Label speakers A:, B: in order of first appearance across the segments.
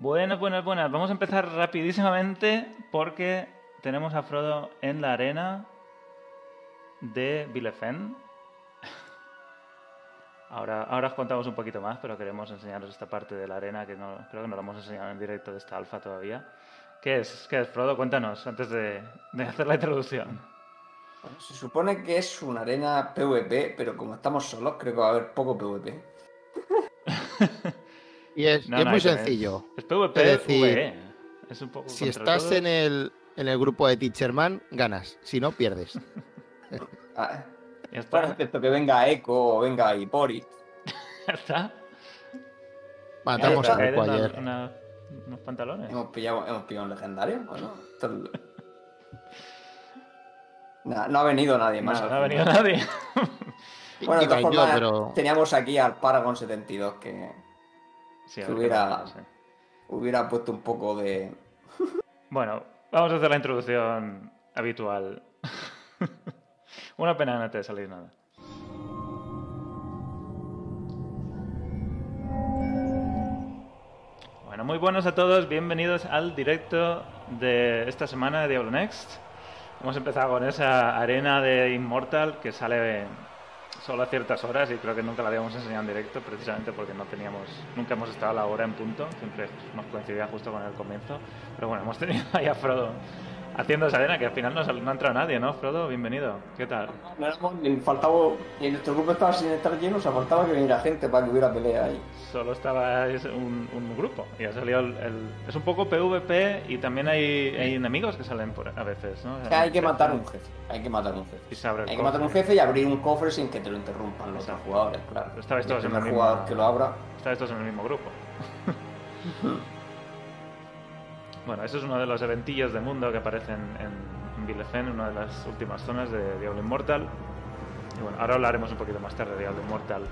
A: Buenas, buenas, buenas. Vamos a empezar rapidísimamente porque tenemos a Frodo en la arena de Bilefen. Ahora, ahora os contamos un poquito más, pero queremos enseñaros esta parte de la arena que no, creo que no la hemos enseñado en directo de esta alfa todavía. ¿Qué es? ¿Qué es, Frodo? Cuéntanos antes de, de hacer la introducción.
B: Bueno, se supone que es una arena PvP, pero como estamos solos, creo que va a haber poco PvP.
C: Y es,
A: No,
C: y es
A: no,
C: muy sencillo.
A: Es PvP,
C: Es decir.
A: Es un poco
C: Si estás
A: todos.
C: en el, en el grupo de Teacherman, ganas. Si no, pierdes.
B: Ah,
A: Ya está.
B: bueno, excepto que venga Echo o venga Ipori.
A: Ya está.
C: Matamos
B: Ya
C: a
B: está.
C: Eco
A: Una-
C: ayer.
A: una- unos pantalones.
B: Hemos pillado, hemos pillado un legendario. Bueno, Nah, no ha venido nadie
A: No,
B: más.
A: no ha venido nadie.
B: Bueno, de todas
C: yo,
B: formas,
C: pero
B: teníamos aquí al Paragon 72 que
A: Sí,
B: hubiera- hubiera puesto un poco de.
A: Bueno, vamos a hacer la introducción habitual. Una pena no te salir nada. Bueno, muy buenos a todos, bienvenidos al directo de esta semana de Diablo Next. Hemos empezado con esa arena de Immortal que sale solo a ciertas horas y creo que nunca la habíamos enseñado en directo precisamente porque no teníamos, nunca hemos estado a la hora en punto, siempre nos coincidía justo con el comienzo. Pero bueno, hemos tenido ahí a Frodo haciendo esa arena que al final no, no ha entrado nadie, ¿no? Frodo, bienvenido. ¿Qué tal?
B: No éramos ni faltaba. Y nuestro grupo estaba sin estar lleno, o sea, faltaba que viniera gente para que hubiera pelea ahí.
A: Solo estaba es un, un grupo y ha salido el, el- Es un poco PvP y también hay, hay enemigos que salen por, a veces, ¿no?
B: O sea, hay que matar un jefe. Hay que matar un jefe.
A: Y se abre el
B: Hay que matar un jefe y abrir un cofre sin que te lo interrumpan los otros jugadores, claro.
A: Estabais
B: el
A: todos en
B: primer
A: misma-
B: jugador que lo abra.
A: Todos en el mismo grupo. Bueno, eso es uno de los eventillos de mundo que aparecen en, en una de las últimas zonas de Diablo Immortal. Y bueno, ahora hablaremos un poquito más tarde de Diablo Immortal.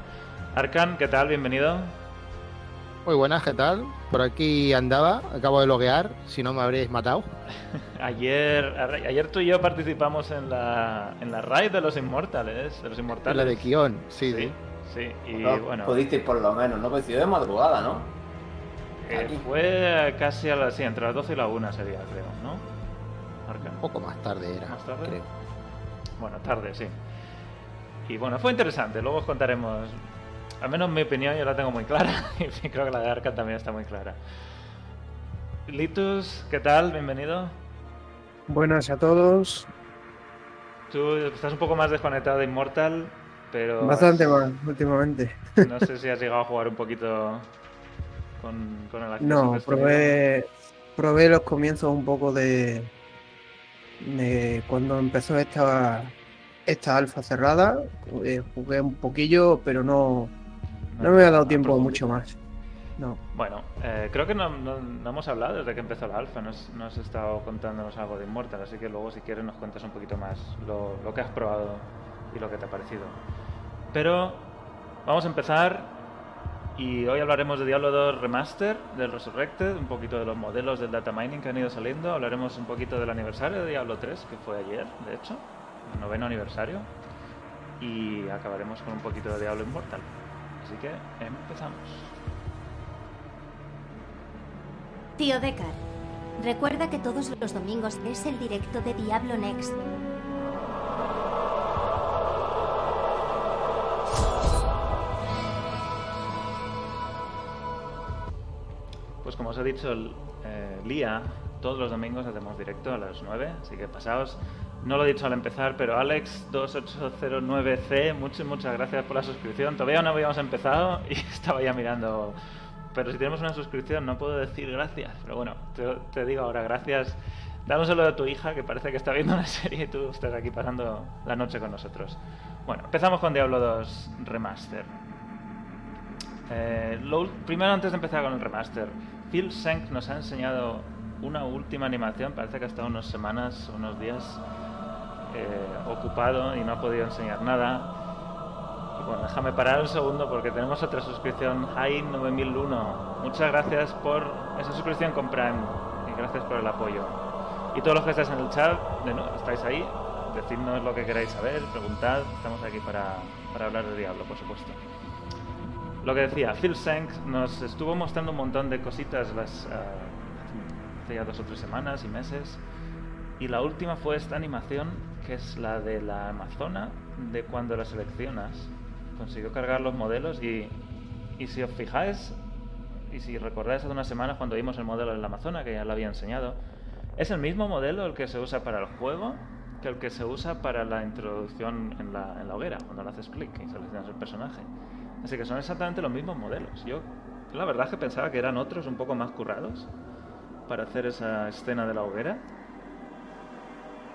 A: Arcan, ¿qué tal? Bienvenido.
C: muy buenas, ¿qué tal? Por aquí andaba, acabo de loguear, si no me habréis matado.
A: Ayer, ayer tú y yo participamos en la, en la raid de los Inmortales. De los Inmortales.
C: La de Kion, sí,
A: Sí,
C: sí.
A: sí. Y
B: No,
A: bueno,
B: Pudisteis por lo menos, ¿no? Coincidió de madrugada, ¿no?
A: Eh, fue casi a las... Sí, entre las 12 y la 1 sería, creo, ¿no? Arcan.
C: Un poco más tarde era,
A: ¿Más tarde?
C: creo.
A: Bueno, tarde, sí. Y bueno, fue interesante. Luego os contaremos. Al menos mi opinión yo la tengo muy clara. Y creo que la de Arca también está muy clara. Litus, ¿qué tal? Bienvenido.
D: Buenas a todos.
A: Tú estás un poco más desconectado de Immortal, pero.
D: Bastante más últimamente.
A: No sé si has llegado a jugar un poquito con, con el acceso
D: No, probé, probé los comienzos un poco de, de cuando empezó esta, esta alfa cerrada. Eh, jugué un poquillo, pero no, no me ha dado tiempo mucho más. No.
A: Bueno, eh, creo que no, no- no hemos hablado desde que empezó la alfa, no has, no has estado contándonos algo de Immortal, así que luego si quieres nos cuentas un poquito más lo, lo que has probado y lo que te ha parecido. Pero vamos a empezar y hoy hablaremos de Diablo 2 Remaster, del Resurrected, un poquito de los modelos del data mining que han ido saliendo, hablaremos un poquito del aniversario de Diablo 3, que fue ayer, de hecho, el noveno aniversario, y acabaremos con un poquito de Diablo Immortal. Así que empezamos.
E: Tío Decar, recuerda que todos los domingos es el directo de Diablo Next.
A: Pues como os he dicho, eh, Lía, todos los domingos hacemos directo a las 9, así que pasaos. No lo he dicho al empezar, pero Alex2809C, muchas, muchas gracias por la suscripción. Todavía no habíamos empezado y estaba ya mirando. Pero si tenemos una suscripción no puedo decir gracias. Pero bueno, te, digo ahora gracias. Saludo a tu hija que parece que está viendo una serie y tú estás aquí pasando la noche con nosotros. Bueno, empezamos con Diablo 2 Remaster. Eh, lo primero, antes de empezar con el remaster, Phil Senk nos ha enseñado una última animación. Parece que ha estado unas semanas, unos días eh, ocupado y no ha podido enseñar nada. Y bueno, déjame parar un segundo porque tenemos otra suscripción, High 9001. Muchas gracias por esa suscripción con Prime y gracias por el apoyo. Y todos los que estáis en el chat, de nuevo, estáis ahí, decidnos lo que queráis saber, preguntad, estamos aquí para, para hablar de Diablo, por supuesto. Lo que decía, Phil Sank nos estuvo mostrando un montón de cositas las, ah, hace ya dos o tres semanas y meses. Y la última fue esta animación, que es la de la Amazona, de cuando la seleccionas. Consiguió cargar los modelos y, y si os fijáis, y si recordáis hace unas semanas cuando vimos el modelo de la Amazona, que ya lo había enseñado, es el mismo modelo el que se usa para el juego que el que se usa para la introducción en la, en la hoguera, cuando le haces clic y seleccionas el personaje. Así que son exactamente los mismos modelos. Yo la verdad es que pensaba que eran otros un poco más currados para hacer esa escena de la hoguera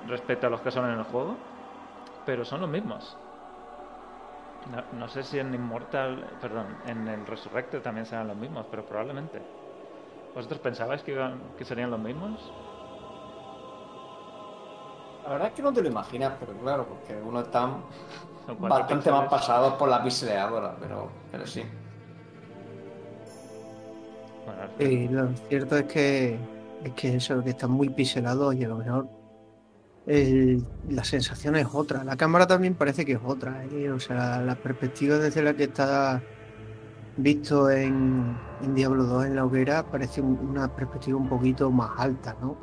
A: respecto a los que son en el juego, pero son los mismos. No, sé si en Immortal, perdón, en el Resurrected también serán los mismos, pero probablemente. ¿Vosotros pensabais que, iban, que serían los mismos?
B: La verdad es que no te lo imaginas, pero claro, porque están
A: Son
B: bastante más
A: píxeles.
B: pasados por la pixeleadora, pero, pero sí.
D: Y lo cierto es que, es que eso, que están muy pixelados y a lo mejor el- la sensación es otra. La cámara también parece que es otra. ¿eh? O sea, la perspectiva desde la que está visto en, en Diablo 2 en la hoguera parece un- una perspectiva un poquito más alta, ¿no?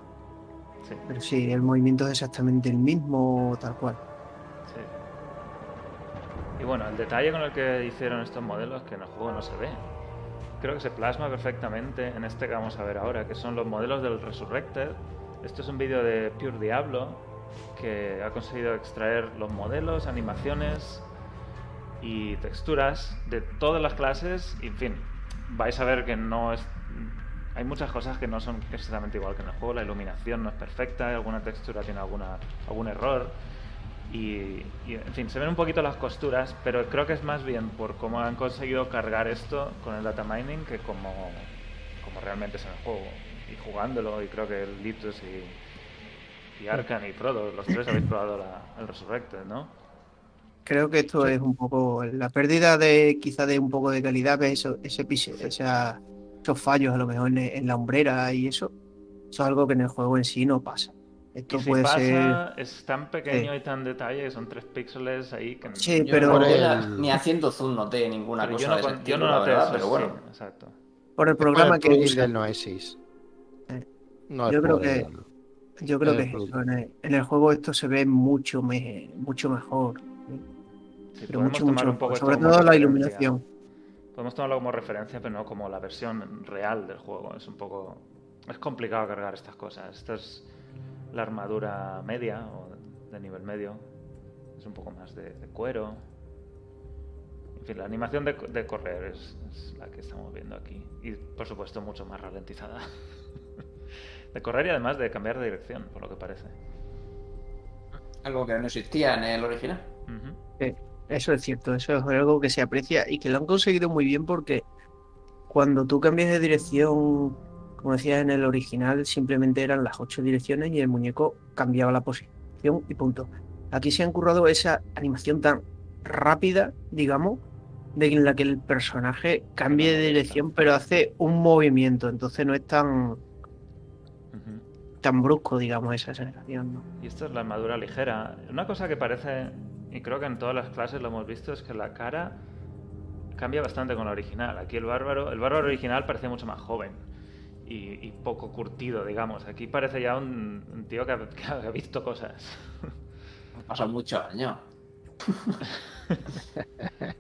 A: sí,
D: Pero sí, el movimiento es exactamente el mismo, tal cual.
A: Y bueno, el detalle con el que hicieron estos modelos que en el juego no se ve. Creo que se plasma perfectamente en este que vamos a ver ahora, que son los modelos del Resurrected. Esto es un vídeo de Pure Diablo que ha conseguido extraer los modelos, animaciones y texturas de todas las clases. Y en fin, vais a ver que no es. Hay muchas cosas que no son exactamente igual que en el juego. La iluminación no es perfecta, alguna textura tiene alguna, algún error. Y, y, en fin, se ven un poquito las costuras, pero creo que es más bien por cómo han conseguido cargar esto con el data mining que como, como realmente es en el juego. Y jugándolo, y creo que Litus y, y Arkan y Frodo, los tres habéis probado la- el Resurrected, ¿no?
D: Creo que esto es un poco la pérdida de quizá de un poco de calidad, eso, ese esa- esos fallos a lo mejor en, en la hombrera y eso. Eso es algo que en el juego en sí no pasa. Esto
A: Y si
D: puede
A: pasa,
D: ser.
A: es tan pequeño y tan detalle que son tres píxeles ahí que
D: Sí,
B: Yo
D: pero-
B: no noté
C: el-
B: la- ni haciendo zoom noté ninguna
A: pero
B: cosa
A: yo no,
B: de
A: con- yo
B: estilo,
A: no
B: la
A: noté
B: verdad,
A: eso,
B: pero
A: sí,
B: bueno.
A: exacto.
D: Por el
C: Por
D: programa
C: el
D: que
C: del Noesis.
D: Eh.
C: No es
D: Yo creo
C: por
D: que- Yo creo que es
C: producto.
D: eso. En el, en el juego esto se ve mucho, me- mucho mejor.
A: Sí,
D: Pero mucho,
A: tomar
D: mucho
A: un poco
D: mejor.
A: esto
D: Sobre todo la
A: referencia.
D: iluminación.
A: Podemos tomarlo como referencia, pero no como la versión real del juego. Es un poco. Es complicado cargar estas cosas. Esta es la armadura media o de nivel medio. Es un poco más de, de cuero. En fin, la animación de, de correr es, es la que estamos viendo aquí. Y por supuesto, mucho más ralentizada. de correr y además de cambiar de dirección, por lo que parece.
B: Algo que no existía en el original.
D: Eso es cierto, eso es algo que se aprecia y que lo han conseguido muy bien porque cuando tú cambias de dirección, como decías en el original, simplemente eran las ocho direcciones y el muñeco cambiaba la posición y punto. Aquí se han currado esa animación tan rápida, digamos, de en la que el personaje cambie de dirección pero hace un movimiento, entonces no es tan, tan brusco, digamos, esa sensación. ¿no?
A: Y esta es la armadura ligera. Una cosa que parece, y creo que en todas las clases lo hemos visto, es que la cara cambia bastante con la original. Aquí el bárbaro, el bárbaro original parece mucho más joven y, y poco curtido, digamos. Aquí parece ya un, un tío que ha, que ha visto cosas.
B: Pasado muchos años.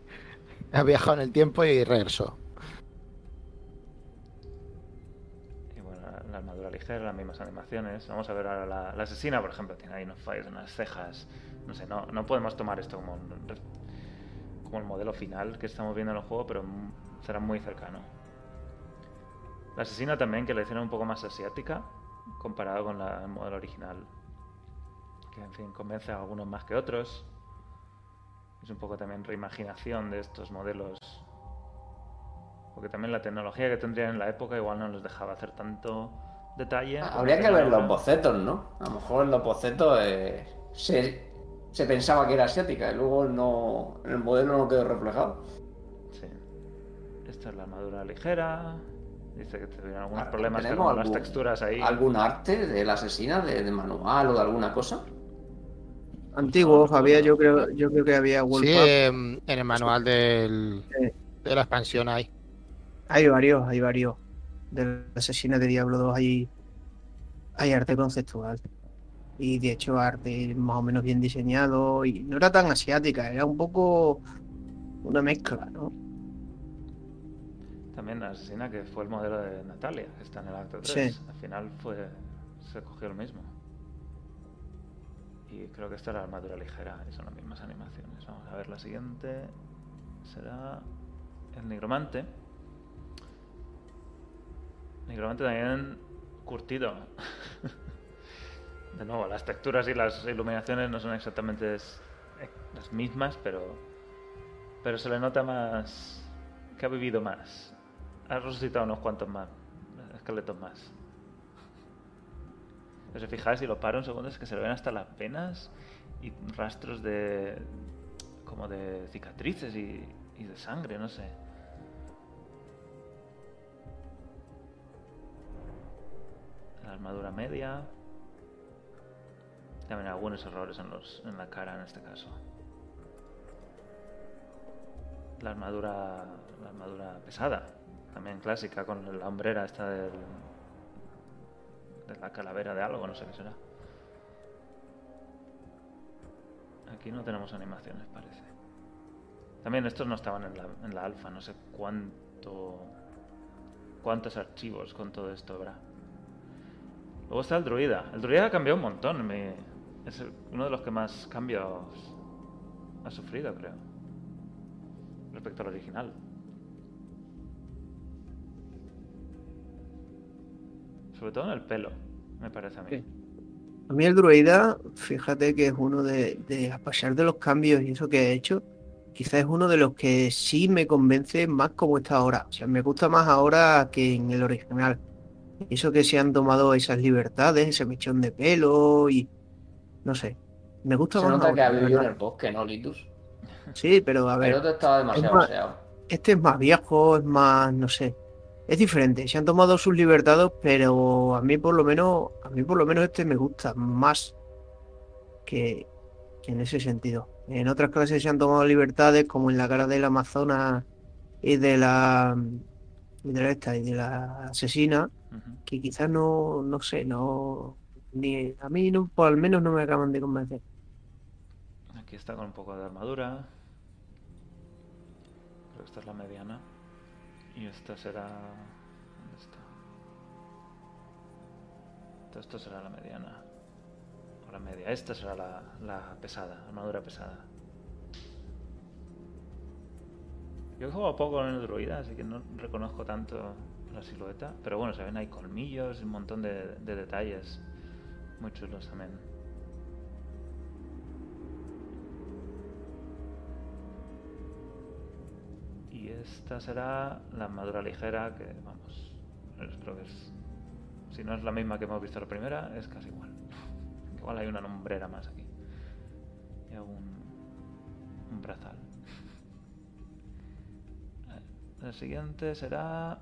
C: Ha viajado en el tiempo y regresó.
A: Y bueno, la, armadura ligera, las mismas animaciones. Vamos a ver ahora la, la asesina, por ejemplo, tiene ahí unos fallos, unas cejas. No sé, no, no podemos tomar esto como, un como el modelo final que estamos viendo en el juego, pero será muy cercano. La asesina también, que la hicieron un poco más asiática, comparado con la- el modelo original. Que, en fin, convence a algunos más que otros. Es un poco también reimaginación de estos modelos porque también la tecnología que tendrían en la época igual no les dejaba hacer tanto detalle.
B: Ah, Habría que ver los bocetos, ¿no? A lo mejor en los bocetos eh, se, se pensaba que era asiática y luego no, en el modelo no quedó reflejado.
A: Sí. Esta es la armadura ligera. Dice que tuvieron algunos
B: Ah,
A: problemas
B: ¿tenemos
A: con las texturas ahí.
B: ¿Algún arte de la asesina, de, de manual o de alguna cosa?
D: Antiguos
A: no,
D: había, yo creo, yo creo que había
C: Sí,
D: wallpaper.
C: em, en el manual del,
D: Sí.
C: de la expansión hay.
D: Hay varios, hay varios. De asesinas de Diablo 2 hay, hay arte conceptual. Y de hecho arte más o menos bien diseñado. Y no era tan asiática, era un poco una mezcla, ¿no?
A: También la asesina que fue el modelo de Natalia, que está en el acto 3.
D: Sí.
A: Al final fue. se cogió el mismo. Y creo que esta era la armadura ligera y son las mismas animaciones. Vamos a ver la siguiente. Será el nigromante. Nigromante también curtido. De nuevo, las texturas y las iluminaciones no son exactamente es- eh, las mismas, pero pero se le nota más que ha vivido más. Ha resucitado unos cuantos más esqueletos más. Pero si fijáis y lo paro un segundo es que se le ven hasta las venas y rastros de como de cicatrices y, y de sangre, no sé. La armadura media. También algunos errores en, los, en la cara en este caso. La armadura, la armadura pesada, también clásica, con la hombrera esta del, de la calavera de algo, no sé qué será. Aquí no tenemos animaciones, parece. También estos no estaban en la, en la alfa, no sé cuánto cuántos archivos con todo esto habrá. Luego está el druida. El druida ha cambiado un montón. me- es uno de los que más cambios ha sufrido, creo. Respecto al original. Sobre todo en el pelo, me parece a mí.
D: Sí. A mí el druida, fíjate que es uno de, de, a pesar de los cambios y eso que he hecho, quizás es uno de los que sí me convence más como está ahora. O sea, me gusta más ahora que en el original. Eso que se han tomado esas libertades, ese mechón de pelo y no sé. Me gusta
B: Se
D: más
B: nota que ha vivido en el bosque, ¿no, Litus?
D: Sí, pero a
B: El
D: ver,
B: otro estaba demasiado
D: más-
B: aseado.
D: este es más viejo, es más, no sé. Es diferente, se han tomado sus libertades, pero a mí por lo menos, a mí por lo menos este me gusta más que, que en ese sentido. En otras clases se han tomado libertades, como en la cara del Amazonas y de la y de la esta y de la asesina, que quizás no, no sé, no ni a mí no, por al menos no me acaban de convencer.
A: Aquí está con un poco de armadura. Creo que esta es la mediana. Y esta será. ¿Dónde está? Esto será la mediana. O la media. Esta será la, la pesada, armadura pesada. Yo jugado poco en el druida, así que no reconozco tanto la silueta. Pero bueno, se ven ahí colmillos y un montón de detalles muy chulos también. Esta será la armadura ligera que, vamos, creo que es... Si no es la misma que hemos visto la primera, es casi igual. Igual hay una nombrera más aquí. Y un, un brazal. El siguiente será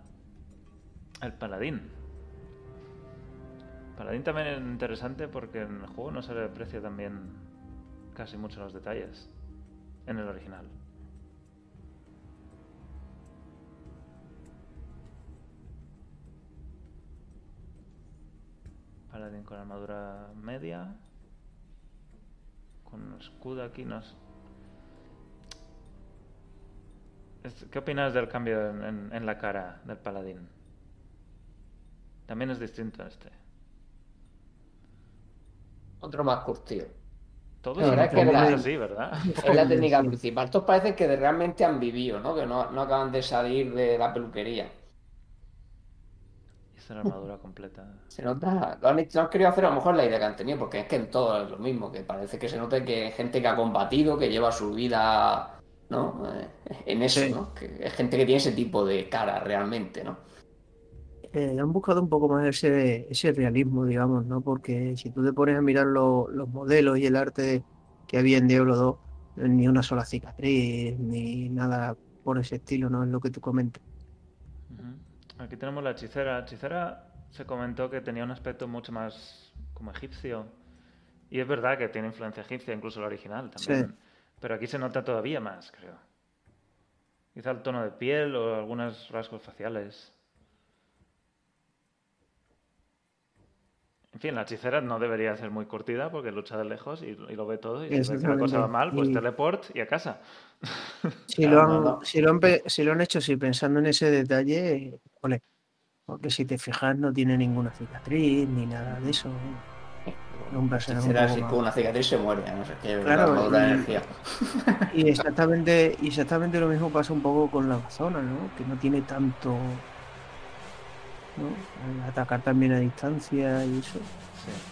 A: el paladín. Paladín también es interesante porque en el juego no se le aprecia también casi mucho los detalles en el original. Paladín con armadura media. Con un escudo aquí nos... Es- ¿Qué opinas del cambio en, en- en la cara del paladín? También es distinto a este.
B: Otro más curtido.
A: Todos
B: La
A: son
B: verdad es que la-
A: así, ¿verdad?
B: Es la técnica principal. Estos parecen que realmente han vivido, ¿no? Que no, no acaban de salir de la peluquería.
A: Armadura completa.
B: Se nota, lo han, hecho- lo han querido hacer a lo mejor la idea que han tenido, porque es que en todo es lo mismo, que parece que se nota que gente que ha combatido, que lleva su vida, ¿no? Eh, en eso,
D: Sí.
B: ¿no? Que es gente que tiene ese tipo de cara realmente, ¿no?
D: Eh, han buscado un poco más ese, ese realismo, digamos, ¿no? Porque si tú te pones a mirar lo- los modelos y el arte que había en Diablo 2, no hay ni una sola cicatriz, ni nada por ese estilo, ¿no? Es lo que tú comentas.
A: Aquí tenemos la hechicera. La hechicera se comentó que tenía un aspecto mucho más como egipcio. Y es verdad que tiene influencia egipcia, incluso la original también.
D: Sí.
A: Pero aquí se nota todavía más, creo. Quizá el tono de piel o algunos rasgos faciales. En fin, la hechicera no debería ser muy curtida porque lucha de lejos y, y lo ve todo. Y si ve que la cosa va mal, pues
D: Y-
A: teleport y a casa.
D: Si
B: Claro,
D: lo, han,
B: no, no.
D: Si, lo han, pe- si lo han hecho así pensando en ese detalle, Porque si te fijas no tiene ninguna cicatriz ni nada de eso. Un
B: Hechicera,
D: poco
B: si
D: más-
B: con una cicatriz se muere, no sé qué,
D: Claro,
B: la
D: y-
B: energía.
D: Y exactamente, y exactamente lo mismo pasa un poco con la Amazona, ¿no? Que no tiene tanto. ¿no? Atacar también a distancia y eso.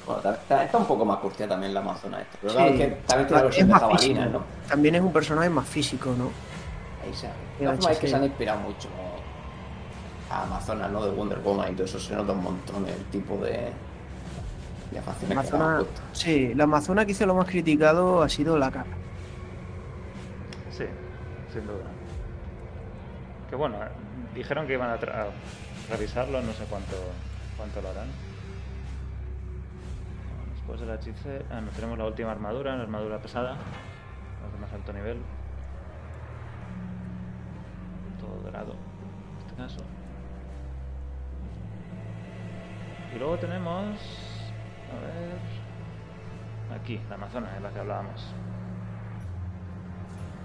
B: Bueno, está un poco más curtida también la Amazona esta. Pero
D: Sí.
B: claro, es que también tiene la versión de jabalina,
D: físico.
B: ¿no?
D: También es un personaje más físico, ¿no?
B: Ahí se todas formas, es que se han inspirado mucho a Amazonas, ¿no? De Wonder Woman y todo eso. Se nota un montón el tipo de, de facciones que
D: Amazona,
B: puesto.
D: sí, la Amazona quizá lo más criticado ha sido la cara.
A: Sí, sin duda. Que bueno, dijeron que iban a, tra- a revisarlo, no sé cuánto, cuánto lo harán. Después de la hechice, ah, no tenemos la última armadura, la armadura pesada, la de más alto nivel. Todo dorado, en este caso. Y luego tenemos, a ver, aquí, la Amazona, de la que hablábamos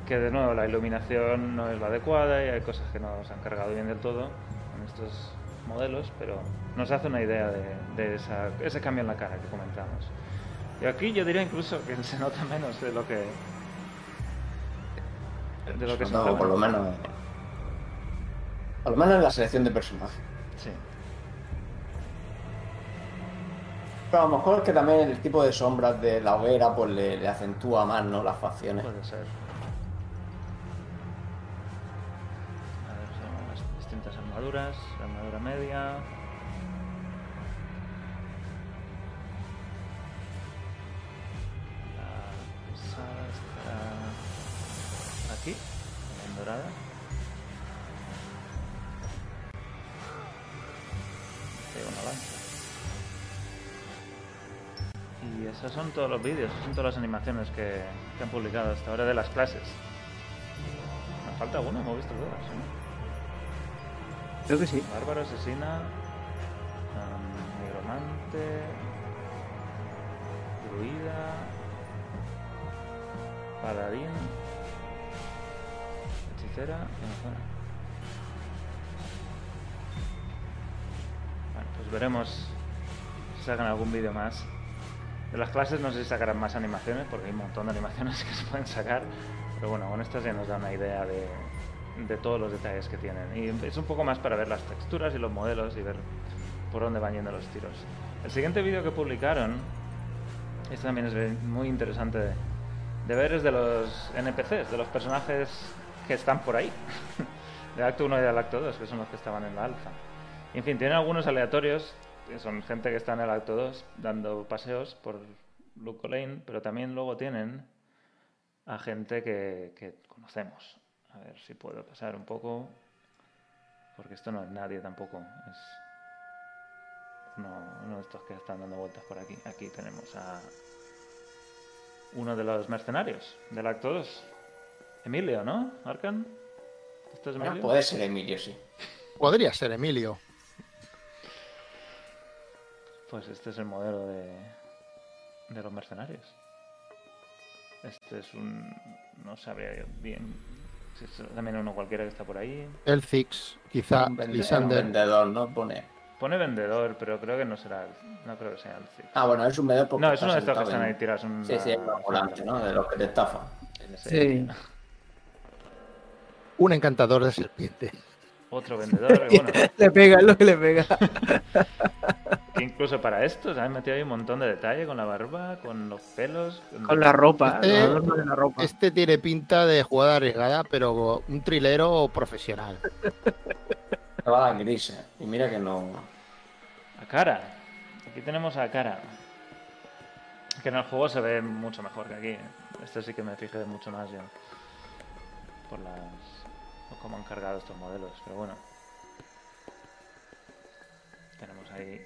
A: que de nuevo la iluminación no es la adecuada y hay cosas que no se han cargado bien del todo en estos modelos, pero nos hace una idea de, de esa- ese cambio en la cara que comentamos. Y aquí yo diría incluso que se nota menos de lo que de lo que se
B: No,
A: notaba.
B: por lo menos. Por lo menos en la selección de personajes.
A: Sí,
B: Pero a lo mejor es que también el tipo de sombras de la hoguera pues le, acentúa más, ¿no? Las facciones.
A: puede ser. A ver, distintas armaduras, armadura media. Son todos los vídeos, son todas las animaciones que, que han publicado hasta ahora de las clases. ¿Me falta alguna? Hemos visto todas. ¿no?
D: Creo que sí.
A: Bárbaro, asesina, am, nigromante, druida, paladín, hechicera y. Bueno, pues veremos si sacan algún vídeo más. De las clases no sé si sacarán más animaciones, porque hay un montón de animaciones que se pueden sacar. Pero bueno, con estas ya nos da una idea de, de todos los detalles que tienen. Y es un poco más para ver las texturas y los modelos y ver por dónde van yendo los tiros. El siguiente vídeo que publicaron, este también es muy interesante de, de ver, es de los NPCs, de los personajes que están por ahí. de Acto 1 y del Acto 2, que son los que estaban en la alfa. En fin, tienen algunos aleatorios, son gente que está en el Acto 2 dando paseos por Luco Lane, pero también luego tienen a gente que, que conocemos. A ver si puedo pasar un poco, porque esto no es nadie tampoco, es uno, uno de estos que están dando vueltas por aquí. Aquí tenemos a uno de los mercenarios del Acto 2. Emilio, ¿no? ¿Arcan? ¿Esto es
B: Ah,
A: Emilio?
B: puede ser Emilio, sí.
C: Podría ser Emilio.
A: Pues este es el modelo de, de los mercenarios. Este es un... no sabría yo bien. si es también uno cualquiera que está por ahí.
C: El Zix, quizá
B: un, vende- un
C: Lisander.
B: vendedor, ¿no? Pone.
A: Pone vendedor, pero creo que no será... el- no creo que sea el Zix.
B: Ah, bueno, es un vendedor porque
A: no, es uno de estos que están ahí tirados. en
B: Sí, sí, es
A: una
B: un volante, ¿no? De los que te estafan.
D: Sí.
C: Un encantador de serpiente.
A: Otro vendedor, y bueno,
D: Le pega, es lo que le pega.
A: que incluso para esto se han metido ahí un montón de detalle con la barba, con los pelos.
D: Con la ropa,
C: Este-
D: de la ropa.
C: Este tiene pinta de jugada arriesgada, pero un trilero profesional.
B: Va gris, ¿eh? Y mira que no.
A: A cara. Aquí tenemos a cara. Que en el juego se ve mucho mejor que aquí. Este sí que me fijé mucho más yo. Por las. por cómo han cargado estos modelos. Pero bueno. Tenemos ahí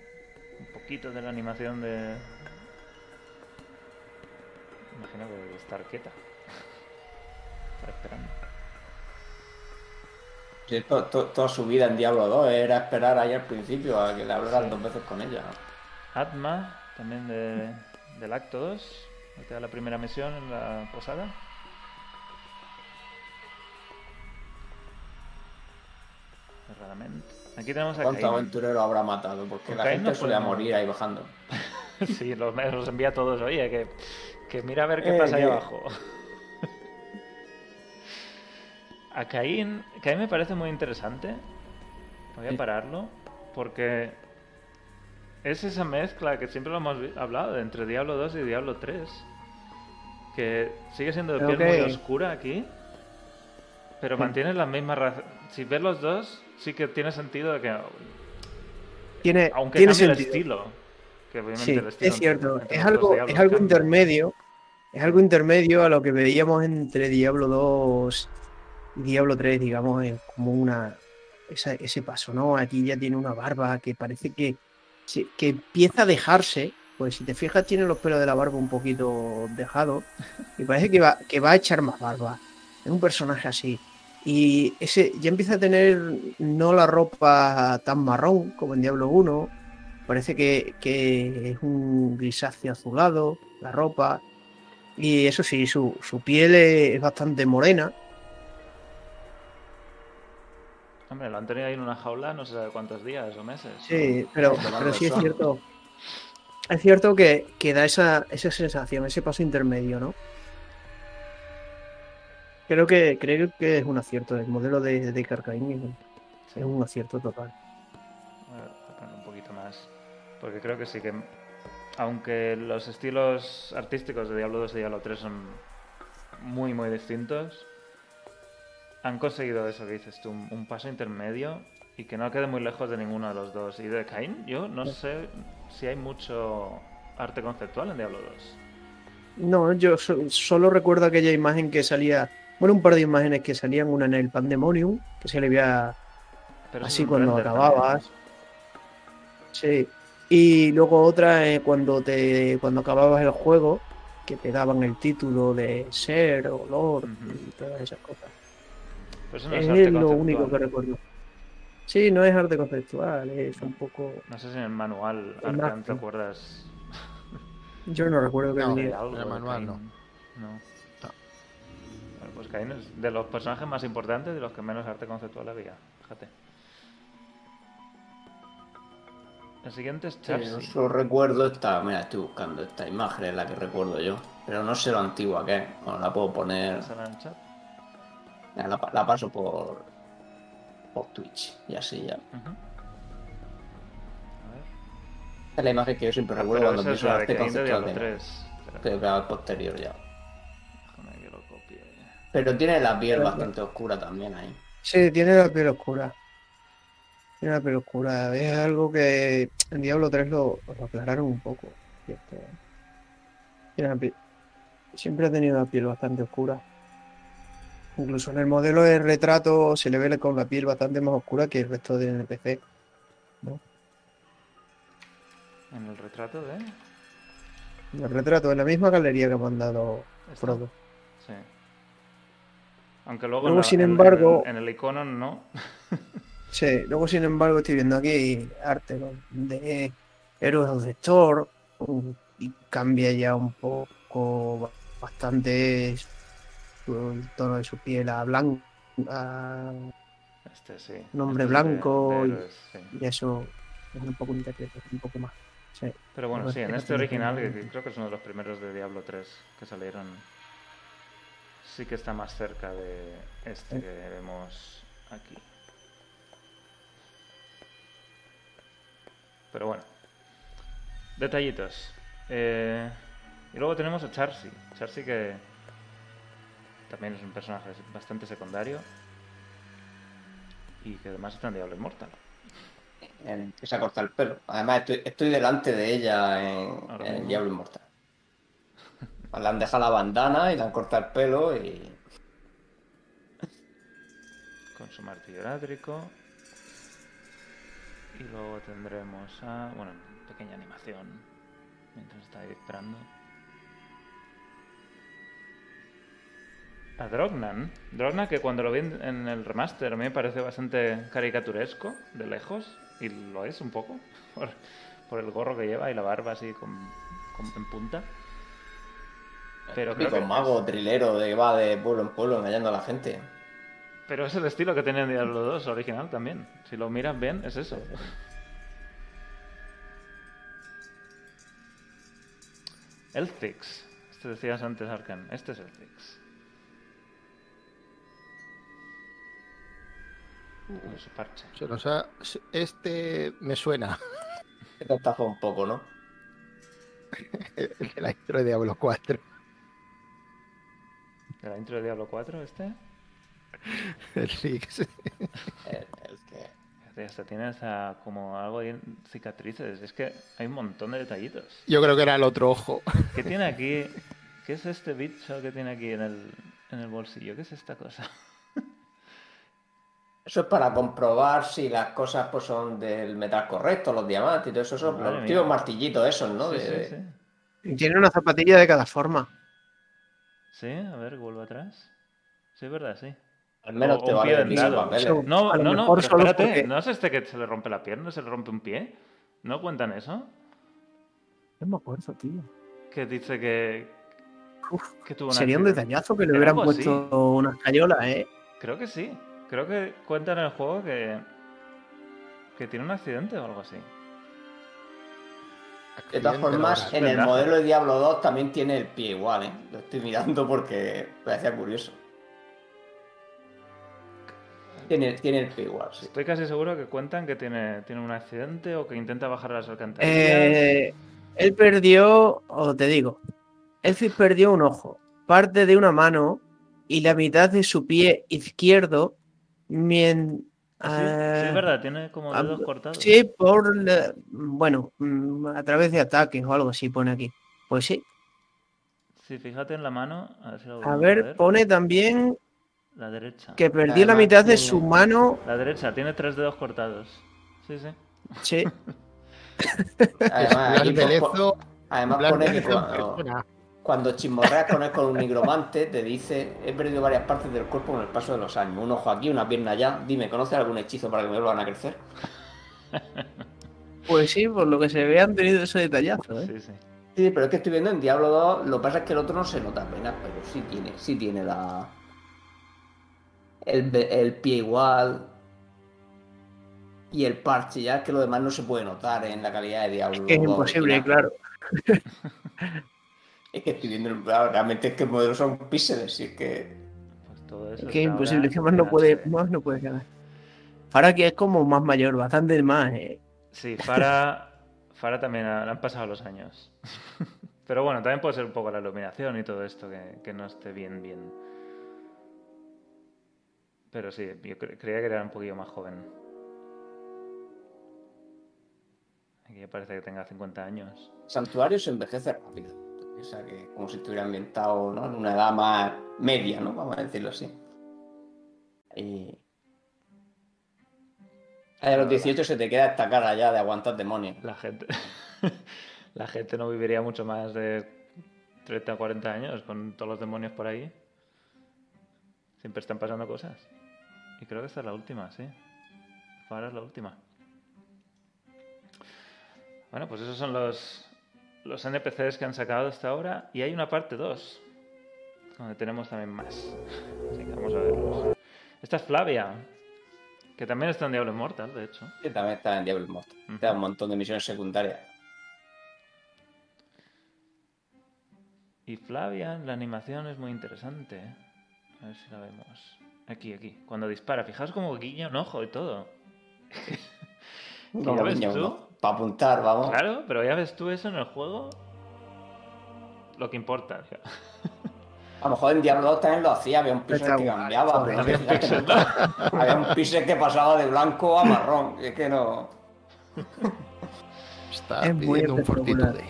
A: un poquito de la animación de. Imagino que de estar quieta. Estar esperando.
B: Sí, to- to- toda su vida en Diablo 2 era esperar ahí al principio a que le hablaran dos veces con ella.
A: Atma, también de, del acto 2. que da la primera misión en la posada. Erradamente. Aquí tenemos a
B: ¿Cuántos
A: Caín.
B: aventureros habrá matado? Porque la
A: Caín
B: gente
A: no
B: suele
A: podemos-
B: morir ahí bajando.
A: Sí, los, los envía a todos. Oye, que, que mira a ver qué
B: Eh,
A: pasa ahí abajo. A Caín, Caín me parece muy interesante. Voy a
B: Sí.
A: pararlo. Porque es esa mezcla que siempre lo hemos hablado entre Diablo 2 y Diablo 3. Que sigue siendo de piel muy oscura aquí. Pero
D: Sí.
A: mantiene las mismas razas. Si ves los dos, sí que tiene sentido de que.
D: Tiene,
A: Aunque
D: tiene
A: cambie el
D: sentido.
A: estilo. Que obviamente
D: Sí,
A: el estilo
D: es cierto.
A: entre
D: Es algo, es algo intermedio. Es algo intermedio a lo que veíamos entre Diablo 2 y Diablo 3, digamos, es como una esa- ese paso, ¿no? Aquí ya tiene una barba que parece que, que empieza a dejarse. Pues si te fijas, tiene los pelos de la barba un poquito dejados. Y parece que va, que va a echar más barba. Es un personaje así. Y ese ya empieza a tener no la ropa tan marrón como en Diablo 1. Parece que, que es un grisáceo azulado, la ropa. Y eso sí, su, su piel es bastante morena.
A: Hombre, lo han tenido ahí en una jaula no sé cuántos días o meses.
D: Sí, pero, pero sí es cierto. Es cierto que, que da esa, esa sensación, ese paso intermedio, ¿no? Creo que, creo que es un acierto. El modelo de, de Carcaín es un-
A: Sí.
D: es un acierto total.
A: Voy a poner un poquito más. Porque creo que sí que. Aunque los estilos artísticos de Diablo 2 y Diablo 3 son muy, muy distintos, han conseguido eso que dices tú, un, un paso intermedio y que no quede muy lejos de ninguno de los dos. Y de Cain, yo no sé si hay mucho arte conceptual en Diablo 2.
D: No, yo so- solo recuerdo aquella imagen que salía, bueno, un par de imágenes que salían, una en el Pandemonium, que se le veía
A: Pero
D: así cuando
A: render también,
D: acababas. Sí. Y luego otra eh, cuando te cuando acababas el juego, que te daban el título de ser o lord
A: Ujú.
D: y todas esas cosas.
A: Pero eso no
D: es
A: es arte
D: lo único que recuerdo. Sí, no es arte conceptual, es un poco.
A: No sé si en el manual, Arcan, te acuerdas
D: Yo no recuerdo que
C: No, en el manual no.
A: No. Pues de los personajes más importantes y de los que menos arte conceptual había. Fíjate. El siguiente es
B: Sí,
A: Charsi.
B: yo solo recuerdo esta. Mira, estoy buscando esta imagen, es la que recuerdo yo. Pero no sé lo antigua que es. Bueno, la puedo poner.
A: ¿Sale en el chat?
B: La, paso por. por Twitch. Y así ya.
A: A ver.
B: Esta es la imagen que yo siempre
A: Ah,
B: recuerdo
A: pero
B: cuando empiezo
A: de
B: arte conceptual
A: Diablo
B: de
A: 3. Espera,
B: Creo que al posterior ya. Pero tiene la piel
D: Pero-
B: bastante oscura también ahí.
D: Sí, tiene la piel oscura. Tiene la piel oscura. Es algo que en Diablo 3 lo, lo aclararon un poco. Y este, tiene la piel- siempre ha tenido la piel bastante oscura. Incluso en el modelo de retrato se le ve con la piel bastante más oscura que el resto del NPC.
A: En el retrato de.
D: En el retrato, en la misma galería que ha mandado
A: esta.
D: Frodo.
A: Sí. Aunque luego,
D: Luego,
A: en la-
D: sin
A: en-
D: embargo-
A: en el icono no.
D: Sí, luego sin embargo estoy viendo aquí arte de Héroes de Thor um, y cambia ya un poco bastante el tono de su piel a blanco a-
A: Este sí.
D: Un hombre
A: Este de-
D: blanco y-
A: héroes, sí.
D: y eso es un poco un poco más. Sí.
A: Pero bueno, sí, en
D: este
A: original, que creo que es uno de los primeros de Diablo 3 que salieron, sí que está más cerca de este que vemos aquí. Pero bueno, detallitos. Eh, y luego tenemos a Charsi. Charsi que también es un personaje bastante secundario y que además está en Diablo
B: que se ha cortado el pelo. Además, estoy, estoy delante de ella en, en. Diablo Inmortal. Le han dejado la bandana y le han cortado el pelo y.
A: con su martillo eléctrico. Y luego tendremos a. Bueno, pequeña animación. Mientras está disparando. a Drognan. Drognan que cuando lo vi en en el remaster a mí me parece bastante caricaturesco de lejos. Y lo es un poco. Por, por el gorro que lleva y la barba así con, con- en punta. Pero creo
B: Típico
A: que
B: mago, trilero, de que va de pueblo en pueblo engañando a la gente.
A: Pero es el estilo que tenía en Diablo 2 original también. Si lo miras bien, es eso. Elfix. Este decías antes, Arkan. Este es Elfix. Con su parche.
C: Se nos ha- Este me suena.
B: Que te estafa un poco, ¿no?
C: El de la intro de Diablo 4.
A: ¿De la intro de Diablo 4 este?
C: El Six.
B: El, el que...
A: Fíjate, Hasta tiene hasta como algo de cicatrices. Es que hay un montón de detallitos.
C: Yo creo que era el otro ojo.
A: ¿Qué tiene aquí? ¿Qué es este bicho que tiene aquí en el, en el bolsillo? ¿Qué es esta cosa?
B: Eso es para comprobar si las cosas pues, son del metal correcto, los diamantes y todo eso. Son los martillitos esos, ¿no?
A: Sí,
B: De-
A: sí, sí.
D: Tiene una zapatilla de cada forma.
A: Sí, a ver, vuelvo atrás. Sí, es verdad, sí.
B: Al menos
A: O-
B: te
A: un
B: vale
A: No, no, no, pero espérate,
D: porque-
A: ¿no es este que se le rompe la pierna, se le rompe un pie? ¿No cuentan eso?
D: No me acuerdo, tío.
A: Que dice que,
D: Uf,
A: que tuvo un
D: Sería un detallazo que le
A: Era
D: hubieran puesto unas cayolas, ¿eh?
A: Creo que sí. Creo que cuentan en el juego que, que tiene un accidente o algo así.
B: De todas formas, en el modelo de Diablo 2 también tiene el pie igual, ¿eh? Lo estoy mirando porque me parecía curioso. Tiene, tiene el pie igual, sí.
A: Estoy casi seguro que cuentan que tiene, tiene un accidente o que intenta bajar a las alcantarillas.
D: Eh, él perdió, o te digo, Elfis perdió un ojo, parte de una mano y la mitad de su pie izquierdo. Mien,
A: Ah, sí, sí, es verdad, tiene como
D: ah,
A: dedos cortados.
D: Sí, por, la- bueno, mm, a través de ataques o algo así pone aquí. Pues sí.
A: Sí, fíjate en la mano. A ver, si lo
D: A
A: podemos
D: ver, pone también
A: La derecha.
D: que perdió la mitad de su mano.
A: La derecha, tiene tres dedos cortados. Sí, sí.
D: Sí,
B: Además, además pone que cuando. Cuando chismorreas con él con un nigromante, te dice: He perdido varias partes del cuerpo con el paso de los años. Un ojo aquí, una pierna allá. Dime, ¿conoces algún hechizo para que me vuelvan a crecer?
D: pues sí, por lo que se ve han tenido ese detallazo, ¿eh?
A: Sí, sí.
B: Sí, pero es que estoy viendo en Diablo 2, lo que pasa es que el otro no se nota apenas, pero sí tiene, sí tiene la. El, el pie igual. Y el parche, ya es que lo demás no se puede notar en la calidad de Diablo.
D: Que es
B: 2
D: imposible, claro.
B: Es que estoy viendo, el- realmente es que el modelo son píxeles, y es que.
A: Pues todo eso.
D: Es que es imposible, que más no puede, más no puede ganar. Para que es como más mayor, bastante más, ¿eh?
A: Sí, Fara, Fara también ha- le han pasado los años. Pero bueno, también puede ser un poco la iluminación y todo esto que, que no esté bien, bien. Pero sí, yo cre- creía que era un poquillo más joven. Aquí parece que tenga 50 años.
B: Santuario se envejece rápido. O sea, que como si estuviera ambientado ¿no? en una edad más media, ¿no? Vamos a decirlo así. Y... A los 18 se te queda esta cara ya de aguantar demonios.
A: La gente, la gente no viviría mucho más de 30 o 40 años con todos los demonios por ahí. Siempre están pasando cosas. Y creo que esta es la última, sí. Ahora es la última. Bueno, pues esos son los, los NPCs que han sacado hasta ahora. Y hay una parte 2, donde tenemos también más. Así que vamos a verlos. Esta es Flavia, que también está en Diablo Immortal, de hecho.
B: Que también está en Diablo Immortal.
A: Ujú.
B: Te da un montón de misiones secundarias.
A: Y Flavia, la animación es muy interesante. A ver si la vemos. Aquí, aquí. Cuando dispara, fijaos como guiña un ojo y todo. Que ya ves tú.
B: Para apuntar, vamos.
A: Claro, pero ya ves tú eso en el juego. Lo que importa. o sea.
B: A lo mejor en Diablo 2 también lo hacía, había un pixel que cambiaba.
A: Había
B: es
A: un pixel.
B: no- había un pixel que pasaba de blanco a marrón. Es que no.
C: Está
D: Es muy
C: pidiendo un fortitude.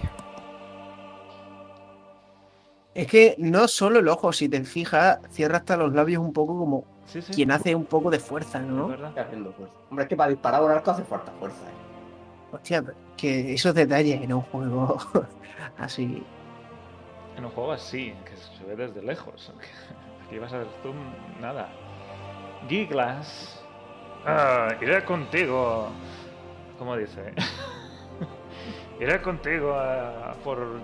D: Es que no solo el ojo, si te fijas, cierra hasta los labios un poco como
A: Sí, sí.
D: quien hace un poco de fuerza,
A: es
D: ¿no?
B: fuerza. Hombre, es que para disparar un arco hace falta fuerza. ¿eh?
D: Hostia, pero que esos detalles en un juego así.
A: En un juego así, que se ve desde lejos. Aquí vas a ver zoom, nada. Giglas. Ah, iré contigo. ¿Cómo dice? iré contigo a, por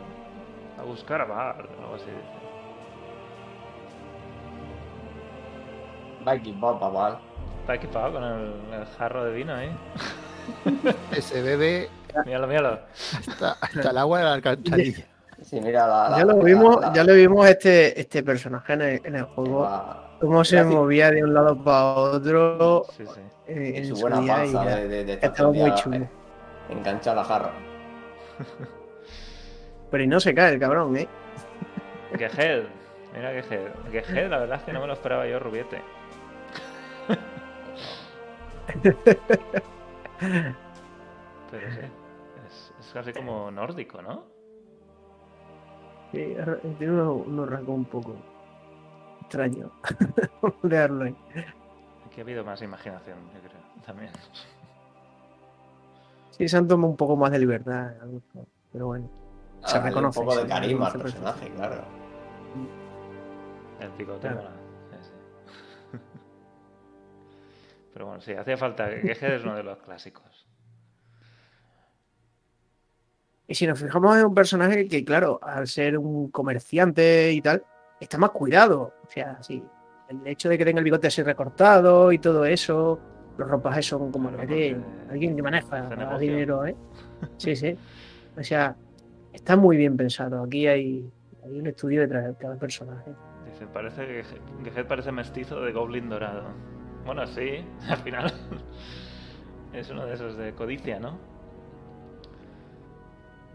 A: a buscar a Bar, algo así dice.
B: Viking Bob, babal.
A: Está equipado con el, el jarro de vino ahí.
C: Ese bebe
A: Míralo, míralo.
C: hasta, hasta el agua de la alcantarilla.
B: Sí, mira la. la-
D: Ya lo vimos,
B: la-
D: ya lo vimos este, este personaje en el, en el juego.
B: la-
D: Cómo se
B: Gracias.
D: movía de un lado para otro
A: Sí, sí.
D: eh, en
B: su
D: su
B: buena
D: día y
B: panza
D: ya.
B: de, de,
D: Estaba muy chulo.
B: eh, Engancha la jarra.
D: Pero y no se cae el cabrón, ¿eh?
A: Gejed. Mira Gejed. Gejed, la verdad es que no me lo esperaba yo, Rubiete. Pero sí. Es, es casi como nórdico, ¿no?
D: Sí, tiene unos, unos rasgos un poco extraños. Ahí.
A: Aquí ha habido más imaginación, yo creo, también.
D: Sí, se han tomado un poco más de libertad. Pero bueno. Se
B: Ah, dale
D: reconoce,
B: Un poco
D: se
B: de carisma al personaje, claro.
A: El picote
D: Claro.
A: Pero bueno, sí, hacía falta. Gejed es uno de los clásicos.
D: Y si nos fijamos en un personaje que, claro, al ser un comerciante y tal, está más cuidado. O sea, sí, el hecho de que tenga el bigote así recortado y todo eso, los ropajes son como
A: Claro,
D: de alguien que maneja dinero, ¿eh? Sí, sí. O sea, está muy bien pensado. Aquí hay, hay un estudio detrás de cada personaje.
A: Dice, parece que Gejed parece mestizo de Goblin dorado. Bueno, sí, al final es uno de esos de codicia, ¿no?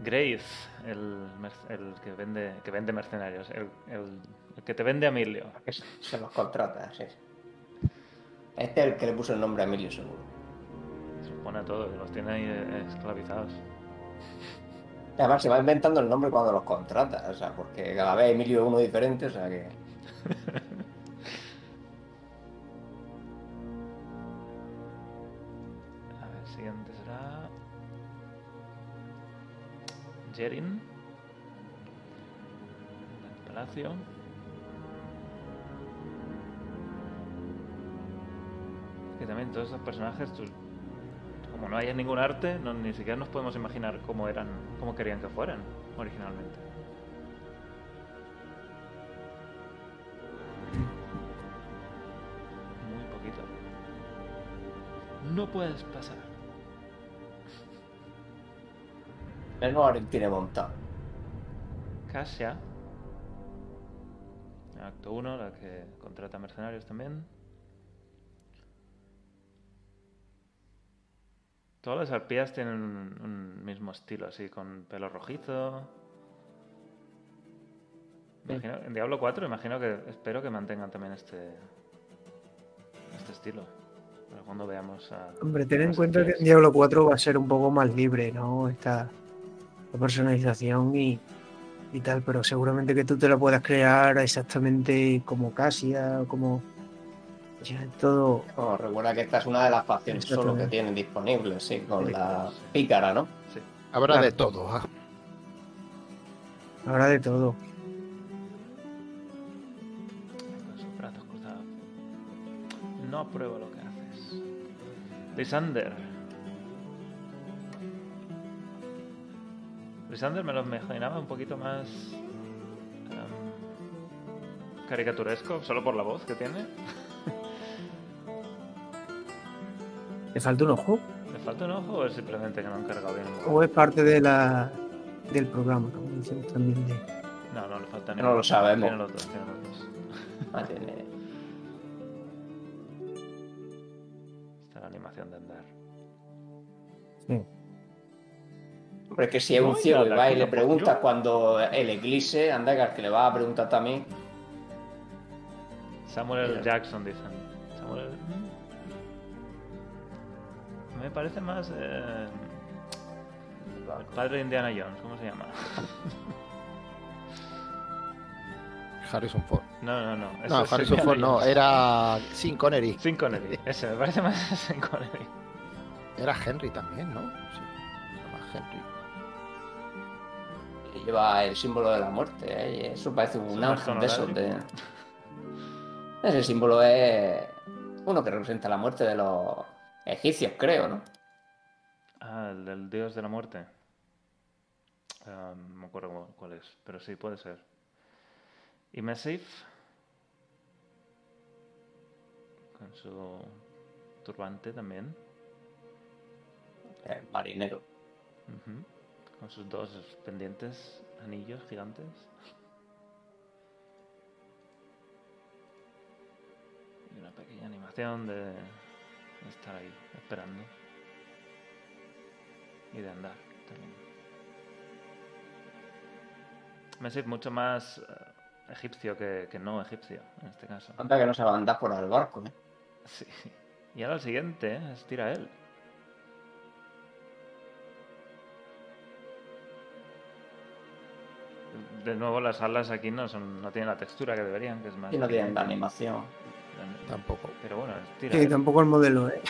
A: Grace, el, el que vende que vende mercenarios, el, el- el que te vende a Emilio.
B: Se, los contrata, sí. Este es el que le puso el nombre a Emilio, seguro.
A: Se los pone a todos, los tiene ahí eh, esclavizados.
B: Además, se va inventando el nombre cuando los contrata, o sea, porque cada vez Emilio es uno diferente, o sea que.
A: Jerin. Del Palacio. Que también todos estos personajes, como no hay ningún arte, no- ni siquiera nos podemos imaginar cómo eran, cómo querían que fueran originalmente. Muy poquito. No puedes pasar.
B: Lo tiene montado.
A: Kasia. Acto 1, la que contrata mercenarios también. Todas las arpías tienen un, un mismo estilo, así, con pelo rojizo. Imagino- en Diablo 4 imagino que espero que mantengan también este este estilo. Para cuando veamos a.
D: Hombre, ten en cuenta que en Diablo 4 va a ser un poco más libre, ¿no? Esta la personalización y, y tal, pero seguramente que tú te la puedas crear exactamente como Casia como. Ya, todo.
B: No, recuerda que esta es una de las facciones solo que tienen disponibles, sí, con
A: Sí,
B: la pícara, ¿no?
A: Sí.
C: Habrá
D: Claro.
C: de todo. ah.
D: Habrá de todo.
A: con sus brazos cruzados. No apruebo lo que haces. Lysander. Lysander me lo imaginaba un poquito más em, caricaturesco, solo por la voz que tiene.
D: ¿Le falta un ojo?
A: ¿Le falta un ojo o es simplemente que no han cargado bien el
D: ¿O es parte de la del programa? como dicen también de...
A: No, no le falta ni
B: No lo sabemos.
A: Tiene los dos, tiene los dos.
B: Ah, tiene-
A: Está la animación de andar.
B: Hombre, que si es un ciego y va y le
A: yo-
B: cuando el eclipse, anda que le va a preguntar también.
A: Samuel. Jackson, dicen. Samuel. mm. Me parece más. eh, el padre de Indiana Jones, ¿cómo se llama?
C: Harrison Ford.
A: No, no, no.
C: No, Harrison Ford no, era Sin Connery.
A: Sin Connery. Ese, me parece más Sin Connery.
C: Era Henry también, ¿no? Sí, se llama Henry.
B: Lleva el símbolo de la muerte. ¿eh? Y eso parece un ángel de esos de. Ese símbolo es uno que representa la muerte de los egipcios, creo, ¿no?
A: Ah, el del dios de la muerte. Ah, no me acuerdo cuál es, pero sí, puede ser. Y Mesif. Con su turbante también.
B: El marinero.
A: Ujú. Con sus dos pendientes anillos gigantes. Y una pequeña animación de estar ahí esperando. Y de andar también. Me es mucho más eh, egipcio que, que no egipcio, en este caso.
B: Anda que no se va a andar por el barco, ¿eh?
A: Sí. Y ahora el siguiente, ¿eh? es tira él. De nuevo las alas aquí no son no tienen la textura que deberían, que es más.
B: Y no tienen la animación.
C: Tampoco.
A: Pero bueno, es tira
D: Sí,
A: él.
D: tampoco el modelo, ¿eh?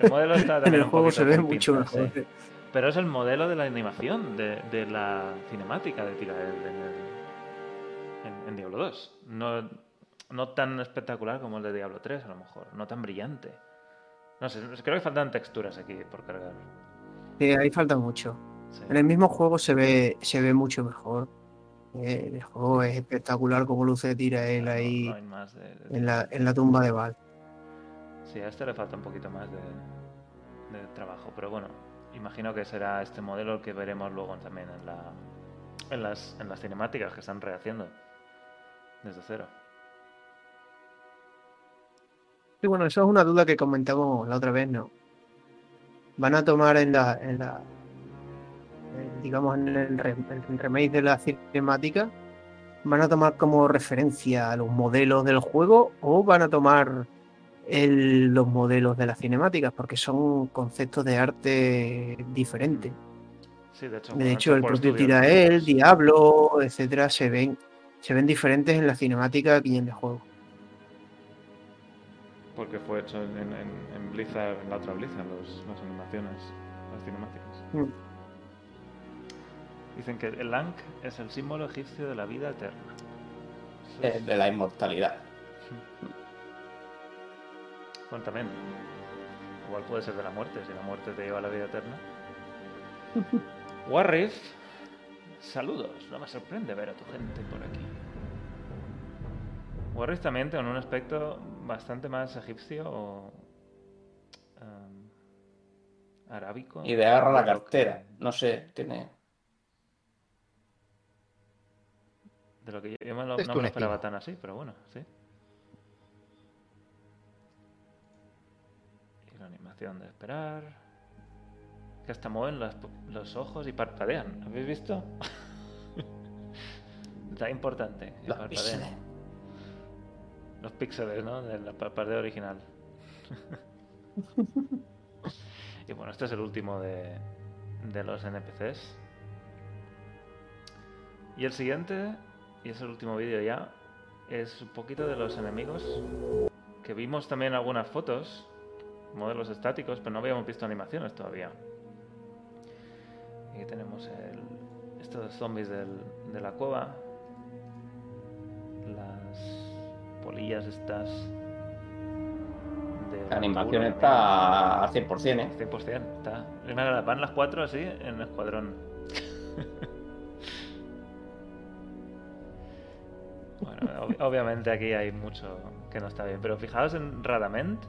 A: El modelo está
D: En
A: también
D: el juego se ve mucho mejor.
A: sí. Pero es el modelo de la animación de, de la cinemática de Tirael en, el- en, en Diablo 2. No, no tan espectacular como el de Diablo 3, a lo mejor. No tan brillante. No sé, creo que faltan texturas aquí por cargar.
D: Sí, ahí falta mucho.
A: Sí.
D: En el mismo juego se ve, se ve mucho mejor. Eh, El juego es espectacular como luce tira él ahí
A: no hay más de- de-
D: en la, en la tumba de Val.
A: Sí, a este le falta un poquito más de, de trabajo, pero bueno, imagino que será este modelo el que veremos luego también en, la, en, las, en las cinemáticas que están rehaciendo desde cero.
D: Y bueno, eso es una duda que comentamos la otra vez, ¿no? Van a tomar en la, en la digamos, en el, re- el remake de la cinemática, van a tomar como referencia a los modelos del juego o van a tomar el- los modelos de las cinemáticas, porque son conceptos de arte diferentes.
A: Sí, de hecho,
D: De hecho, el propio Tirael. Diablo, etcétera, se ven, se ven diferentes en la cinemática que en el juego.
A: Porque fue hecho en, en- en Blizzard, en la otra Blizzard, los- las animaciones, las cinemáticas.
D: Mm.
A: Dicen que el Ankh es el símbolo egipcio de la vida eterna.
B: Eh,
A: es-
B: De la inmortalidad.
A: Bueno, también. Igual puede ser de la muerte, si la muerte te lleva a la vida eterna. Warriff, saludos. No me sorprende ver a tu gente por aquí. Warriff también tiene un aspecto bastante más egipcio o em, arábico.
B: Y de agarra la cartera. No sé, tiene.
A: De lo que yo, yo me lo,
C: Es
A: no me lo esperaba tan así, pero bueno, sí. Y la animación de esperar. Que hasta mueven las- los ojos y parpadean. ¿Habéis visto? Está importante.
B: Los píxeles.
A: Los píxeles, ¿no? De la parpadeo original. y bueno, este es el último de, de los NPCs. Y el siguiente, y es el último vídeo ya, es un poquito de los enemigos. Que vimos también algunas fotos, modelos estáticos, pero no habíamos visto animaciones todavía. Y aquí tenemos el, estos zombies del- de la cueva. Las polillas estas. de
B: La animación está al 100%, ¿eh?
A: también. 100%, está. Van las cuatro así en escuadrón. Ob- obviamente aquí hay mucho que no está bien, pero fijaos en Radament,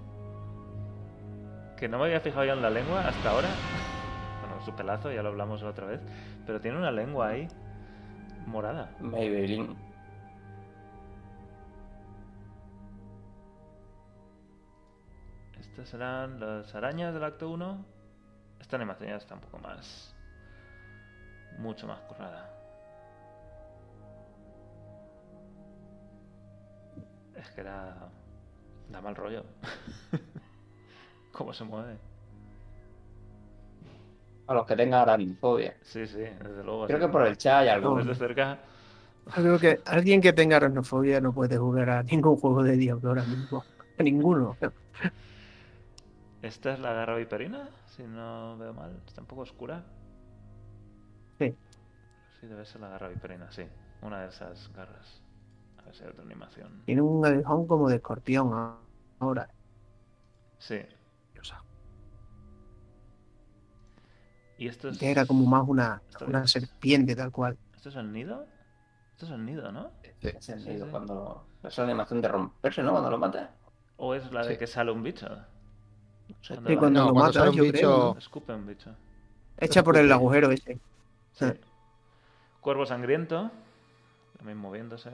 A: que no me había fijado yo en la lengua hasta ahora. Bueno, su pelazo, ya lo hablamos la otra vez, pero tiene una lengua ahí morada.
B: Maybelline.
A: Estas serán las arañas del acto 1. Esta animación ya está un poco más. Mucho más currada. Es que da. da mal rollo. ¿Cómo se mueve?
B: A los que tengan aracnofobia.
A: Sí, sí, desde luego.
B: Creo
A: sí.
B: que por el chat hay algo.
A: Desde cerca.
D: Creo que alguien que tenga aracnofobia no puede jugar a ningún juego de Diablo ahora mismo. A ninguno.
A: Esta es la garra viperina, si no veo mal. Está un poco oscura.
D: Sí.
A: Sí, debe ser la garra viperina, sí. Una de esas garras. Otra animación.
D: Tiene un aguijón como de escorpión ahora.
A: Sí. Y esto es.
D: Que era como más una, una serpiente tal cual.
A: ¿Esto es el nido? Esto es el nido, ¿no?
B: Es el
A: Sí,
B: nido
A: sí.
B: cuando. Es la animación de romperse, ¿no? Cuando lo mata.
A: ¿O es la de
C: Sí.
A: que sale un bicho?
B: No sé.
A: Cuando
D: Sí, cuando
C: No,
D: lo
C: cuando
D: mata,
C: sale un
D: yo
C: bicho-
D: creo.
A: Escupe un bicho.
D: Echa por el agujero ese.
A: Sí.
D: Sí.
A: Cuervo sangriento. También moviéndose.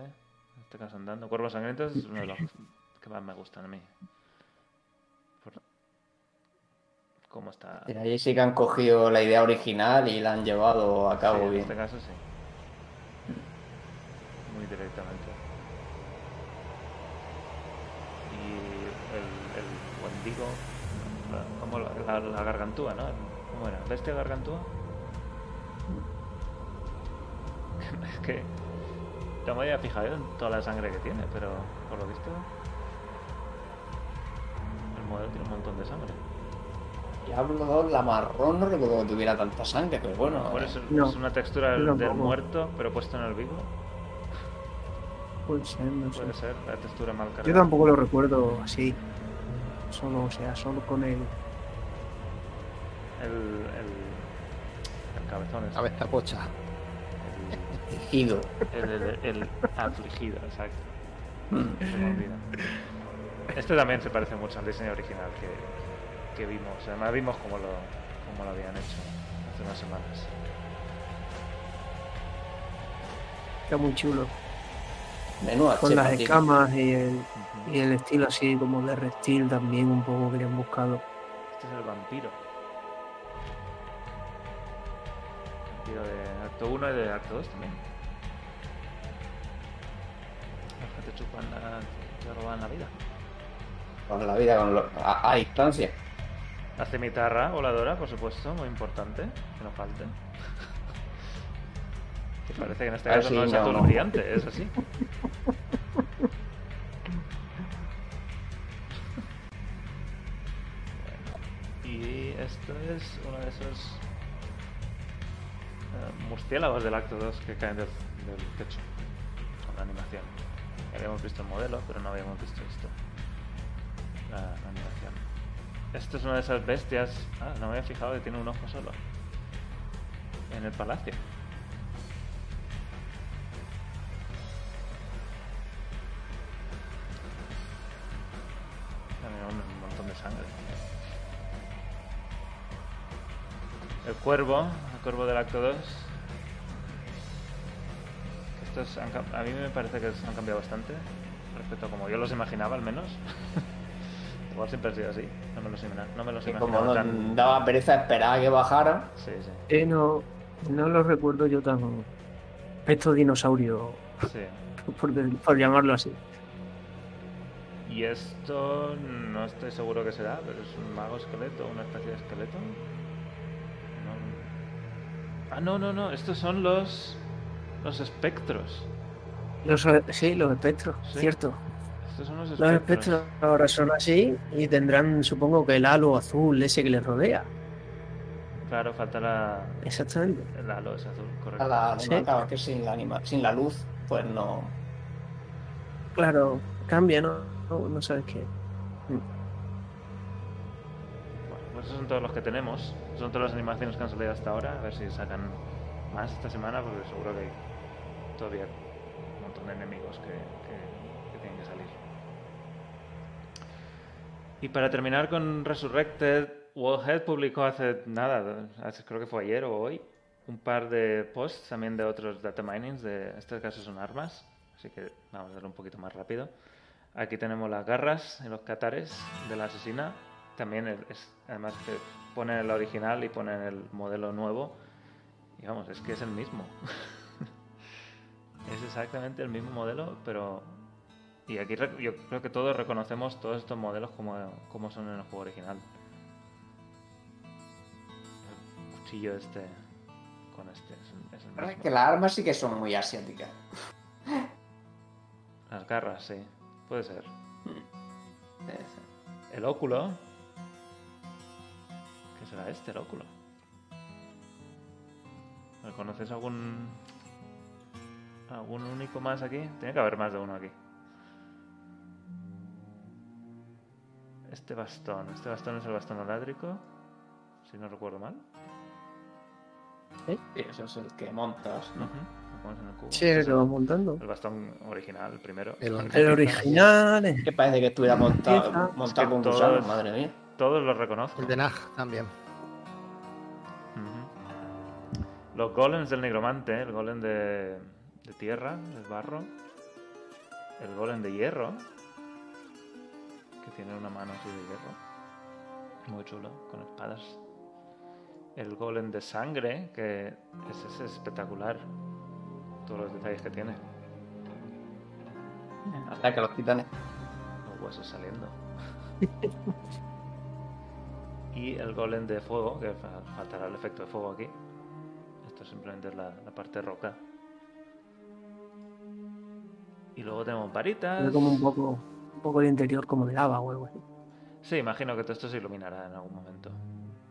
A: En este caso andando. Cuervo sangriento es uno de los que más me gustan a mí. Por cómo está.
B: Mira, ahí sí que han cogido la idea original y la han llevado a
A: Sí,
B: cabo
A: en
B: bien.
A: este caso sí. Muy directamente. Y el, el Wendigo. la- como la, la- la gargantúa, ¿no? ¿Cómo era? ¿Bestia gargantúa? es que. No me había fijado en toda la sangre que tiene, pero por lo visto. El modelo tiene un montón de sangre.
B: Diablo 2, la marrón, no recuerdo que tuviera tanta sangre, pero bueno.
A: Por
B: eh,
A: eso
D: No,
A: es una textura del, muerto, pero puesto en el vivo.
D: Puede ser, no sé.
A: Puede ser la textura mal cargada.
D: Yo tampoco lo recuerdo así. Solo, o sea, solo con el.
A: El, el, el cabezón este.
C: Cabeza pocha.
B: Tejido.
A: El, el, el- afligido, exacto.
B: Mm.
A: Se me olvida. Este también se parece mucho al diseño original que, que vimos. Además vimos cómo lo, cómo lo habían hecho hace unas semanas.
D: Está muy chulo.
B: Menuda
D: Con las escamas y el, y el estilo así como de reptil también un poco que le han buscado.
A: Este es el vampiro. De acto 1 y de acto 2 también. Te chupan la, te roban la vida.
B: Con la vida con lo- a, a distancia.
A: La cimitarra voladora, por supuesto, muy importante, que no falte. Que parece que en este caso
B: sí,
A: no es
B: no,
A: azul
B: no.
A: brillante, es así. Bueno, y esto es uno de esos murciélagos del acto 2 que caen del, techo con la animación. Habíamos visto el modelo, pero no habíamos visto esto. La, animación. Esto es una de esas bestias. Ah, no me había fijado que tiene un ojo solo. En el palacio. Un montón de sangre. El cuervo, el cuervo del acto 2. Estos han cam- a mí me parece que se han cambiado bastante respecto a como yo los imaginaba al menos. Igual siempre ha sido así. No me los, imagina- no me los imaginaba
B: como no
A: tan...
B: daba pereza esperar a que bajaran.
A: Sí, sí.
D: Eh, no, no lo recuerdo yo tan. Estos dinosaurios,
A: sí.
D: por, por llamarlo así.
A: Y esto no estoy seguro que será, pero es un mago esqueleto, una especie de esqueleto. Ah, no, no, no. Estos son los los espectros.
D: Los, sí, los espectros,
A: Sí.
D: cierto.
A: Estos son los
D: Los
A: espectros.
D: espectros ahora son así y tendrán, supongo que el halo azul ese que les rodea.
A: Claro, falta la,
D: Exactamente.
A: el halo es azul, correcto.
B: A la,
D: Sí.
B: claro, que sin la, anima, sin la luz, pues no.
D: Claro, cambia, ¿no? No, no sabes qué.
A: Pues esos son todos los que tenemos. Son todas las animaciones que han salido hasta ahora. A ver si sacan más esta semana, porque seguro que hay todavía un montón de enemigos que, tienen que salir. Y para terminar con Resurrected, Wallhead publicó hace nada, creo que fue ayer o hoy, un par de posts también de otros data minings, en este caso son armas, así que vamos a darle un poquito más rápido. Aquí tenemos las garras y los catares de la asesina. También es, además que ponen el original y ponen el modelo nuevo. Y vamos, es que es el mismo. es exactamente el mismo modelo, pero... Y aquí yo creo que todos reconocemos todos estos modelos como, como son en el juego original. El cuchillo este con este es, el- es mismo.
B: que las armas sí que son muy asiáticas.
A: Las garras, sí. Puede ser.
B: Es-
A: El óculo. ¿Qué será este, el óculo? ¿Reconoces algún ¿Algún único más aquí? Tiene que haber más de uno aquí. Este bastón. Este bastón es el bastón oládrico. Si no recuerdo mal.
B: Sí, eso es el que montas, ¿no?
A: Ujú, lo pones en el cubo.
D: Sí,
A: Este
D: lo vamos montando.
A: el bastón original, el primero.
C: El-
D: original. eh.
B: Que parece que estuviera montado, montado
A: Es
B: con
A: todos-
B: madre mía.
A: Todos los reconozco.
C: El de Nag también.
A: Los golems del negromante, el golem de, de tierra, de barro, el golem de hierro, que tiene una mano así de hierro, muy chulo, con espadas. El golem de sangre, que ese es espectacular, todos los detalles que tiene,
B: Ataca a los titanes.
A: los huesos saliendo. y el golem de fuego, que fa- faltará el efecto de fuego aquí. Esto simplemente es la, la parte roca. Y luego tenemos varitas.
D: Tiene como un poco, un poco el interior como de lava o algo así.
A: Sí, imagino que todo esto se iluminará en algún momento.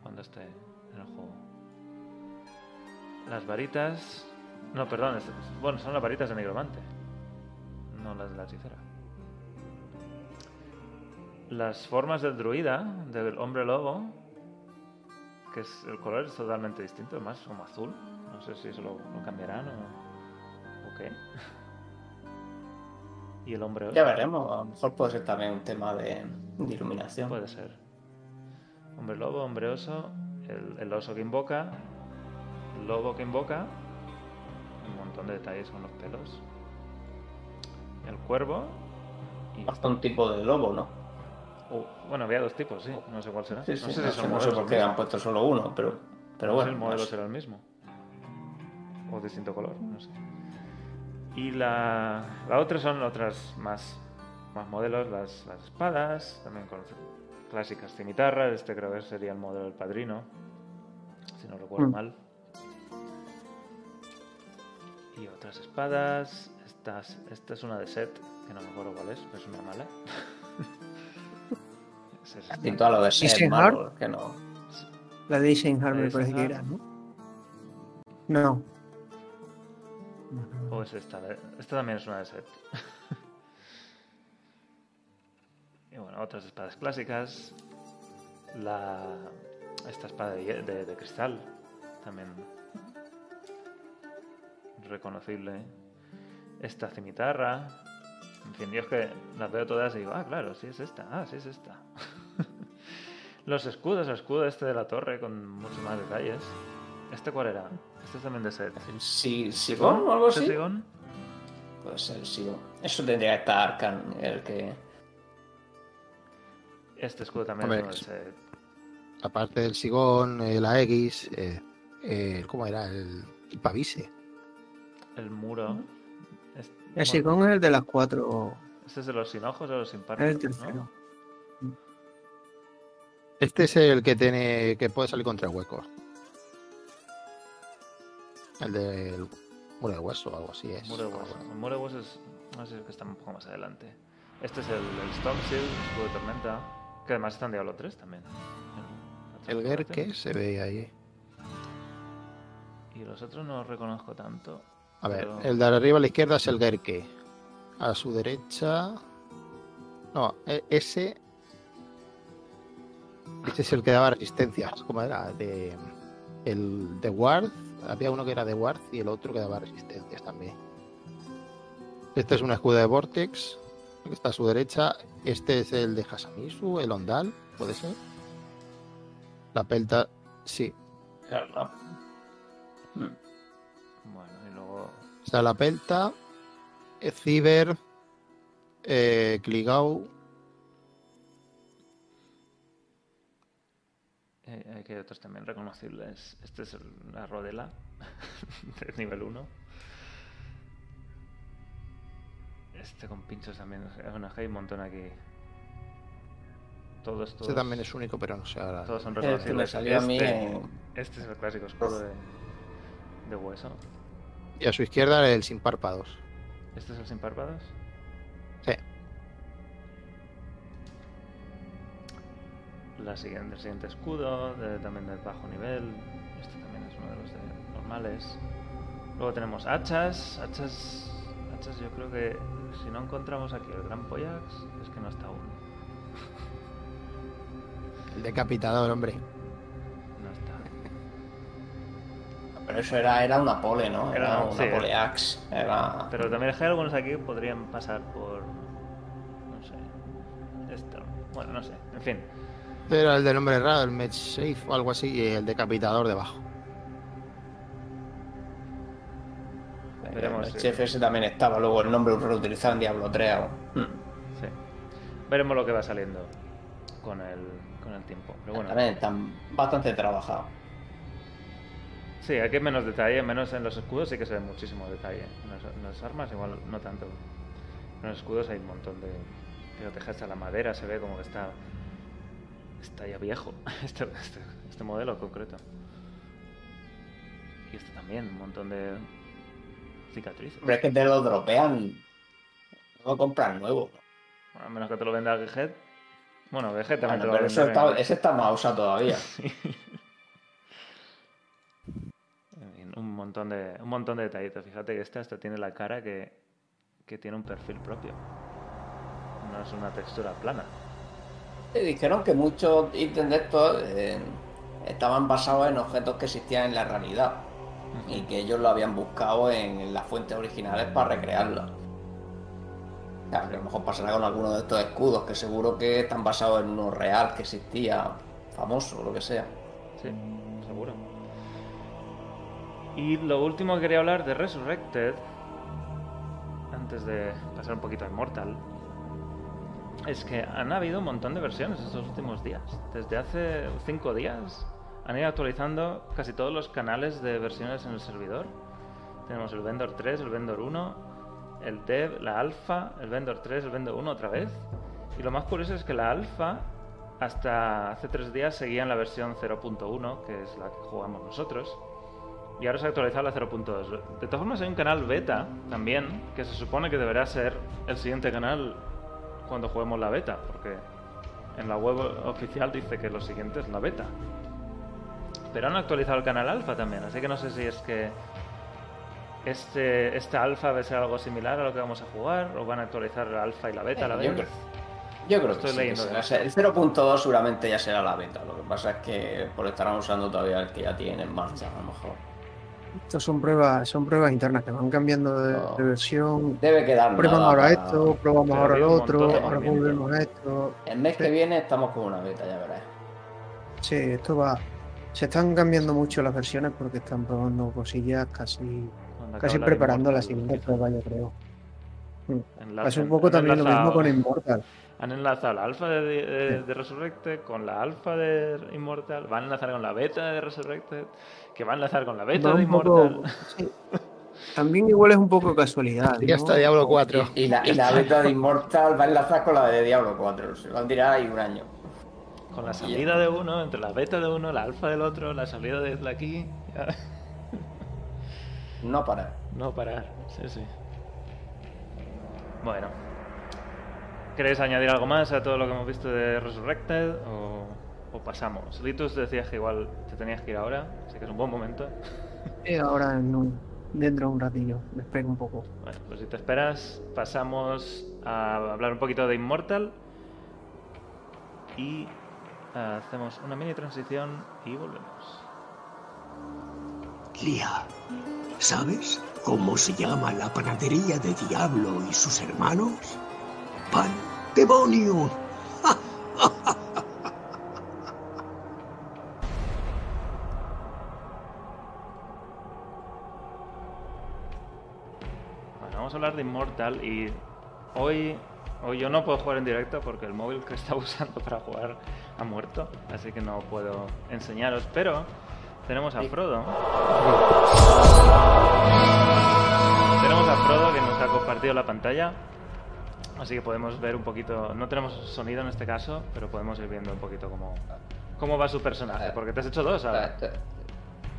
A: Cuando esté en el juego. Las varitas. No, perdón. es- Bueno, son las varitas de negromante. No las de la hechicera. Las formas del druida, del hombre lobo. Que es, el color es totalmente distinto, es más como azul. No sé si eso lo, lo cambiarán o, o qué. Y el hombre oso.
B: Ya veremos, a lo mejor puede ser también un tema de, de iluminación.
A: Puede ser. Hombre lobo, hombre oso, el, el oso que invoca, el lobo que invoca, un montón de detalles con los pelos. El cuervo y...
B: Hasta un tipo de lobo, ¿no?
A: Bueno, había dos tipos, sí. No sé cuál será.
B: Sí, sí,
A: no sé
B: no
A: si
B: sé,
A: son
B: no sé por qué han puesto solo uno, pero, pero
A: No sé
B: bueno.
A: el modelo
B: no sé.
A: será el mismo. O distinto color, no sé. Y la, la otra son otras más, más modelos, las, las espadas, también con clásicas cimitarras. Este creo que sería el modelo del padrino, si no recuerdo
D: Mm.
A: mal. Y otras espadas. Estas, esta es una de set, que no me acuerdo cuál es, pero es una mala. Esta.
B: Y todo lo de
D: Eisenhart.
B: malo, que no.
D: La de Eisenhower me parece que era. ¿no? No.
A: O es esta. de- Esta también es una de set. y bueno, otras espadas clásicas. La, esta espada de- de cristal. También reconocible. Esta cimitarra. En fin, yo es que las veo todas y digo, ah, claro, sí es esta. Ah, sí es esta. Los escudos, el escudo este de la torre con muchos más detalles. ¿Este cuál era? Este es también de set.
B: Si, ¿Sigón o algo
A: ¿Este
B: así?
A: Sigón?
B: Puede ser Sigón. Eso tendría que estar Arcan, el que.
A: Este escudo también
C: Hombre,
A: es uno de set.
C: Aparte del Sigón, el Aegis, eh, eh, ¿cómo era? El, el Pavise.
A: El muro. Es-
D: El
A: bueno,
D: Sigón es el de las cuatro.
A: ¿Este es de los sin ojos o de los sin
D: Es
A: párpados?
D: el tercero.
C: Este es el que tiene que puede salir con tres huecos. El del muro de hueso o algo así es.
A: Muro de
C: Ah,
A: hueso. El muro de hueso es. No sé, que está un poco más adelante. Este es el, el Storm Shield, el escudo de tormenta. Que además está en Diablo 3 también. En la
C: El
A: transformación.
C: Gerke se ve ahí.
A: Y los otros no los reconozco tanto.
C: A ver,
A: pero-
C: el de arriba a la izquierda es el Gerke. A su derecha. No, e- ese. Ese es el que daba resistencias. ¿Cómo era? De. El de Ward. Había uno que era de Ward y el otro que daba resistencias también. Este es un escudo de Vortex. Que está a su derecha. Este es el de Hasamisu, el Ondal, puede ser. La pelta. Sí.
B: Claro,
A: Bueno, y luego.
C: Está la pelta. Ciber. Eh, Kligau.
A: Eh, Aquí hay otros también reconocibles. Este es la rodela. de nivel 1. Este con pinchos también. Bueno, hay un montón aquí. Todos, todos.
C: Este también es único, pero no sé ahora.
A: Todos son
B: me
A: reconocibles.
B: mí
A: Este-
B: en-
A: Este es el clásico escudo de, de hueso.
C: Y a su izquierda el sin párpados.
A: ¿Este es el sin párpados? La siguiente, el siguiente escudo, de- también de bajo nivel. Este también es uno de los de normales. Luego tenemos hachas. Hachas. Hachas, yo creo que si no encontramos aquí el gran Poyax, es que no está aún.
C: El decapitador, hombre.
A: No está.
B: Pero eso era, era una pole, ¿no? Era,
A: Era-
B: una
A: sí.
B: pole axe. Era...
A: Pero también es que hay algunos aquí que podrían pasar por. No sé. Esto. Bueno, no sé. En fin.
C: Pero el de nombre raro, el Med Safe o algo así, y el decapitador debajo.
A: Veremos,
B: el chef ese también estaba, luego el nombre lo reutilizado en Diablo 3 aún. Mm.
A: Sí. Veremos lo que va saliendo con el, con el tiempo. Pero bueno.
B: También están bastante trabajados.
A: Sí, aquí hay menos detalle, menos en los escudos sí que se ve muchísimo detalle. En las, en las armas igual no tanto. En los escudos hay un montón de... Fíjate, hasta la madera se ve como que está... Está ya viejo, este, este, este modelo en concreto. Y este también, un montón de cicatrices.
B: Hombre, es que te lo dropean. No compran nuevo.
A: Bueno, a menos que te lo venda Gehet. Bueno, Gehet también
B: Bueno,
A: te lo
B: pero eso está- ese está más usado todavía.
A: Un montón de un montón de detallitos. Fíjate que esta hasta tiene la cara que, que tiene un perfil propio. No es una textura plana.
B: Y dijeron que muchos ítems de estos eh, estaban basados en objetos que existían en la realidad y que ellos lo habían buscado en las fuentes originales para que a lo mejor pasará con alguno de estos escudos que seguro que están basados en uno real que existía, famoso o lo que sea.
A: Sí, seguro. Y lo último que quería hablar de Resurrected, antes de pasar un poquito a Immortal, es que han habido un montón de versiones estos últimos días. Desde hace cinco días han ido actualizando casi todos los canales de versiones en el servidor. Tenemos el Vendor 3, el Vendor 1, el Dev, la Alpha, el Vendor 3, el Vendor 1 otra vez. Y lo más curioso es que la Alpha hasta hace tres días seguía en la versión 0.1, que es la que jugamos nosotros. Y ahora se ha actualizado la 0.2. De todas formas hay un canal beta también, que se supone que deberá ser el siguiente canal cuando juguemos la beta, porque en la web oficial dice que lo siguiente es la beta. Pero han actualizado el canal alfa también, así que no sé si es que este, esta alfa va a ser algo similar a lo que vamos a jugar, o van a actualizar la alfa y la beta a la
B: Eh, yo
A: vez.
B: creo- Yo creo
A: Estoy
B: que sí, que
A: leyendo
B: O sea, el 0.2 seguramente ya será la beta. Lo que pasa es que por estarán usando todavía el que ya tienen en marcha, a lo mejor.
D: Estos son pruebas, son pruebas internas que van cambiando de,
B: No.
D: de versión.
B: Debe quedar
D: Prueban
B: nada
D: ahora
B: para-
D: esto, probamos ahora
A: un
D: otro, ahora volvemos a esto.
B: El mes
D: Sí.
B: que viene estamos con una beta, ya verás.
D: Sí, esto va. Se están cambiando mucho las versiones porque están probando cosillas casi,
A: Cuando
D: casi preparando la siguiente prueba, yo creo.
A: enlazan-
D: Es un poco
A: han
D: también lo mismo
A: enlazado-
D: con Immortal.
A: Han enlazado la alfa de, de, de Resurrected con la alfa de Immortal, van a enlazar con la beta de Resurrected, que va a enlazar con la beta de
D: un poco-
A: Immortal.
D: sí. También igual es un poco casualidad.
C: Y ya
D: ¿no?
C: está Diablo 4.
B: Y, y la, y la beta de Immortal va a enlazar con la de Diablo 4. Se van a tirar ahí un año.
A: Con la salida de uno, entre la beta de uno, la alfa del otro, la salida de aquí. ya.
B: No parar.
A: No parar, sí, sí. Bueno. ¿Queréis añadir algo más a todo lo que hemos visto de Resurrected o, o pasamos? Litus decías que igual te tenías que ir ahora, así que es un buen momento.
D: Y ahora en un- dentro de un ratillo, me espero un poco.
A: Bueno, pues si te esperas, pasamos a hablar un poquito de Immortal y ah, hacemos una mini transición y volvemos.
F: Lía, ¿sabes cómo se llama la panadería de Diablo y sus hermanos? ¡Pan demonio!
A: Bueno, vamos a hablar de Immortal y hoy, hoy yo no puedo jugar en directo porque el móvil que estaba usando para jugar ha muerto, así que no puedo enseñaros, pero tenemos a Frodo. Tenemos a Frodo que nos ha compartido la pantalla, así que podemos ver un poquito, no tenemos sonido en este caso, pero podemos ir viendo un poquito cómo, cómo va su personaje, porque te has hecho dos ahora.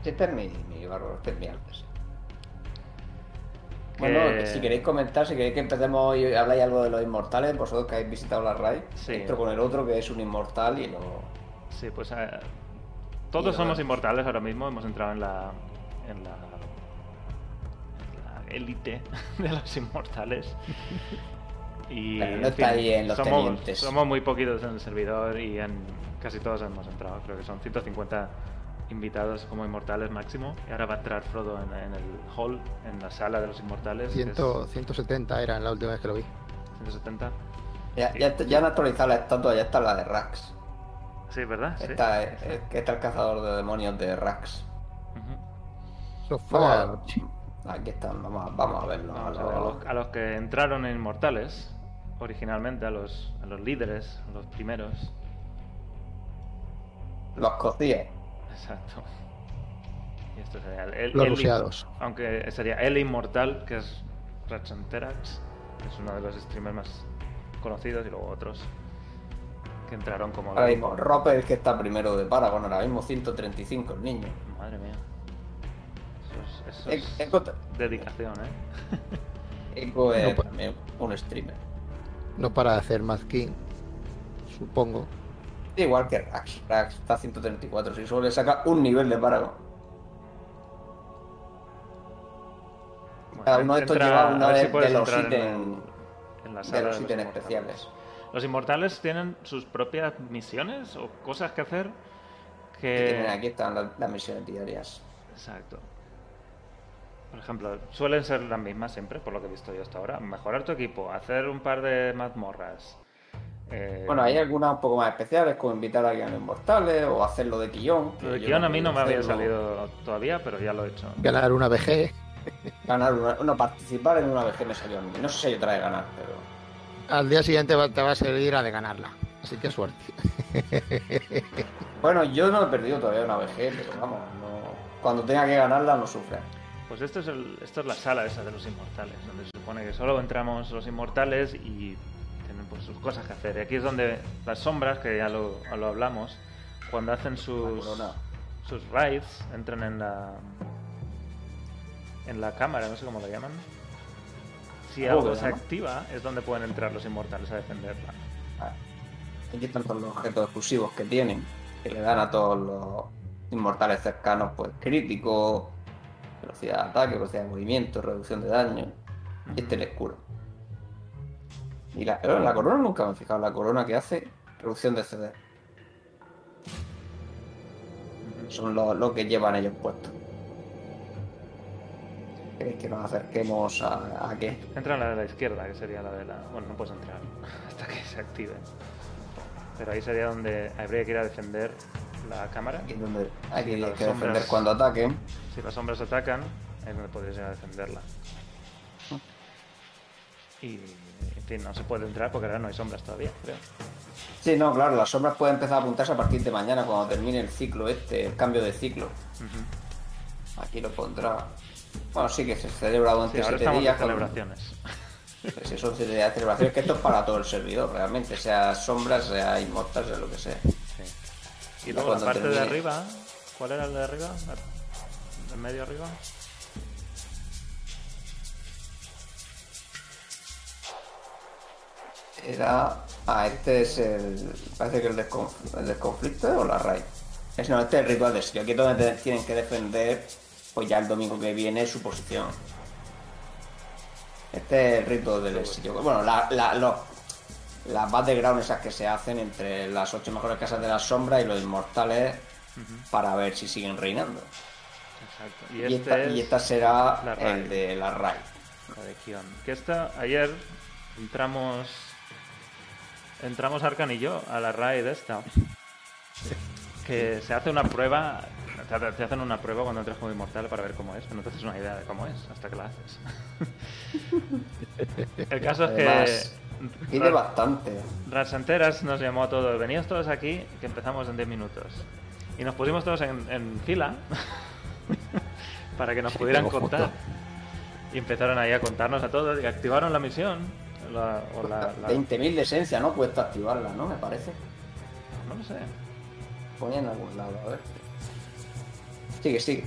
B: Es mi, bárbaro.
A: Que-
B: Bueno, si queréis comentar, si queréis que empecemos y habláis algo de los inmortales, vosotros que habéis visitado la raid,
A: Sí.
B: con el otro que es un inmortal y lo.
A: Sí, pues eh, todos
B: Y
A: somos inmortales ahora mismo, hemos entrado en la, en la élite de los inmortales. Y
B: Pero no
A: en
B: está ahí en los
A: somos,
B: tenientes.
A: somos muy poquitos en el servidor y en casi todos hemos entrado. Creo que son 150 invitados como inmortales máximo. Y ahora va a entrar Frodo en, en el hall, en la sala de los inmortales. que es
C: 100 170 era la última vez que lo vi.
A: 170.
B: Ya, ya, ya han actualizado la estatua, ya está la de Rax.
A: Sí, ¿verdad? Sí.
B: Está, eh, que está el cazador de demonios de Rax. Vamos
C: noche.
B: a, aquí están, vamos a, vamos a verlo.
A: Vamos
B: a
A: a, ver, a
B: los-
A: los, a los que entraron en Inmortales originalmente, a los, a los líderes, a los primeros.
B: los cocíes.
A: Exacto. Y esto sería el, el-
C: Los ruseados.
A: Aunque sería el inmortal, que es Ratchanterax, que es uno de los streamers más conocidos, y luego otros que entraron como.
B: Ahora mismo, Roper es que está primero de Paragon, ahora mismo 135 el niño.
A: Madre mía. Eso es, eso
B: E-
A: es dedicación, ¿eh?
B: Echo es
C: No,
B: un streamer.
C: No para de hacer Mad King, supongo.
B: Igual que Rax. Rax está a 134, si solo le saca un nivel de Paragon.
A: Bueno,
B: Cada uno de estos
A: entra-
B: lleva una
A: si
B: de, de los
A: en
B: ítems,
A: el- en la
B: de los ítems especiales.
A: Los inmortales tienen sus propias misiones o cosas que hacer
B: Que tienen aquí están las, las misiones diarias.
A: Exacto. Por ejemplo, suelen ser las mismas siempre, por lo que he visto yo hasta ahora. Mejorar tu equipo, hacer un par de mazmorras. Eh,
B: Bueno, hay algunas un poco más especiales, como invitar a alguien a los inmortales o hacerlo de Quillón.
A: Lo de Kion a mí no me había salido todavía, pero ya lo he hecho.
C: Ganar una VG.
B: Ganar una, no, participar en una que me salió a mí. No sé si hay otra de ganar, pero.
C: Al día siguiente te va a servir a de ganarla. Así que suerte.
B: Bueno, yo no he perdido todavía una VG, pero vamos, no... cuando tenga que ganarla no sufre.
A: Pues esto es, el, esto es la sala esa de los inmortales, donde se supone que solo entramos los inmortales y pues sus cosas que hacer. Y aquí es donde las sombras, que ya lo, lo hablamos, cuando hacen sus, sus raids, entran en la en la cámara, no sé cómo lo llaman. Si
B: ¿Cómo
A: algo se activa, es donde pueden entrar los inmortales a defenderla.
B: Ah, Aquí están todos los objetos exclusivos que tienen, que le dan a todos los inmortales cercanos, pues crítico, velocidad de ataque, velocidad de movimiento, reducción de daño. Y este el escudo. Y la, la corona nunca me he fijado, la corona que hace reducción de CD. Son lo, lo que llevan ellos puestos. ¿Queréis que nos acerquemos a, a qué?
A: Entra en la de la izquierda, que sería la de la... Bueno, no puedes entrar hasta que se active. Pero ahí sería donde habría que ir a defender la cámara.
B: Aquí es donde hay que, defender cuando ataquen.
A: Si las sombras atacan, es donde podrías ir a defenderla. Y, no se puede entrar porque ahora no hay sombras todavía, creo.
B: Sí, no, claro, las sombras pueden empezar a apuntarse a partir de mañana cuando termine el ciclo este, el cambio de ciclo. Aquí lo pondrá. Bueno, sí que se celebra
A: Sí,
B: durante
A: ahora
B: siete
A: estamos en
B: días.
A: celebraciones.
B: Sí, siete días de celebraciones, que esto es para todo el servidor, realmente, sea sombras, sea inmortal, sea lo que sea.
A: Sí. Y luego la parte de arriba, ¿cuál era el de arriba? ¿El medio arriba?
B: Era. Ah, este es el. Parece que el, desconf- el desconflicto o la raid. Es, no, este es el ritual de sitio. Aquí es donde te- tienen que defender, pues ya el domingo que viene, su posición. Este es el rito del sitio. Bueno, la, la, los- las battleground esas que se hacen entre las ocho mejores casas de la sombra y los inmortales para ver si siguen reinando.
A: Exacto. Y,
B: Y,
A: este
B: esta,
A: es
B: y esta será el de la raid.
A: la de Kion. Que esta, ayer entramos. Entramos Arcan y yo a la raid esta. Que se hace una prueba. Te te hacen una prueba cuando entras como inmortal para ver cómo es, pero no te haces una idea de cómo es hasta que la haces. El caso es que.
B: Pide bastante.
A: Ratsanteras nos llamó a todos. Veníos todos aquí, que empezamos en 10 minutos. Y nos pusimos todos en, en fila para que nos pudieran
C: foto.
A: contar. Y empezaron ahí a contarnos a todos y activaron la misión. La- o la- la-
B: 20.000 de esencia, ¿no? Cuesta activarla, ¿no? Me parece.
A: no lo sé.
B: Ponía en algún lado, a ver. Sigue, sigue.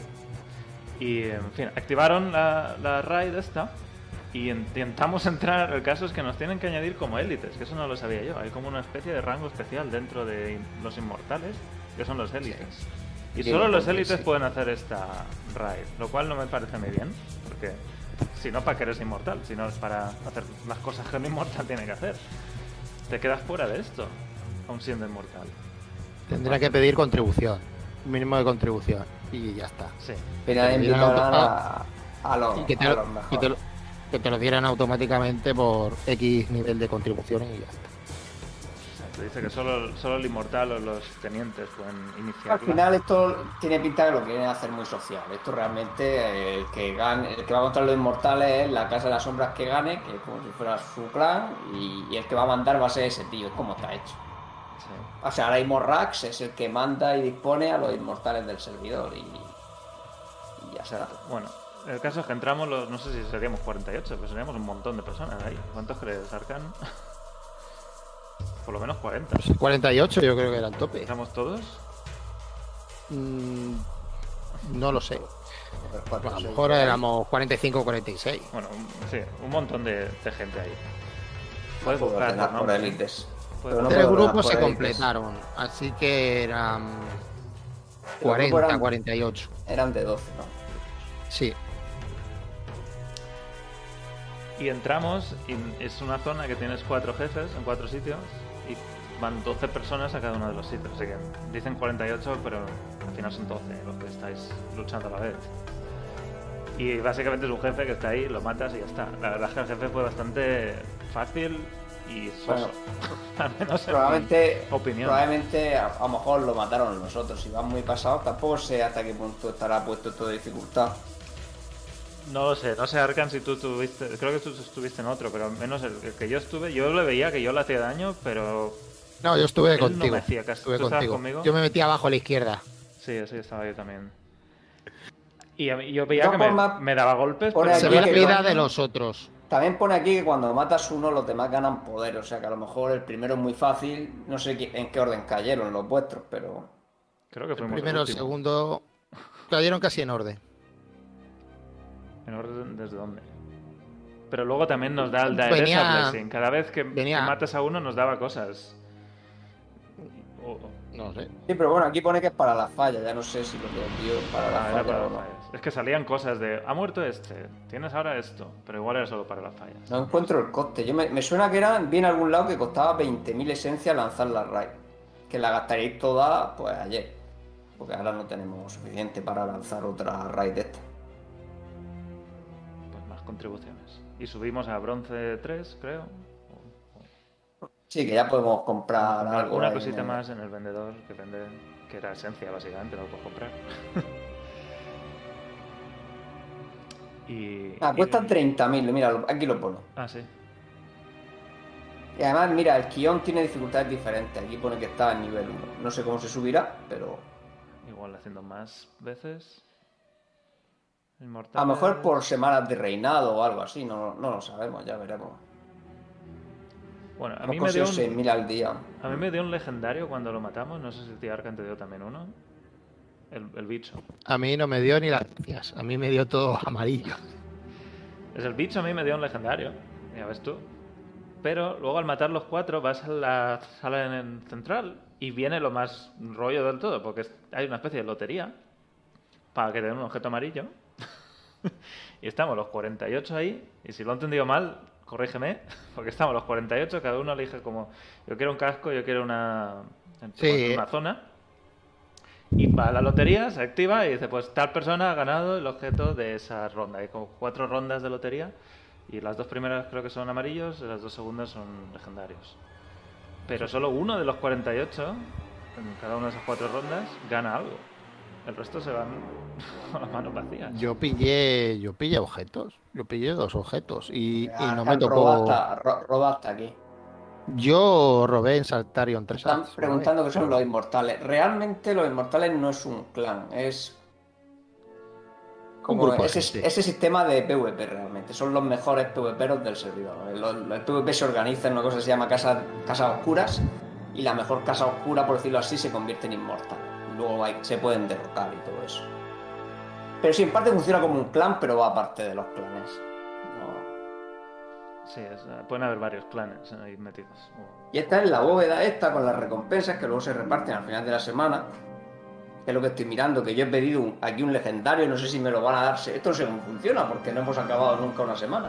A: Y en fin, activaron la, la raid esta. Y intentamos entrar. El caso es que nos tienen que añadir como élites, que eso no lo sabía yo. Hay como una especie de rango especial dentro de los inmortales, que son los élites. Y
B: Sí,
A: solo
B: lo
A: los élites
B: sí.
A: pueden hacer esta raid, lo cual no me parece muy bien, porque Si no para que eres inmortal, sino es para hacer las cosas que un inmortal tiene que hacer. Te quedas fuera de esto, aún siendo inmortal.
C: Tendrá que pedir contribución. Un mínimo de contribución. Y ya está.
A: Sí.
B: Pero
C: Te
B: a, a los,
C: Y que te,
B: a
C: lo,
B: los
C: y
B: mejores.
C: te lo- que te lo dieran automáticamente por X nivel de contribuciones y ya está.
A: Te dice que solo, solo el inmortal o los tenientes pueden iniciar.
B: Al final esto tiene pinta de que lo quieren hacer muy social. Esto realmente eh, el que gane, el que va contra los inmortales es la casa de las sombras que gane, que es como si fuera su clan, y, y el que va a mandar va a ser ese tío, es como está hecho. O sea, ahora mismo Rax es el que manda y dispone a los inmortales del servidor y, y ya está.
A: Bueno, el caso es que entramos, los, no sé si seríamos 48, pero seríamos un montón de personas ahí. ¿Cuántos crees, Arcan? Por lo menos 40.
C: 48 yo creo que era el tope.
A: ¿Entramos todos?
C: Mm, no lo sé. A lo mejor éramos 45 o 46.
A: Bueno, sí, un montón de, de gente ahí. Puedes
B: Puedo
A: buscar los
B: por élites. No
C: Tres grupos se completaron, así que eran
B: Los
C: 40,
B: grupos eran-
C: 48.
B: Eran de 12, ¿no?
C: Sí,
A: Y entramos y es una zona que tienes cuatro jefes en cuatro sitios y van 12 personas a cada uno de los sitios. Así que dicen 48, pero al final son 12 los que estáis luchando a la vez. Y básicamente es un jefe que está ahí, lo matas y ya está. La verdad es que el jefe fue bastante fácil y soso. al menos
B: Probablemente,
A: opinión.
B: probablemente a, a lo mejor lo mataron los otros. Si van muy pasados, tampoco sé hasta qué punto estará puesto esto de dificultad.
A: No lo sé, no sé Arkan si tú tuviste, creo que tú estuviste en otro, pero al menos el, el que yo estuve, yo le veía que yo le hacía daño, pero
C: no, yo estuve
A: Él no
C: contigo.
A: me hacía caso.
C: Estuve
A: ¿Tú estabas
C: contigo.
A: conmigo?
C: Yo me metí abajo a la izquierda.
A: sí, sí, estaba yo también. Y a mí- yo veía que me, daba golpes, pero
C: Se ve la vida de los otros.
B: También pone aquí que cuando matas uno, los demás ganan poder. O sea que a lo mejor el primero es muy fácil. No sé en qué orden cayeron los vuestros, pero.
A: creo que
C: El
A: fuimos
C: primero, el segundo cayeron casi en orden.
A: En orden desde dónde. Pero luego también nos da el
C: Venía-
A: Blessing. Cada vez que,
C: venía-
A: que matas a uno nos daba cosas. O-
C: No sé.
B: Sí, pero bueno, aquí pone que es para las fallas. Ya no sé si lo que os dio es para
A: Ah,
B: las
A: era
B: fallas
A: para
B: o
A: las
B: no.
A: fallas. Es que salían cosas de, ha muerto este, tienes ahora esto, pero igual era solo para las fallas.
B: No encuentro el coste. Yo me, me suena que era, vi en algún lado que costaba 20.000 esencias lanzar la raid. Que la gastaréis toda, pues ayer. Porque ahora no tenemos suficiente para lanzar otra raid de esta.
A: Contribuciones. Y subimos a bronce 3, creo.
B: Sí, que ya podemos comprar
A: Comprar
B: algo.
A: una
B: en
A: cosita
B: el-
A: más en el vendedor que vende, que era esencia básicamente, no lo puedo comprar. y,
B: Ah,
A: y-
B: cuestan 30.000, mira, aquí lo pone.
A: Ah, sí.
B: Y además, mira, el guion tiene dificultades diferentes. Aquí pone que está en nivel 1. No sé cómo se subirá, pero
A: Igual haciendo más veces. Inmortal.
B: a lo mejor por semanas de reinado o algo así. No, no lo sabemos, ya veremos.
A: Bueno, a mí, me dio un,
B: 6.000 al día.
A: a mí me dio un legendario cuando lo matamos. No sé si el tío Arkan te dio también uno. El, el bicho.
C: A mí no me dio ni las gracias. A mí me dio todo amarillo.
A: Es el bicho a mí me dio un legendario. Ya ves tú. Pero luego al matar los cuatro vas a la sala en el central y viene lo más rollo del todo, porque hay una especie de lotería para que te den un objeto amarillo. y estamos los 48 ahí, y si lo he entendido mal, corrígeme, porque estamos los 48, cada uno elige como, yo quiero un casco, yo quiero una,
C: Sí.
A: una zona. Y va la lotería, se activa y dice, pues tal persona ha ganado el objeto de esa ronda. Hay como cuatro rondas de lotería y las dos primeras creo que son amarillos y las dos segundas son legendarios. Pero solo uno de los 48, en cada una de esas cuatro rondas, gana algo. El resto se van con las manos vacías.
C: Yo pillé, yo pillé objetos. Yo pillé dos objetos y, y no me tocó.
B: Roba hasta, ro- roba hasta aquí.
C: Yo robé en Saltarion 3
B: Están preguntando qué son los inmortales. Realmente los inmortales no es un clan, es como ese, sistema de PvP realmente. Son los mejores PvPeros del servidor. El, el PvP se organiza en una cosa que se llama casa- casas oscuras y la mejor casa oscura, por decirlo así, se convierte en inmortal. Luego hay- se pueden derrotar y todo eso. Pero sí, en parte funciona como un clan, pero va aparte de los clanes. No.
A: Sí, es- pueden haber varios clanes ahí metidos.
B: Y esta es la bóveda esta con las recompensas que luego se reparten al final de la semana. Es lo que estoy mirando, que yo he pedido un- aquí un legendario, no sé si me lo van a dar. Esto no sé cómo funciona, porque no hemos acabado nunca una semana.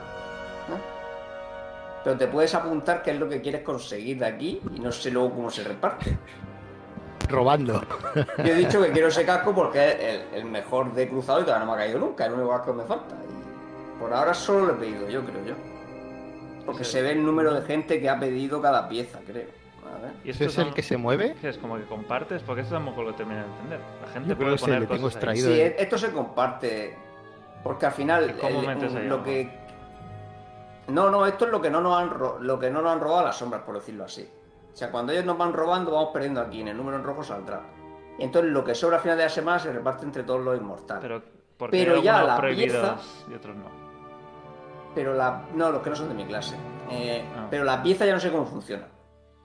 B: ¿no? Pero te puedes apuntar qué es lo que quieres conseguir de aquí y no sé luego cómo se reparte.
C: Robando.
B: Yo he dicho que quiero ese casco porque es el, el mejor de cruzado y todavía no me ha caído nunca, el único casco que me falta. Y por ahora solo lo he pedido yo, creo yo. Porque
A: Sí.
B: se ve el número de gente que ha pedido cada pieza, creo. A ver.
A: ¿Y
C: ¿Ese es el que se mueve?
A: es como que compartes? Porque eso tampoco lo termino de entender. La gente
C: Yo creo
A: puede
C: que se
A: poner
C: le tengo
A: cosas ahí.
C: extraído.
B: Sí,
C: de-
B: esto se comparte. Porque al final
A: ¿Y cómo
B: el-
A: metes ahí
B: lo
A: algo?
B: que no, no, esto es lo que no nos han ro- lo que no nos han robado las sombras, por decirlo así. O sea, cuando ellos nos van robando, vamos perdiendo aquí, en el número en rojo saldrá. Y entonces lo que sobra a final de la semana se reparte entre todos los inmortales. Pero,
A: Pero, porque
B: Pero
A: hay
B: ya la
A: prohibidos y otros no.
B: la. No, los que no son de mi clase. Eh,
A: Ah.
B: Pero la pieza ya no sé cómo funciona.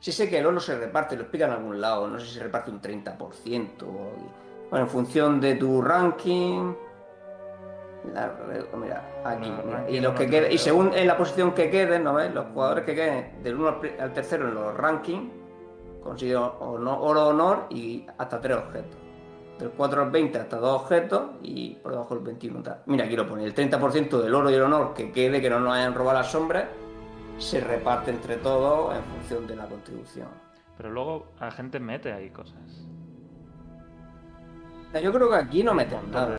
B: Sí sé que el oro se reparte, lo explica en algún lado, no sé si se reparte un 30%. o- Bueno, en función de tu ranking. La- mira, aquí.
A: No,
B: mira, y los que queden, y según en la posición que queden, ¿no ves? Los jugadores que queden del 1 al, tercero en los rankings consiguen oro honor y hasta 3 objetos. Del 4 al 20 hasta 2 objetos y por debajo el 21 tal. Mira, aquí lo pone. El 30% del oro y el honor que quede, que no nos hayan robado las sombras, se reparte entre todos en función de la contribución.
A: Pero luego la gente mete ahí cosas.
B: Yo creo que aquí no meten nada.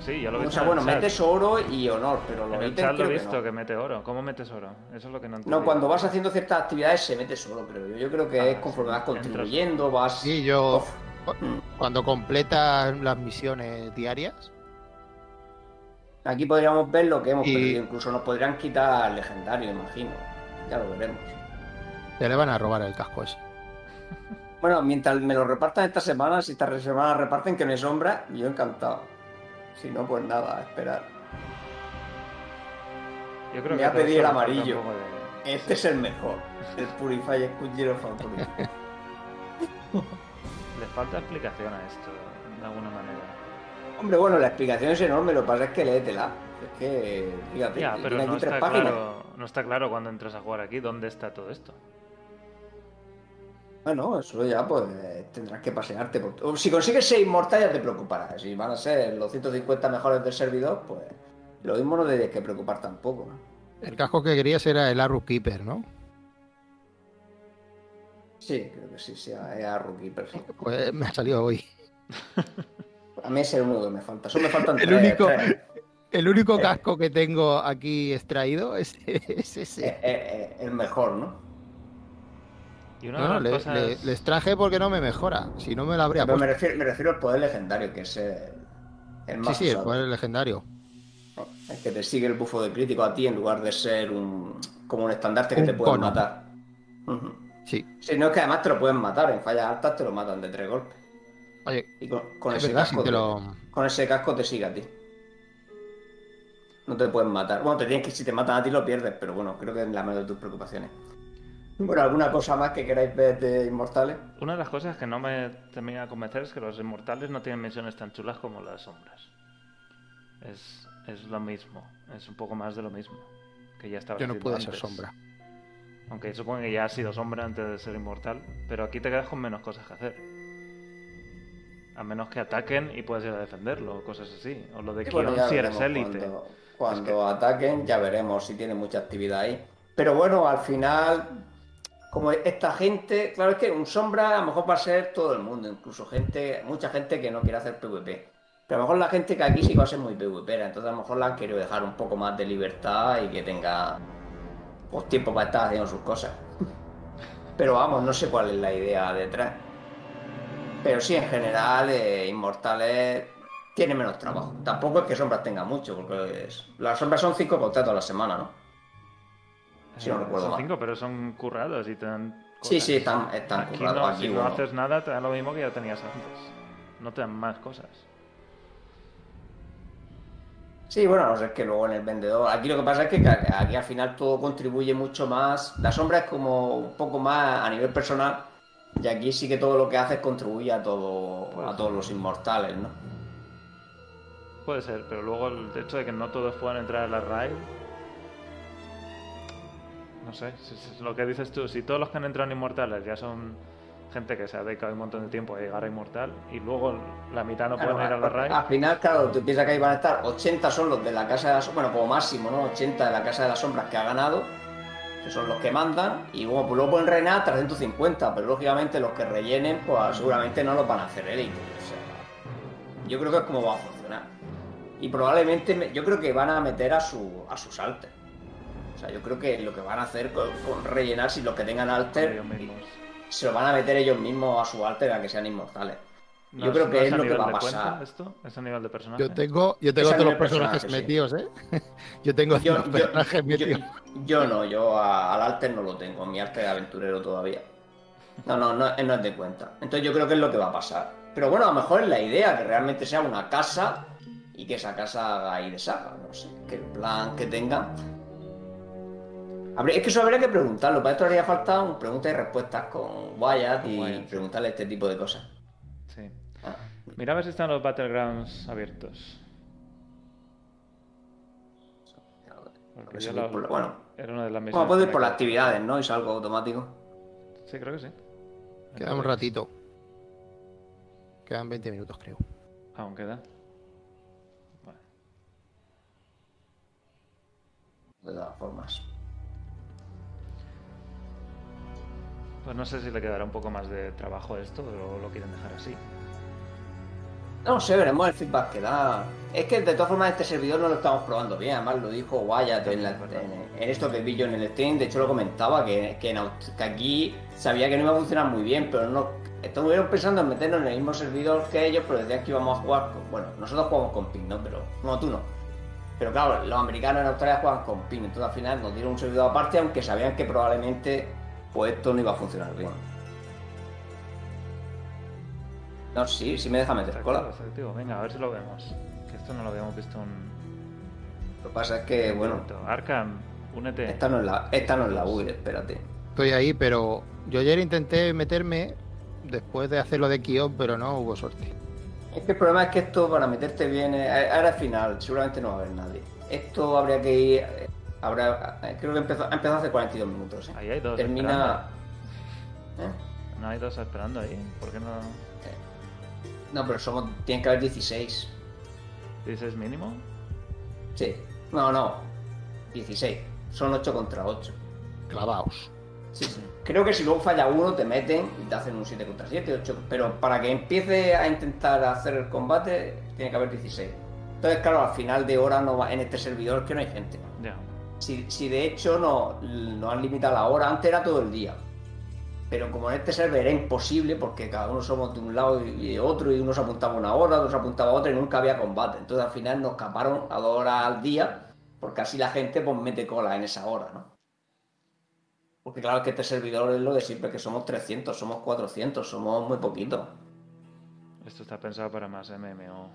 A: Sí, ya lo he
B: O sea,
A: en
B: bueno, metes oro y honor, pero los
A: En el
B: ítems
A: chat lo he
B: creo que
A: visto
B: no.
A: que, mete oro. ¿Cómo metes oro? Eso es lo que no
B: No,
A: entiendo.
B: cuando vas haciendo ciertas actividades se mete solo, creo yo. Yo creo que
A: Ah,
B: es conforme
A: sí,
B: vas
A: entras-
B: contribuyendo, vas...
C: Sí, yo
B: Uf.
C: cuando completas las misiones diarias,
B: Aquí podríamos ver lo que hemos
C: Y-
B: perdido. Incluso nos podrían quitar legendario, imagino. Ya lo veremos.
C: te le van a robar el casco ese.
B: Bueno, mientras me lo repartan esta semana, si esta semana reparten que me sombra, yo encantado. Si no, pues nada, a esperar.
A: Yo creo
B: me
A: que
B: pedido
A: eso
B: el amarillo.
A: de-
B: Este es el mejor. El Purify Escudero favorito.
A: Le falta explicación a esto, de alguna manera.
B: Hombre, bueno, la explicación es enorme, lo que pasa es que léetela. Es que, fíjate,
A: Ya, pero no
B: aquí tres
A: está,
B: páginas.
A: claro, no está claro cuando entras a jugar aquí dónde está todo esto.
B: Bueno, eso ya pues tendrás que pasearte. Por... Si consigues ser inmortal ya te preocuparás. Si van a ser los 150 mejores del servidor, pues lo mismo no tienes que preocupar tampoco.
C: El casco que querías era el Arrow Keeper, ¿no?
B: Sí, creo que sí, sea es a Rookie, perfecto.
C: Pues me ha salido hoy.
B: A mí es el único que me falta. Solo me faltan
C: El
B: tres,
C: único-
B: tres.
C: El único
B: Eh.
C: casco que tengo aquí extraído es, es
B: Es,
C: ese.
B: es- es el mejor, ¿no?
A: Y una
C: No, le,
A: cosas...
C: le- les traje porque no me mejora. Si no me lo habría
B: Pero me refiero, me refiero al poder legendario, que es el, el
C: Sí,
B: más
C: sí, el
B: usado.
C: poder legendario.
B: Es que te sigue el bufo de crítico a ti en lugar de ser un como un estandarte que
C: Un
B: te pueden
C: cono.
B: matar.
C: Sí.
B: Sí, no es que además te lo pueden matar, en fallas altas te lo matan de tres golpes.
C: Oye,
B: Y con, con
C: es
B: ese
C: verdad, si
B: casco
C: te
B: te-
C: lo.
B: con ese casco te sigue a ti. No te pueden matar. Bueno, te tienes que si te matan a ti lo pierdes, pero bueno, creo que es la menor de tus preocupaciones. Bueno, ¿alguna cosa más que queráis ver de Inmortales?
A: Una de las cosas que no me termina de convencer es que los inmortales no tienen misiones tan chulas como las sombras. Es, es lo mismo, es un poco más de lo mismo. Que ya estaba
C: Yo no puedo ser sombra.
A: Aunque supongo que ya has sido sombra antes de ser inmortal, pero aquí te quedas con menos cosas que hacer. A menos que ataquen y puedas ir a defenderlo, o cosas así. O lo de que
B: bueno,
A: si eres élite.
B: Cuando, cuando ataquen, ya veremos si tiene mucha actividad ahí. Pero bueno, al final, como esta gente, claro, es que un sombra a lo mejor va a ser todo el mundo, incluso gente, mucha gente que no quiere hacer PvP. Pero a lo mejor la gente que aquí sí va a ser muy PvPera, entonces a lo mejor la han querido dejar un poco más de libertad y que tenga pues, tiempo para estar haciendo sus cosas. Pero vamos, no sé cuál es la idea detrás. Pero sí, en general, eh, Inmortales tiene menos trabajo. Tampoco es que Sombras tenga mucho, porque las Sombras son cinco contratos a la semana, ¿no? Si no
A: Eh,
B: recuerdo
A: son
B: mal.
A: cinco, pero son currados y te dan.
B: Sí, sí, están, están
A: Aquí
B: currados.
A: no,
B: Aquí
A: si no haces nada, te dan lo mismo que ya tenías antes. No te dan más cosas.
B: Sí, bueno, no sé, es que luego en el vendedor. Aquí lo que pasa es que aquí al final todo contribuye mucho más. La sombra es como un poco más a nivel personal. Y aquí sí que todo lo que haces contribuye a todo, a todos los inmortales, ¿no?
A: Puede ser, pero luego el hecho de que no todos puedan entrar a la raid. No sé, si- si- lo que dices tú, si todos los que han entrado en Inmortales ya son gente que se ha dedicado un montón de tiempo a llegar a Inmortal y luego la mitad no
B: Claro,
A: pueden ir a la raid.
B: Al final, claro, tú piensas que ahí van a estar 80 son los de la Casa de las Sombras, bueno, como máximo, ¿no? 80 de la Casa de las Sombras que ha ganado, que son los que mandan, y luego, pues luego pueden reinar 350, pero lógicamente los que rellenen, pues seguramente no los van a hacer élite. O sea, yo creo que es como va a funcionar. Y probablemente, me- yo creo que van a meter a su a sus alter. O sea, yo creo que lo que van a hacer con, con rellenar, si los que tengan alter, se lo van a meter ellos mismos a su alter a que sean inmortales.
A: No
B: Yo creo
A: no
B: que es lo que va a
A: de
B: pasar.
A: cuenta esto? ¿Es a nivel de personaje?
C: Yo tengo, yo tengo todos los personajes
B: personaje, sí.
C: metidos, ¿eh? Yo tengo
B: Yo,
C: los
B: yo-
C: personajes
B: yo-
C: metidos.
B: yo no, yo a- al alter no lo tengo, mi alter es aventurero todavía. No, no, no, no es de cuenta. Entonces yo creo que es lo que va a pasar. Pero bueno, a lo mejor es la idea, que realmente sea una casa y que esa casa haga y deshaga, no sé, que el plan que tengan. Habría- es que eso habría que preguntarlo, para esto haría falta un preguntas y respuestas con Wyatt y
A: Wyatt,
B: preguntarle este tipo de cosas.
A: Sí.
B: Ah,
A: Mira a ver si están los Battlegrounds abiertos. Yo
B: por bueno.
A: era una de las.
B: Bueno, puedo ir por las actividades, ¿no? Y salgo automático.
A: Sí, creo que sí.
C: Queda un ratito. Quedan 20 minutos, creo.
A: Aún queda. Bueno,
B: De todas formas.
A: Pues no sé si le quedará un poco más de trabajo a esto o lo quieren dejar así.
B: No sé, veremos el feedback que da. Es que de todas formas este servidor no lo estamos probando bien, además lo dijo Wyatt en, la- en- en esto que vi yo en el stream, de hecho lo comentaba, que, que, en Aust- que aquí sabía que no iba a funcionar muy bien, pero no estuvieron pensando en meternos en el mismo servidor que ellos, pero decían que íbamos a jugar con, bueno, nosotros jugamos con PIN, ¿no? Pero, no, tú no. Pero claro, los americanos en Australia juegan con PIN, entonces al final nos dieron un servidor aparte, aunque sabían que probablemente pues esto no iba a funcionar bien. No, sí, sí me deja meter cola.
A: activo, activo. Venga, a ver si lo vemos. Que esto no lo habíamos visto en.
B: Lo que pasa es que, bueno,
A: Arkham, únete.
B: esta no es la, esta no es la UI, espérate.
C: Estoy ahí, pero yo ayer intenté meterme después de hacerlo de Kion, pero no hubo suerte.
B: Es que el problema es que esto para meterte bien, ahora es final, seguramente no va a haber nadie. Esto habría que ir, habrá, eh, creo que empezó, ha empezado hace 42 minutos. ¿eh?
A: Ahí hay dos
B: Termina... ¿Eh?
A: No hay dos esperando ahí. ¿Por qué no?
B: No, pero somos, tienen que haber 16.
A: ¿Dices mínimo?
B: Sí. No, no. 16. Son 8 contra 8.
C: Clavaos.
B: Sí, sí. Creo que si luego falla uno, te meten y te hacen un 7 contra 7, 8. Pero para que empiece a intentar hacer el combate, tiene que haber 16. Entonces, claro, al final de hora no va, en este servidor que no hay gente.
A: Ya.
B: Si, si de hecho no, no han limitado la hora, antes era todo el día. Pero como en este server era imposible, porque cada uno somos de un lado y de otro, y uno se apuntaba una hora, otro se apuntaba otra, y nunca había combate. Entonces al final nos escaparon a dos horas al día, porque así la gente pues mete cola en esa hora, ¿no? Porque claro que este servidor es lo de siempre, que somos 300, somos 400, somos muy poquitos.
A: Esto está pensado para más MMO.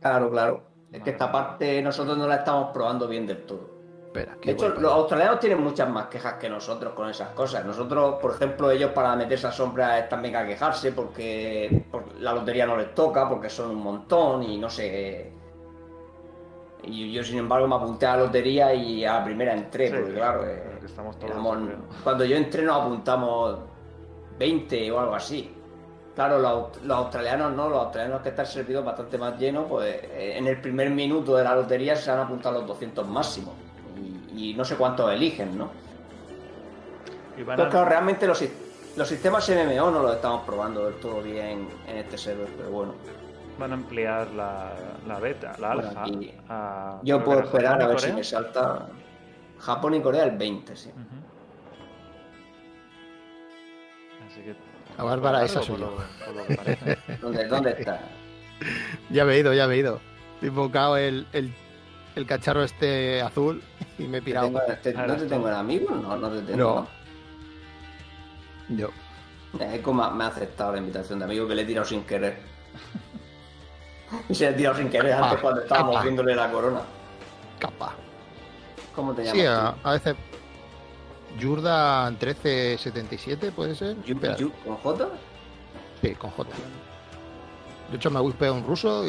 B: Claro, claro. Es que esta parte nosotros no la estamos probando bien del todo.
C: Espera,
B: De hecho, los australianos tienen muchas más quejas que nosotros con esas cosas. Nosotros, por ejemplo, ellos para meterse a sombra están venga a quejarse porque, porque la lotería no les toca, porque son un montón y no sé. Y yo, sin embargo, me apunté a la lotería y a la primera entré,
A: Sí,
B: porque
A: sí,
B: claro, eh,
A: estamos todos,
B: éramos-
A: yo creo.
B: cuando yo entré nos apuntamos 20 o algo así. Claro, los, los australianos no, los australianos que está el servidor bastante más lleno, pues eh, en el primer minuto de la lotería se han apuntado los 200 máximos. Y, no sé cuántos eligen, ¿no? Pero
A: a-
B: claro, realmente los, los sistemas MMO no los estamos probando del todo bien en este server, pero bueno.
A: van a ampliar la, la beta, la
B: Bueno,
A: alfa.
B: aquí
A: a-
B: Yo puedo esperar a ver si me salta Japón y Corea el 20, sí.
A: Así que.
C: La Bárbara, esa soy yo.
B: ¿Dónde, dónde está?
C: Ya me he ido, ya me he ido. He invocado el, el, el cacharro este azul y me he
B: ¿Te
C: pirado.
B: tengo- te- ¿No te tengo en amigo? No, no te tengo.
C: No. Yo.
B: Eh, Eco me ha- me ha aceptado la invitación de amigo que le he tirado sin querer. y se le he tirado sin querer antes cuando estábamos
C: capa.
B: viéndole la corona.
C: Capa.
B: ¿Cómo te llamas?
C: Sí, a, a veces. Jordan 1377, ¿puede ser?
B: ¿Con J?
C: Sí, con J. De hecho, me gusta un ruso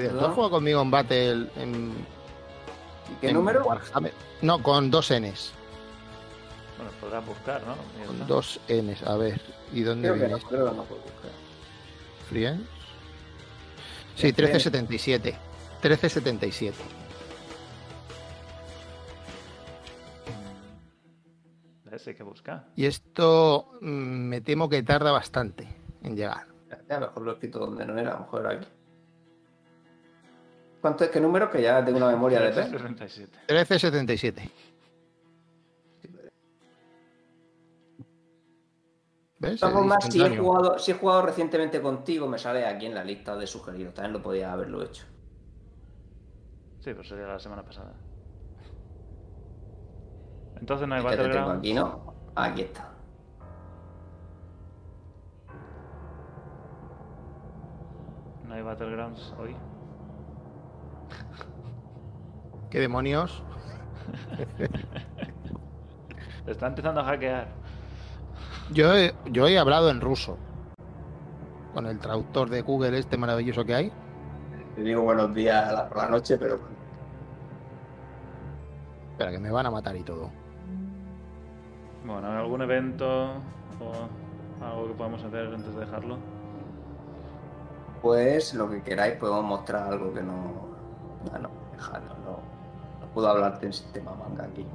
B: ¿Perdón?
C: ¿tú has jugado conmigo en Battle en.
B: ¿Y ¿Qué
C: en
B: número?
C: Warhammer? No, con dos Ns.
A: Bueno, podrás buscar, ¿no?
C: Con dos Ns. A ver, ¿y dónde
B: Creo que no, creo que no puedo buscar.
C: Friends. Sí, 1377. 1377.
A: ¿Ves? Hay que buscar.
C: Y esto mm, me temo que tarda bastante en llegar.
B: Ya, mejor lo he escrito donde no era, a lo mejor era aquí. ¿Cuánto es qué número? Que ya tengo una memoria de pez.
A: 67.
C: 1377. ¿Ves?
B: Formas, si he, jugado, si he jugado recientemente contigo, me sale aquí en la lista de sugeridos. También lo podía haberlo hecho.
A: Sí, pues sería la semana pasada. Entonces no hay
B: Es que te tengo
A: Battlegrounds.
B: aquí, ¿no? Aquí está.
A: No hay Battlegrounds hoy.
C: ¿Qué demonios?
A: Está empezando a hackear.
C: Yo he, yo he hablado en ruso. Con el traductor de Google este maravilloso que hay.
B: Te digo buenos días a la- por la noche, pero
C: Espera, que me van a matar y todo.
A: Bueno, ¿hay algún evento o algo que podamos hacer antes de dejarlo?
B: pues lo que queráis podemos mostrar algo que no. No, no, dejadlo, no. Puedo hablarte en sistema manga aquí.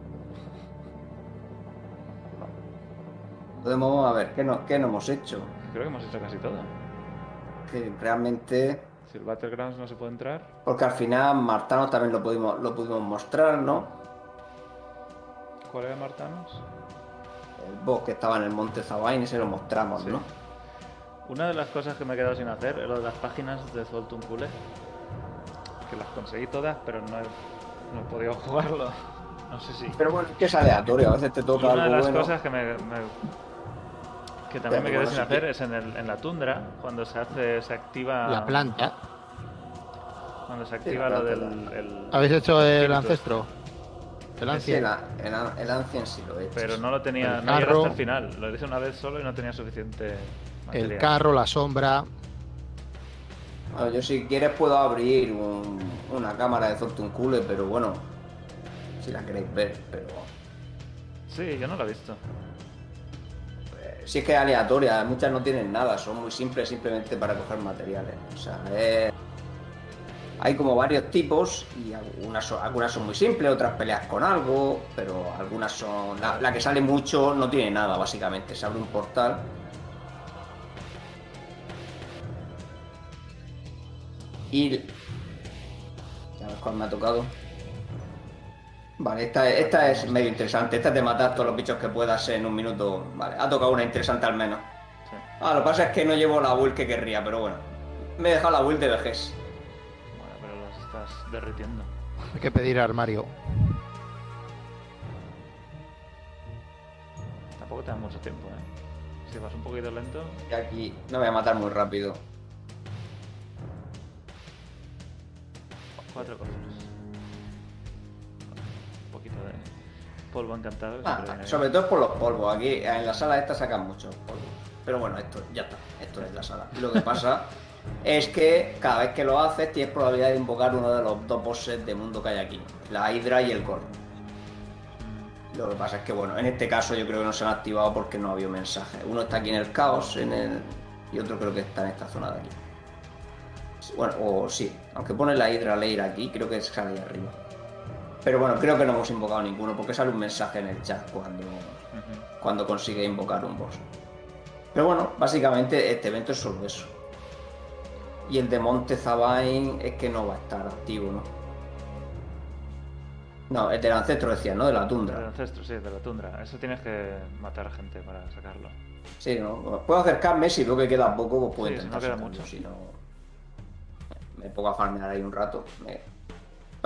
B: Podemos, a ver, ¿qué no, qué no hemos hecho?
A: Creo que hemos hecho casi todo.
B: Que realmente.
A: Si el Battlegrounds no se puede entrar,
B: Porque al final Martano también lo pudimos, lo pudimos mostrar, ¿no?
A: ¿cuál era Martanos?
B: El boss que estaba en el monte Zabain, ese lo mostramos,
A: Sí.
B: ¿no?
A: Una de las cosas que me he quedado sin hacer es lo de las páginas de Zoltun Kule. Que las conseguí todas, pero no he, no he podido jugarlo. No sé si.
B: Pero bueno, es que es aleatorio, a veces te
A: Y
B: toca
A: una de
B: algo
A: las
B: bueno.
A: cosas que me, me- que también me quedé
B: bueno,
A: sin
B: sí
A: hacer
B: que-
A: es en, el, en la tundra, cuando se hace, se activa.
C: La planta.
A: Cuando se
B: Sí,
A: activa lo del. el-
C: ¿Habéis hecho el ancestro? El
B: Sí,
C: ancien.
B: el, el, el Ancien sí lo he hecho.
A: Pero no lo tenía,
C: El
A: no
C: carro.
A: hasta el final. Lo hice una vez solo y no tenía suficiente material.
C: El carro, la sombra.
B: Bueno, yo si quieres puedo abrir un- una cámara de Zoltun Kule, pero bueno, si la queréis ver, pero
A: Sí, yo no lo he visto.
B: eh, si es que es aleatoria, muchas no tienen nada, son muy simples simplemente para coger materiales. O sea, es- hay como varios tipos y algunas son, algunas son muy simples, otras peleas con algo, pero algunas son... La, la que sale mucho no tiene nada, básicamente, se abre un portal. Y... Ya ves cuál me ha tocado. Vale, esta, esta es medio interesante. Esta es de matar todos los bichos que puedas en un minuto. Vale, ha tocado una interesante al menos.
A: Sí.
B: Ah, lo que pasa es que no llevo la build que querría, pero bueno. Me he dejado la build de vejez.
A: Bueno, pero las estás derritiendo.
C: Hay que pedir armario.
A: Tampoco te da mucho tiempo, ¿eh? Si vas un poquito lento,
B: Y aquí no voy a matar muy rápido.
A: Cuatro cosas. Un poquito de polvo encantado.
B: Ah, sobre todo por los polvos. Aquí en la sala esta sacan muchos polvos. Pero bueno, esto ya está. Esto es la sala. Y lo que pasa es que cada vez que lo haces tienes probabilidad de invocar uno de los dos bosses de mundo que hay aquí. La Hydra y el Core. Lo que pasa es que bueno, en este caso yo creo que no se han activado porque no había mensaje. Uno está aquí en el caos en el... y otro creo que está en esta zona de aquí. Bueno, o sí, aunque pone la Hydra Lair aquí, creo que sale ahí arriba. Pero bueno, creo que no hemos invocado ninguno porque sale un mensaje en el chat cuando, cuando consigue invocar un boss. Pero bueno, básicamente este evento es solo eso. Y el de Monte Zabain es que no va a estar activo, ¿no? No, el del ancestro decía, ¿no? De la
A: Del
B: tundra.
A: ancestro, sí, de la tundra. Eso tienes que matar a gente para sacarlo.
B: Sí, ¿no? Puedo acercarme, si veo que queda poco, pues puedo
A: Sí, si
B: intentar
A: no queda mucho.
B: Si no, me pongo a farmear ahí un rato. Me...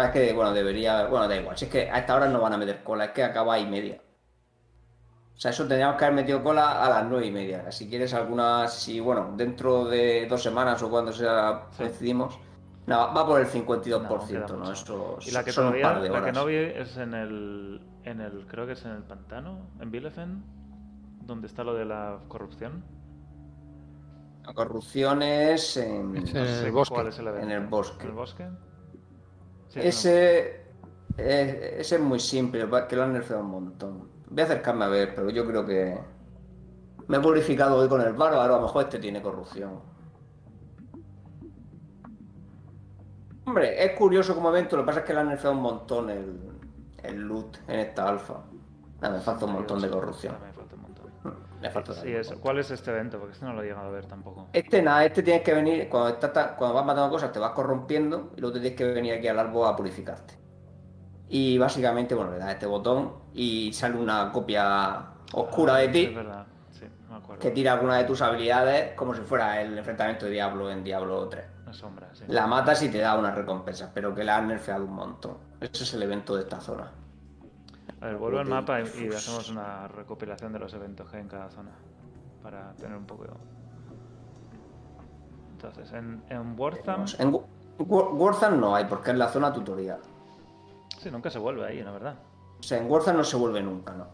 B: Es que, bueno, debería... Bueno, da igual, si es que a esta hora no van a meter cola, es que acaba y media. O sea, eso tendríamos que haber metido cola a las nueve y media. Si quieres alguna, si bueno, dentro de dos semanas o cuando sea
A: Sí.
B: decidimos. No, va por el 52%,
A: No,
B: ¿no? Eso
A: Y la que
B: son un
A: todavía,
B: par de
A: la que
B: horas.
A: no vi es en el, en el, creo que es en el pantano, en Bielefeld, donde está lo de la corrupción.
B: La corrupción es en...
A: No sé
C: el bosque.
A: cuál es el.
B: En el bosque.
A: ¿En el bosque? Sí,
B: Ese, eh, ese es muy simple, que lo han nerfeado un montón. Voy a acercarme a ver, pero yo creo que. Me he purificado hoy con el bárbaro, a lo mejor este tiene corrupción. Hombre, es curioso como evento, lo que pasa es que le han nerfeado un montón el, el loot en esta alfa. Me falta un montón de corrupción.
A: Falta Sí, eso. ¿Cuál es este evento? Porque este no lo he llegado a ver tampoco.
B: Este nada, este tienes que venir, cuando, estás ta- cuando vas matando cosas te vas corrompiendo y luego te tienes que venir aquí al árbol a purificarte. Y básicamente, bueno, le das este botón y sale una copia oscura de
A: Ah, sí,
B: ti
A: Es verdad, sí, me acuerdo.
B: que tira alguna de tus habilidades como si fuera el enfrentamiento de Diablo en Diablo 3.
A: La sombra, sí.
B: La matas y te da unas recompensas, pero que la han nerfeado un montón. Ese es el evento de esta zona.
A: A ver, vuelvo al mapa y, y hacemos una recopilación de los eventos que hay en cada zona. Para tener un poco. Entonces, en, en Wortham.
B: En Gu- Wor- Warzone no hay, porque es la zona tutorial.
A: Sí, nunca se vuelve ahí, la verdad.
B: O sea, en Warzone no se vuelve nunca, ¿no?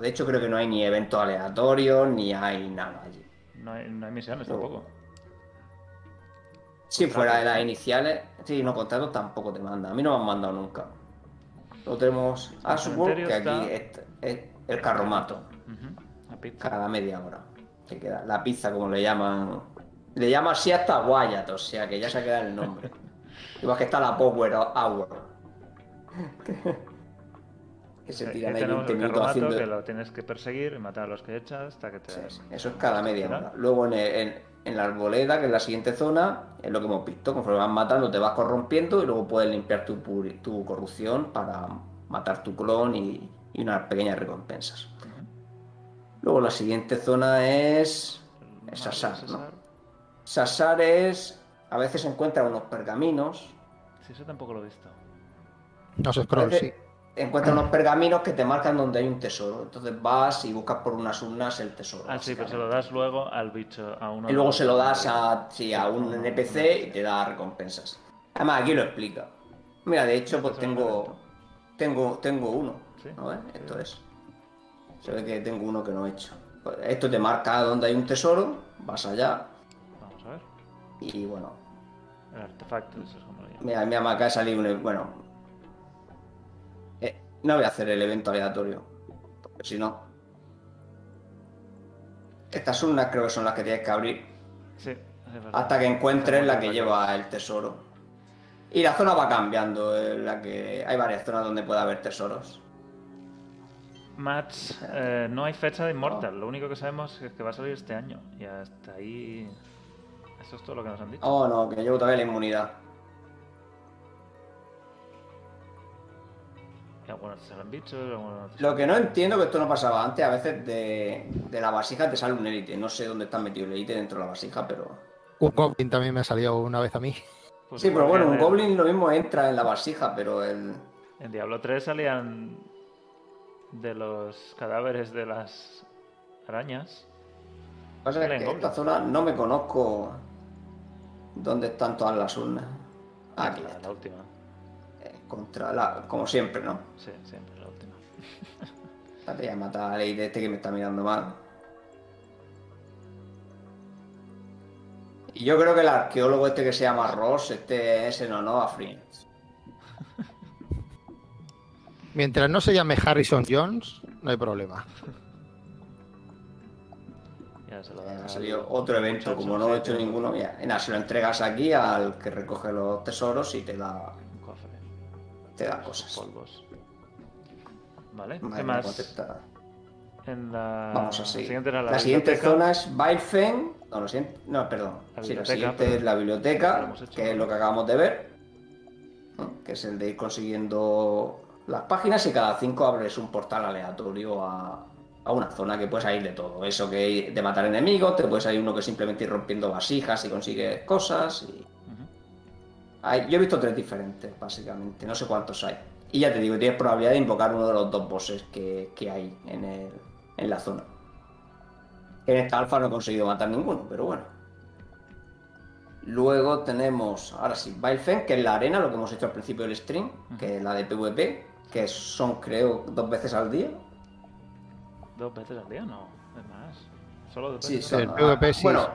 B: De hecho, creo que no hay ni eventos aleatorios, ni hay nada allí.
A: No hay, no hay misiones
B: No.
A: tampoco.
B: Si fuera de las iniciales, sí, no contratos tampoco te manda. A mí no me han mandado nunca. Lo tenemos a su
A: cementerio
B: que aquí
A: está-
B: es, es el carromato,
A: Ujú, La pizza.
B: cada media hora. Se queda la pizza, como le llaman. Le llama así hasta Wyatt, o sea que ya se queda el nombre. Igual que está la Power Hour. que se
A: Aquí
B: tiran ahí
A: tenemos
B: 20
A: el
B: minutos
A: carromato
B: haciendo.
A: que lo tienes que perseguir y matar a los que echas hasta que te.
B: Sí, sí, Eso es cada media hora. Luego en, el- en- en la arboleda, que es la siguiente zona, es lo que hemos visto. Conforme vas matando, te vas corrompiendo y luego puedes limpiar tu, puri- tu corrupción para matar tu clon y, y unas pequeñas recompensas. Luego la siguiente zona es. Sassar, ¿no?
A: Sassar.
B: Sassar es. A veces se encuentran unos pergaminos.
A: Sí, eso tampoco lo he visto.
C: No se
B: A
C: scroll,
B: veces
C: sí.
B: Encuentras unos pergaminos que te marcan donde hay un tesoro. Entonces vas y buscas por unas urnas el tesoro.
A: Ah, sí, pero se
B: básicamente.
A: lo das luego al bicho, a uno.
B: Y luego se lo das a, sí, a un NPC y te da recompensas. Además, aquí lo explica. Mira, de hecho, pues tengo. Tengo, tengo uno. ¿no ves? Esto es. Se ve que tengo uno que no he hecho. Pues esto te marca donde hay un tesoro, vas allá
A: Vamos a ver.
B: y bueno.
A: El artefacto, eso es como lo.
B: Mira, mira, acaba de salir un. Bueno. Eh, no voy a hacer el evento aleatorio. Porque si no. Estas urnas creo que son las que tienes que abrir.
A: Sí, es verdad.
B: hasta que encuentres la que lleva el tesoro. Y la zona va cambiando, en la que hay varias zonas donde puede haber tesoros.
A: Match, eh, no hay fecha de Immortal, lo único que sabemos es que va a salir este año. Y hasta ahí. Eso es todo lo que nos han dicho.
B: Oh, no, que llevo todavía la inmunidad.
A: Salen bichos, algunos te
B: Lo que no entiendo, que esto no pasaba antes, a veces de, de la vasija te sale un élite. No sé dónde está metido el élite dentro de la vasija, pero...
C: Un Goblin también me ha salido una vez a mí.
A: Pues
B: sí, pero bueno, un
A: en
B: goblin lo mismo entra en la vasija, pero el...
A: En Diablo 3 salían de los cadáveres de las arañas.
B: Lo que pasa es
A: en
B: que esta
A: goblin.
B: zona no me conozco dónde están todas las urnas. Aquí,
A: la, la última.
B: Contra la... como siempre, ¿no?
A: Sí, siempre la última.
B: Espérate, ya mata al élite este que me está mirando mal. Y yo creo que el arqueólogo este que se llama Ross, este es en honor a Friends.
C: Mientras no se llame Harrison Jones, no hay problema.
A: Ya se lo
B: Ha salido
A: al
B: otro evento,
A: muchacho,
B: como no he hecho ninguno. Mira, nada, se lo entregas aquí al que recoge los tesoros y te da. Te da cosas.
A: Polvos. Vale,
B: Madre
A: ¿qué
B: mía,
A: más? En la...
B: Vamos así.
A: la siguiente era la,
B: La siguiente zona es Bailfen. No, lo siento. No, perdón.
A: La
B: sí, la siguiente
A: pero-
B: es la biblioteca,
A: hecho,
B: que es lo que acabamos de ver. ¿no? Que es el de ir consiguiendo las páginas y cada cinco abres un portal aleatorio a, a una zona que puedes ir de todo. Eso que de matar enemigos, te puedes ir uno que simplemente ir rompiendo vasijas y consigues cosas. Y... Hay- yo he visto tres diferentes, básicamente. No sé cuántos hay. Y ya te digo, tienes probabilidad de invocar uno de los dos bosses que, que hay en, el- en la zona. En esta alfa no he conseguido matar ninguno, pero bueno. Luego tenemos, ahora sí, Bailfen, que es la arena, lo que hemos hecho al principio del stream, que es la de PvP, que son creo dos veces al día.
A: ¿Dos veces al día? No, es más. Solo dos
B: Sí,
A: veces.
B: son-
C: El PvP sí.
B: Bueno,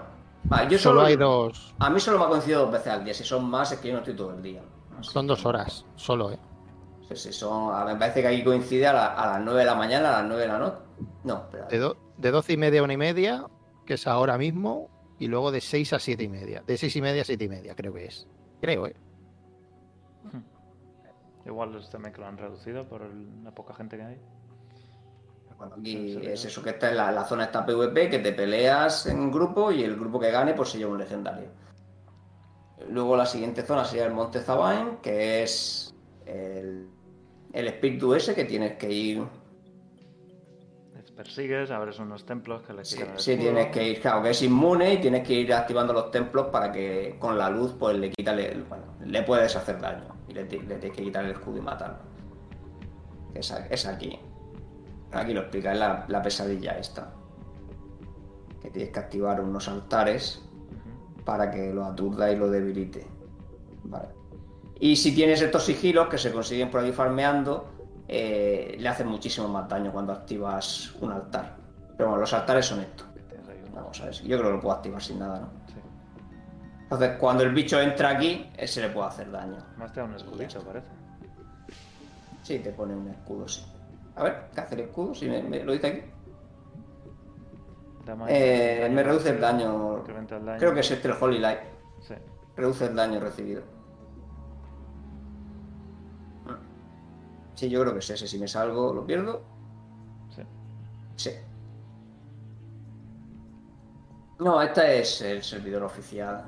B: vale, yo
C: Solo
B: solo,
C: hay dos.
B: a mí solo me ha coincidido dos veces al día. Si son más, es que yo no estoy todo el día. Así
C: Son dos horas, solo, ¿eh?
B: Sí, sí, son, a- me parece que aquí coincide a, la- a las 9 de la mañana, a las 9 de la noche. No, espera.
C: De, do- de 12 y media a una y media, que es ahora mismo, y luego de 6 a 7 y media. De 6 y media a 7 y media, creo que es. Creo, ¿eh?
A: Igual es también que lo han reducido por el- la poca gente que hay.
B: Aquí es eso que está en la, la zona está PvP, que te peleas en grupo y el grupo que gane pues se lleva un legendario. Luego la siguiente zona sería el Monte Zabain, que es el, el espíritu ese que tienes que ir.
A: Les persigues, abres unos templos que le
B: Sí,
A: quitan el
B: sí, tienes que ir, claro, que es inmune y tienes que ir activando los templos para que con la luz pues le quita el- bueno, le puedes hacer daño y le, le tienes que quitar el escudo y matarlo. Es, es aquí. Aquí lo explica, es la, la pesadilla esta. Que tienes que activar unos altares para que lo aturda y lo debilite. Vale. Y si tienes estos sigilos que se consiguen por aquí farmeando, eh, le hacen muchísimo más daño cuando activas un altar. Pero bueno, los altares son estos.
A: Ahí.
B: Vamos a ver, yo creo que lo puedo activar sin nada, ¿no?
A: Sí.
B: Entonces, cuando el bicho entra aquí, eh, se le puede hacer daño.
A: Más te da un escudito, parece.
B: Sí, te pone un escudo, sí. A ver, ¿qué hace el escudo? Si me, me- lo dice aquí. Eh,
A: daño
B: me reduce daño.
A: el daño.
B: Creo que es este el Holy Light.
A: Sí.
B: Reduce el daño recibido. Sí, yo creo que es ese. Si me salgo, lo pierdo.
A: sí.
B: Sí. No, este es el servidor oficial.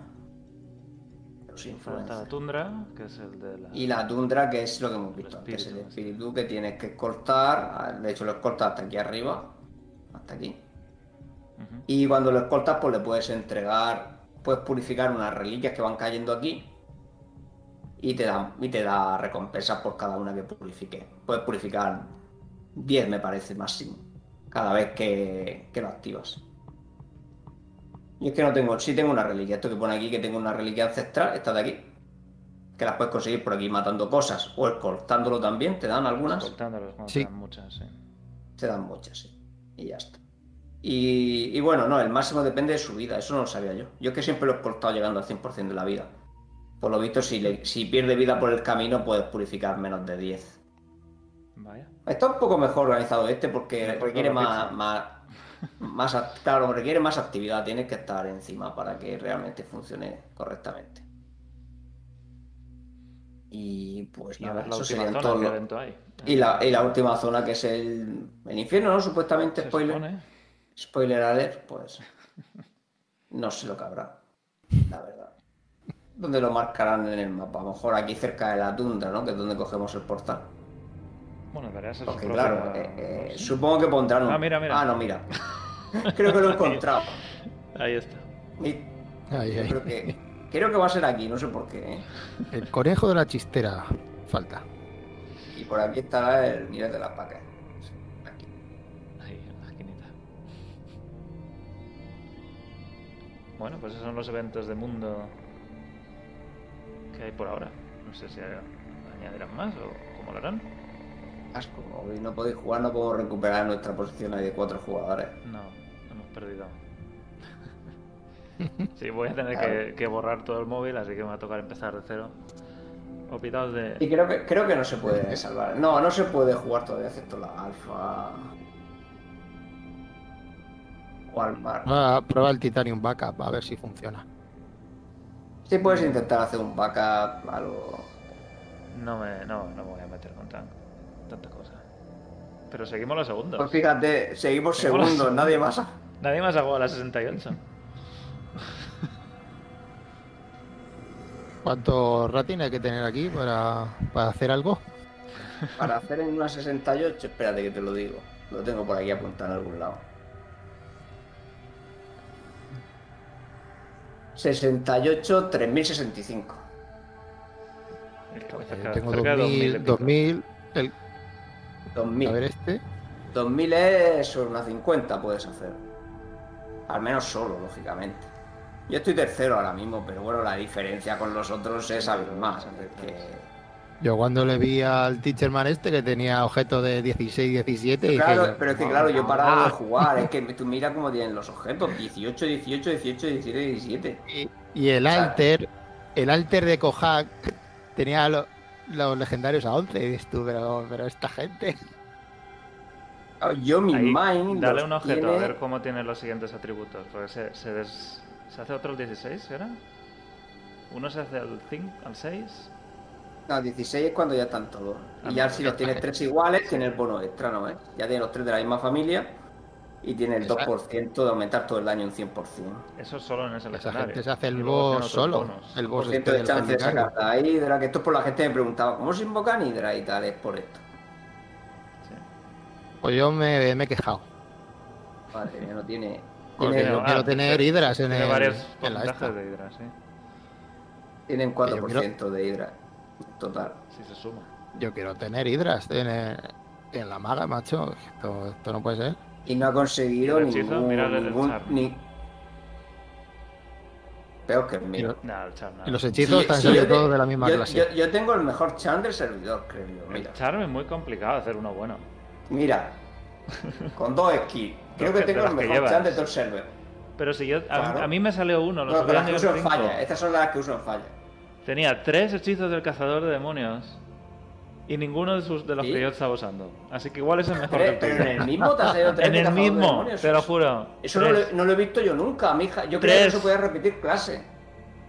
B: Los
A: Falta la
B: influencers.
A: tundra, que es el de la...
B: Y la tundra, que es lo que hemos visto
A: El
B: antes, el
A: espíritu,
B: espíritu que tienes que escoltar. De hecho, lo escoltas hasta aquí arriba. Hasta aquí. Y cuando lo escoltas, pues le puedes entregar, puedes purificar unas reliquias que van cayendo aquí. Y te da, y te da recompensas por cada una que purifique. Puedes purificar 10, me parece, máximo. Cada vez que, que lo activas. Y es que no tengo, sí tengo una reliquia. Esto que pone aquí que tengo una reliquia ancestral, esta de aquí. Que las puedes conseguir por aquí matando cosas. O escoltándolo también, te dan algunas.
C: Sí.
A: te dan muchas, sí.
B: Te dan muchas, sí. Y ya está. Y, y bueno, no, el máximo depende de su vida, eso no lo sabía yo. Yo es que siempre lo he cortado llegando al 100% de la vida. Por lo visto, si, le- si pierde vida por el camino, puedes purificar menos de 10.
A: Vaya.
B: Está un poco mejor organizado este porque requiere más, más, claro, requiere más actividad, tienes que estar encima para que realmente funcione correctamente. Y pues
A: Y
B: nada, eso
A: última
B: serían
A: zona,
B: todos
A: ¿qué
B: los-
A: evento hay?
B: Y la, y la última zona que es el, el infierno, ¿no? Supuestamente,
A: Se
B: spoiler.
A: supone.
B: Spoiler alert, pues. No sé lo que habrá. La verdad. ¿Dónde lo marcarán en el mapa? A lo mejor aquí cerca de la tundra, ¿no? Que es donde cogemos el portal.
A: Bueno, ser su
B: Porque claro, eh, eh,
A: ¿sí?
B: supongo que pondrán un.
A: Ah, mira, mira.
B: Ah, no, mira. Creo que lo he encontrado.
A: Ahí está.
B: Y
C: Ahí,
B: creo que. Creo que va a ser aquí, no sé por qué. ¿eh?
C: El conejo de la chistera. Falta.
B: Y por aquí estará el nivel de las vacas. Aquí.
A: Ahí, en la esquinita. Bueno, pues esos son los eventos de mundo que hay por ahora. No sé si añadirán más o cómo lo harán.
B: Asco, hoy no podéis jugar, no podemos recuperar nuestra posición ahí de cuatro jugadores.
A: No, hemos perdido. Sí, voy a tener
B: Claro.
A: que, que borrar todo el móvil, así que me va a tocar empezar de cero. Olvidaos de...
B: Y creo que, creo que no se puede salvar. No, no se puede jugar todavía, excepto la alfa. O al mar.
C: Ah, prueba el Titanium Backup a ver si funciona.
B: Sí puedes intentar hacer un backup a lo...
A: No me, no, no me voy a meter Pero seguimos los segundos.
B: Pues fíjate, seguimos
A: Seguimos los
B: segundos, nadie más. ha-
A: Nadie más ha jugado a la 68.
C: ¿Cuánto rating hay que tener aquí para, para hacer algo?
B: Para hacer en una 68, espérate que te lo digo. Lo tengo por aquí apuntado en algún lado. 68, 3065.
A: Estamos
C: Eh, tengo
A: cerca de
C: 2000,
A: y pico.
C: 2000, el,
B: 2000.
C: a ver este.
B: 2000 es sobre una 50 puedes hacer. Al menos solo, lógicamente. Yo estoy tercero ahora mismo, pero bueno, la diferencia con los otros es abismal. que-
C: Yo cuando le vi al Teacherman este que tenía objeto de 16, 17, dije
B: Claro,
C: yo,
B: pero es que
C: "No,
B: claro, yo
C: no, no".
B: de jugar. Es que tú mira cómo tienen los objetos: 18, 18, 18, 17, 17.
C: Y, y el
B: sea-
C: alter, el alter de Kohak tenía lo- los legendarios a 11. Y dices tú, pero, pero esta gente.
B: Ah, Yo mi
A: Ahí,
B: mind.
A: dale un objeto
B: tiene-
A: a ver cómo tiene los siguientes atributos. Porque se, se, des- se hace otro el 16, ¿era? Uno se hace al 5, al 6.
B: No, 16 es cuando ya están todos.
A: Ah,
B: Y ya
A: no,
B: si los tienes tres iguales, tiene el bono extra, ¿no? eh? Ya tiene los tres de la misma familia y tiene el
C: Esa-
B: 2% de aumentar todo el daño en 100%.
A: Eso es solo en ese
C: Esa gente se hace el boss solo.
A: bonos.
C: El
B: Por
C: boss
B: ciento
C: este
B: de
C: del
B: chance de sacar la Hydra, que esto es por la gente me preguntaba, ¿cómo se invocan Hydra y tal? Es por esto.
A: Sí.
C: Pues yo me, me he quejado.
B: Madre mía, no tiene.
C: Porque
B: Tiene,
C: yo
A: ah,
C: quiero tener hidras en,
A: Tiene
C: el, en la esta.
A: de Hydra, sí.
B: tienen
C: yo
B: 4% de Hydra. Total.
A: Sí se suma.
C: Yo quiero tener hidras en, el- en la maga, macho. Esto, esto no puede ser.
B: Y no ha conseguido
A: El hechizo,
B: ningún.
A: mira el-
B: ningún
A: charm.
B: ni... Peor que el mío.
A: El charm.
C: Y los hechizos
B: Sí,
C: están
B: sí,
C: saliendo todos de la misma
B: yo,
C: clase.
B: yo- yo tengo el mejor charm del servidor, creo yo. Mira.
A: El charm es muy complicado hacer uno bueno.
B: Mira. Con dos skills. Creo que tengo el mejor
A: llevas.
B: charm de todo el server.
A: Pero si yo. A,
B: Claro.
A: a mí me salió uno, lo
B: No,
A: subí
B: pero
A: al
B: las que uso en
A: 5.
B: falla. Estas son las que uso en falla.
A: Tenía tres hechizos del cazador de demonios. Y ninguno de, sus, de los
B: ¿Sí?
A: que yo estaba usando. Así que igual es el mejor
B: pero
A: tuyo.
B: en el mismo te has salido tres
A: En el mismo, te lo juro.
B: Eso no lo,
A: Tres.
B: no lo he visto yo nunca, mija. Yo creía que eso podía repetir clase.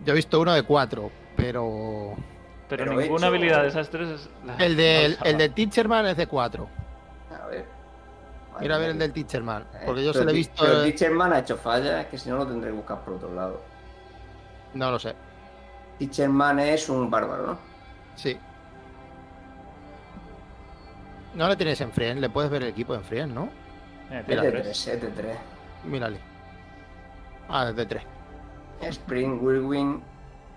C: Yo he visto uno de cuatro, pero.
A: Pero,
B: pero
A: ninguna
B: hecho-
A: habilidad de esas tres es.
C: El, de,
A: usaba.
C: el de Teacherman es de cuatro.
B: A ver.
C: Mira a ver el del Teacherman.
B: mía.
C: Porque yo se lo he visto.
B: Pero
C: eh,
B: Teacherman ha hecho falla, es que si no lo tendré que buscar por otro lado.
C: No lo sé.
B: Teacherman es un bárbaro, ¿no?
C: Sí. No le tienes en Frien, le puedes ver el equipo en Frien, ¿no?
A: Mira,
B: Es
A: tira
B: de
A: tres.
B: 3, es de 3.
C: Mírale. Ah, es de tres.
B: Spring, Whirlwind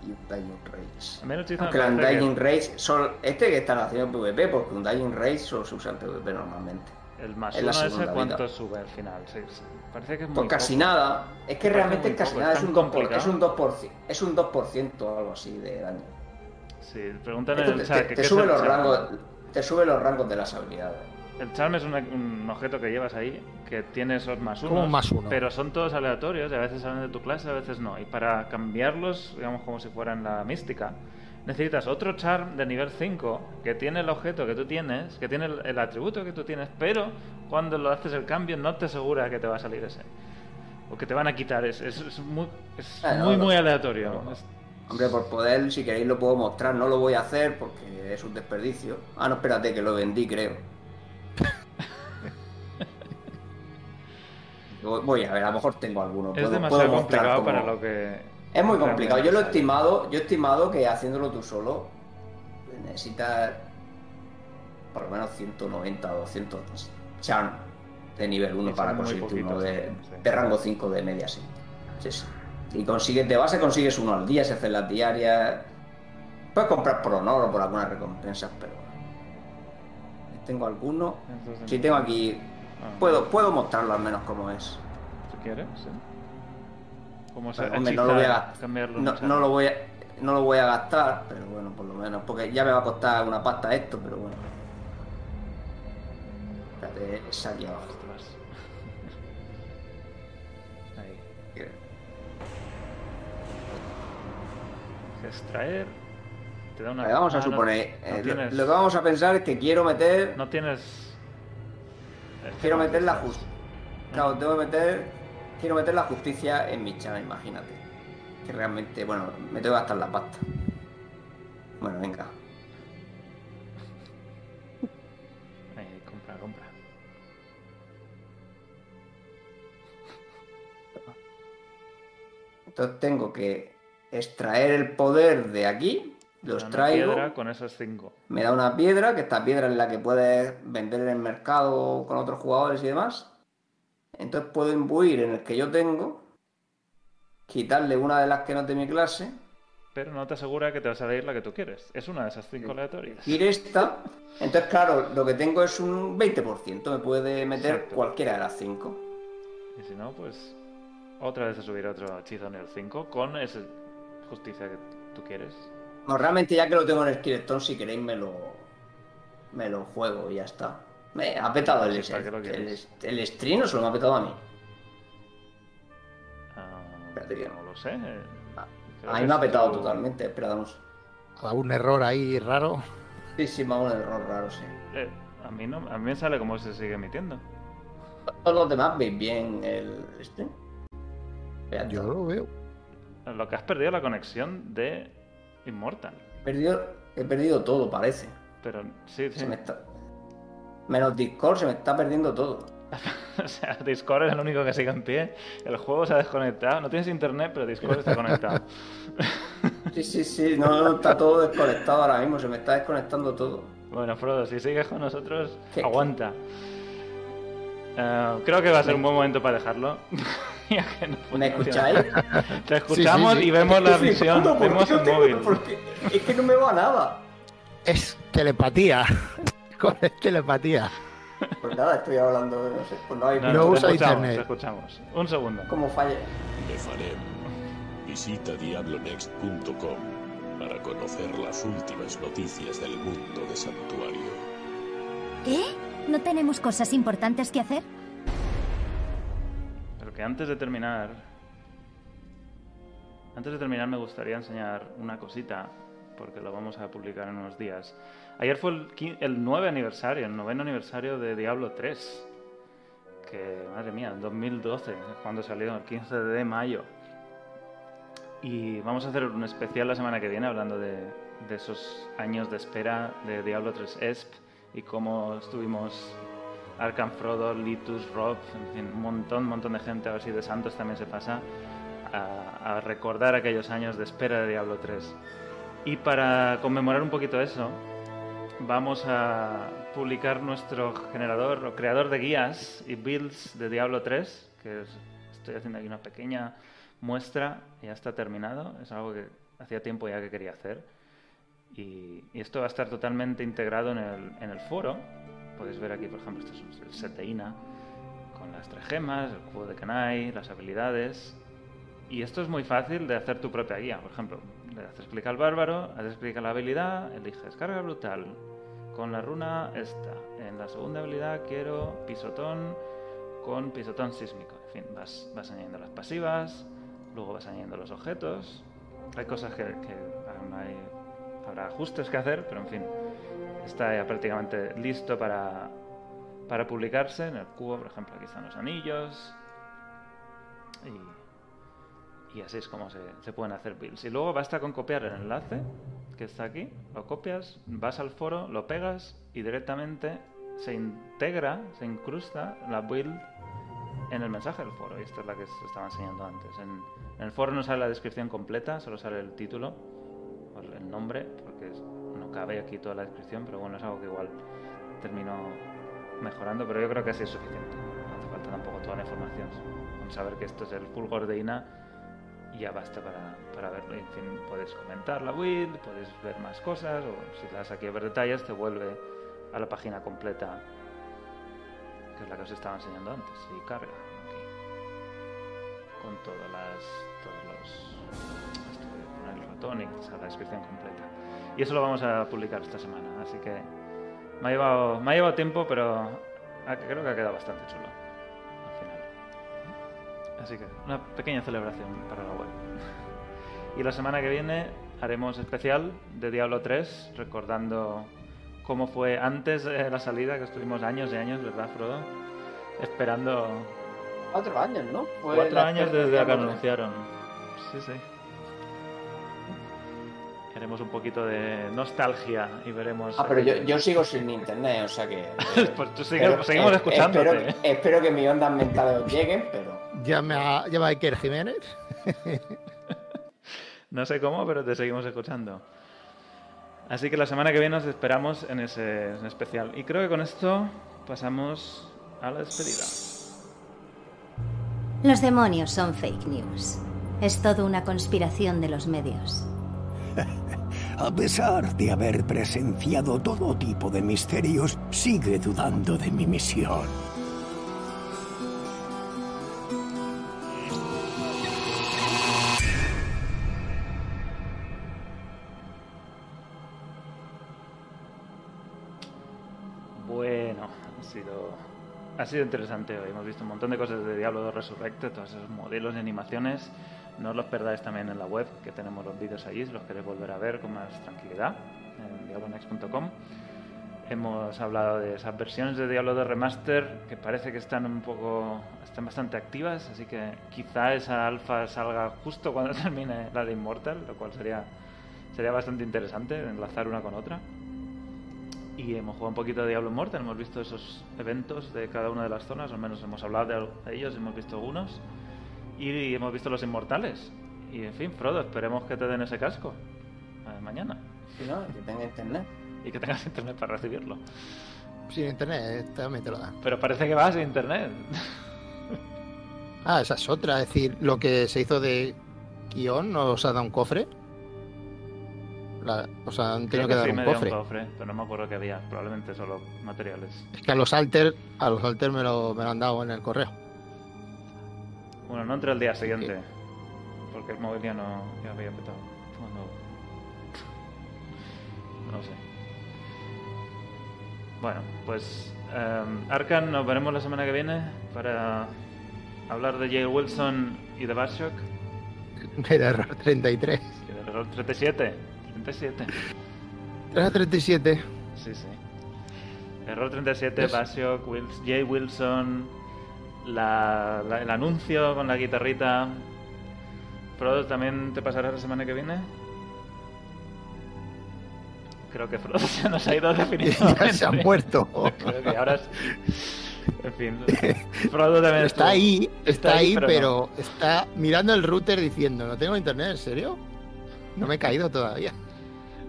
B: y Undying Rage. Aunque la
A: parece que-
B: Undying Rage, son, este que están haciendo PvP, porque Undying Rage solo se usa en PvP normalmente.
A: El más
B: Es
A: uno
B: la
A: ese,
B: segunda
A: ¿cuánto
B: vida.
A: sube al final? Sí, sí. Parece que es muy
B: Pues casi
A: poco.
B: nada. Es que
A: Me
B: realmente
A: muy
B: casi
A: poco,
B: nada
A: es
B: es un,
A: tan
B: 2 por- es
A: complicado.
B: un 2%. Es un 2% o algo así de daño.
A: Sí, preguntan en
B: Esto
A: el
B: te,
A: chat.
B: te-
A: es
B: sube los rangos, te sube los rangos de las habilidades.
A: El charm es una- un objeto que llevas ahí, que tiene esos más unos.
C: Como un más uno.
A: Pero son todos aleatorios, y a veces salen de tu clase, a veces no. Y para cambiarlos, digamos como si fueran la mística, necesitas otro charm de nivel 5 que tiene el objeto que tú tienes, que tiene el, el atributo que tú tienes, pero cuando lo haces el cambio no te asegura que te va a salir ese. O que te van a quitar. Es, es, es muy, es
B: Ah, no,
A: muy,
B: no.
A: muy aleatorio.
B: No.
A: Es-
B: Hombre, por poder, si queréis lo puedo mostrar. No lo voy a hacer porque es un desperdicio. Ah, no, espérate, que lo vendí, creo. Voy- a ver, a lo mejor tengo alguno.
A: es
B: Puedo,
A: demasiado
B: puedo
A: complicado
B: cómo-
A: para lo que.
B: Es muy complicado. Yo lo he estimado, yo he estimado que haciéndolo tú solo necesitas por lo menos 190 o 200 charm de nivel 1
A: Y
B: para conseguirte uno de,
A: sí.
B: de rango 5 de media, sí. Sí, sí. Y consigues, de base consigues uno al día, se hacen las diarias. Puedes comprar por honor o por algunas recompensas, pero. Tengo alguno.
A: Entonces,
B: Si tengo aquí.
A: Ah,
B: Puedo, puedo mostrarlo al menos como es.
A: Si quieres, sí. Como se
B: hombre, no lo voy a
A: cambiarlo
B: no lo voy a, no lo voy a gastar, pero bueno, por lo menos. Porque ya me va a costar una pasta esto, pero bueno. Espérate, es aquí abajo.
A: Extraer. Te da una.
B: Vamos a
A: Ah,
B: suponer.
A: no
B: eh, lo-
A: tienes-
B: lo, que vamos a pensar es que quiero meter.
A: No tienes. Es que
B: quiero meter la justicia. Claro, tengo que meter. Quiero meter la justicia en mi chama, imagínate. Que realmente, bueno, me tengo que gastar la pasta. Bueno, venga.
A: Compra, compra.
B: Entonces tengo que extraer el poder de aquí. Los
A: una
B: traigo.
A: piedra con esos cinco.
B: Me da una piedra, que esta piedra es la que puedes vender en el mercado con otros jugadores y demás. Entonces puedo imbuir en el que yo tengo, quitarle una de las que no es de mi clase,
A: Pero no te asegura que te va a salir la que tú quieres. Es una de esas cinco aleatorias.
B: ir esta. Entonces, claro, lo que tengo es un 20%, me puede meter
A: Exacto.
B: cualquiera de las cinco.
A: Y si no, pues. Otra vez a subir otro hechizo nivel 5 con esa justicia que tú quieres.
B: No, realmente ya que lo tengo en el Skeleton, si queréis me lo, me lo juego y ya está. Me ha petado el,
A: Sí, ¿para qué lo
B: el, el, el stream o se lo me ha petado a mí. Espérate que-
A: no lo sé.
B: Ah,
A: Creo
B: A mí me ha petado
A: tu-
B: totalmente, espera, damos.
C: Ha dado un error ahí raro.
B: Sí, sí, va un error raro, sí.
A: Eh, a, mí no, a mí me sale como se sigue emitiendo.
B: Todos los demás veis bien el stream.
C: Yo lo veo.
A: Lo que has perdido es la conexión de Immortal.
B: he, perdido, he perdido todo, parece.
A: Pero sí, sí.
B: Se me está... Menos Discord, se me está perdiendo todo.
A: o sea, Discord es el único que sigue en pie. El juego se ha desconectado. No tienes internet, pero Discord está conectado.
B: Sí, sí, sí, no, no, está todo desconectado ahora mismo, se me está desconectando todo.
A: bueno, Frodo, si sigues con nosotros,
B: ¿Qué?
A: aguanta. Eh, creo que va a ser un buen momento para dejarlo. Ya que no
B: ¿Me escucháis?
A: Te escuchamos
C: Sí, sí, sí.
A: y vemos la visión.
B: flipando, ¿por
A: Vemos el
B: tengo-
A: móvil.
B: por qué? Es que no me va nada.
C: Es telepatía. Con es telepatía.
B: Pues nada, estoy hablando, no sé, pues no hay
A: No,
C: No usa internet.
A: te escuchamos. Un segundo.
B: cómo falla.
G: Nefarem. Visita diablonext.com para conocer las últimas noticias del mundo de Santuario.
E: ¿Eh? ¿No tenemos cosas importantes que hacer?
A: Pero que antes de terminar. Antes de terminar, me gustaría enseñar una cosita, porque lo vamos a publicar en unos días. Ayer fue el, qui- el 9 aniversario, el noveno aniversario de Diablo 3. Que, madre mía, en 2012, es cuando salió, el 15 de mayo. Y vamos a hacer un especial la semana que viene hablando de, de esos años de espera de Diablo 3 ESP y cómo estuvimos Arkham Frodo, Litus, Rob, en fin, un montón, un montón de gente, a ver si de Santos también se pasa, a, a recordar aquellos años de espera de Diablo 3. Y para conmemorar un poquito eso, vamos a publicar nuestro generador o creador de guías y builds de Diablo 3, que es- estoy haciendo aquí una pequeña muestra, ya está terminado, es algo que hacía tiempo ya que quería hacer. Y, y esto va a estar totalmente integrado en el, en el foro. Podéis ver aquí, por ejemplo, este es el set de Ina, con las tres gemas, el cubo de Kanai, las habilidades. Y esto es muy fácil de hacer tu propia guía. Por ejemplo, le haces clic al bárbaro, haces clic a la habilidad, eliges carga brutal con la runa esta. En la segunda habilidad quiero pisotón con pisotón sísmico. En fin, vas, vas añadiendo las pasivas, luego vas añadiendo los objetos. Hay cosas que, que aún hay, habrá ajustes que hacer, pero en fin, está ya prácticamente listo para, para publicarse. En el cubo, por ejemplo, aquí están los anillos. Y, y así es como se, se pueden hacer builds. Y luego basta con copiar el enlace que está aquí, lo copias, vas al foro, lo pegas y directamente se integra, se incrusta la build en el mensaje del foro. Y esta es la que se estaba enseñando antes. En, en el foro no sale la descripción completa, solo sale el título el nombre, porque no cabe aquí toda la descripción, pero bueno, es algo que igual termino mejorando, pero yo creo que así es suficiente. No hace falta tampoco toda la información. Con saber que esto es el fulgor de Ina ya basta para, para verlo. En fin, puedes comentar la build, puedes ver más cosas, o si te das aquí a ver detalles, te vuelve a la página completa, que es la que os estaba enseñando antes, y carga aquí. Con todas las. todos los. Esto voy a poner el ratón y salga la descripción completa. Y eso lo vamos a publicar esta semana, así que me ha llevado, me ha llevado tiempo, pero creo que ha quedado bastante chulo al final. Así que una pequeña celebración para la web. Y la semana que viene haremos especial de Diablo 3, recordando cómo fue antes de la salida, que estuvimos años y años, ¿verdad, Frodo? Esperando
B: Cuatro años, ¿no? Fue
A: cuatro años desde que anunciaron. Sí, sí. Haremos un poquito de nostalgia y veremos.
B: Ah, pero yo, yo sigo sin internet, o sea que. eh,
A: Pues tú sigue-
B: pero,
A: seguimos
B: eh,
A: escuchándote.
B: Espero, espero que mis ondas mentales os lleguen, pero.
C: Llame a, llama a Iker Jiménez.
A: No sé cómo, pero te seguimos escuchando. Así que la semana que viene nos esperamos en ese, en especial. Y creo que con esto pasamos a la despedida.
E: Los demonios son fake news. Es todo una conspiración de los medios.
F: A pesar de haber presenciado todo tipo de misterios, sigue dudando de mi misión.
A: Bueno, ha sido, ha sido interesante hoy. Hemos visto un montón de cosas de Diablo 2 Resurrected, todos esos modelos y animaciones. No os los perdáis también en la web, que tenemos los vídeos allí, si los queréis volver a ver con más tranquilidad, en diablonext.com. Hemos hablado de esas versiones de Diablo 2 Remaster que parece que están un poco, están bastante activas, así que quizá esa alfa salga justo cuando termine la de Immortal, lo cual sería, sería bastante interesante enlazar una con otra. Y hemos jugado un poquito de Diablo Immortal, hemos visto esos eventos de cada una de las zonas, al menos hemos hablado de ellos, hemos visto algunos. Y hemos visto los Inmortales. Y en fin, Frodo, esperemos que te den ese casco eh, mañana.
B: Sí, ¿no? Que tenga internet.
A: Y que tengas internet para recibirlo.
C: Sin internet, también te lo dan.
A: Pero parece que vas sin internet.
C: Ah, esa es otra. Es decir, lo que se hizo de guion nos ha dado un cofre. La- o sea, han tenido
A: Creo
C: que, dar
A: sí
C: un
A: me
C: cofre.
A: un cofre, pero no me acuerdo que había. Probablemente solo materiales.
C: Es que a los alter, a los alter me lo, me lo han dado en el correo.
A: Bueno, no entre el día siguiente. Porque el móvil ya no ya había petado. Cuando- No sé. Bueno, pues eh, Arkan nos veremos la semana que viene para hablar de Jay Wilson y de Bioshock.
C: Era error 33.
A: Y del error 37. 37.
C: Era 37.
A: Sí, sí. Error 37,
C: Es-
A: Bioshock, Wils- Jay Wilson, la- la- el anuncio con la guitarrita. Frodo, ¿también te pasará la semana que viene? Creo que Frodo se nos ha ido definitivamente.
C: ya se ha muerto.
A: Creo que ahora es... En fin, Frodo también
C: Está ahí, está, ahí,
A: pero
C: pero,
A: no.
C: está mirando el router diciendo, no tengo internet, ¿en serio? No me he caído todavía.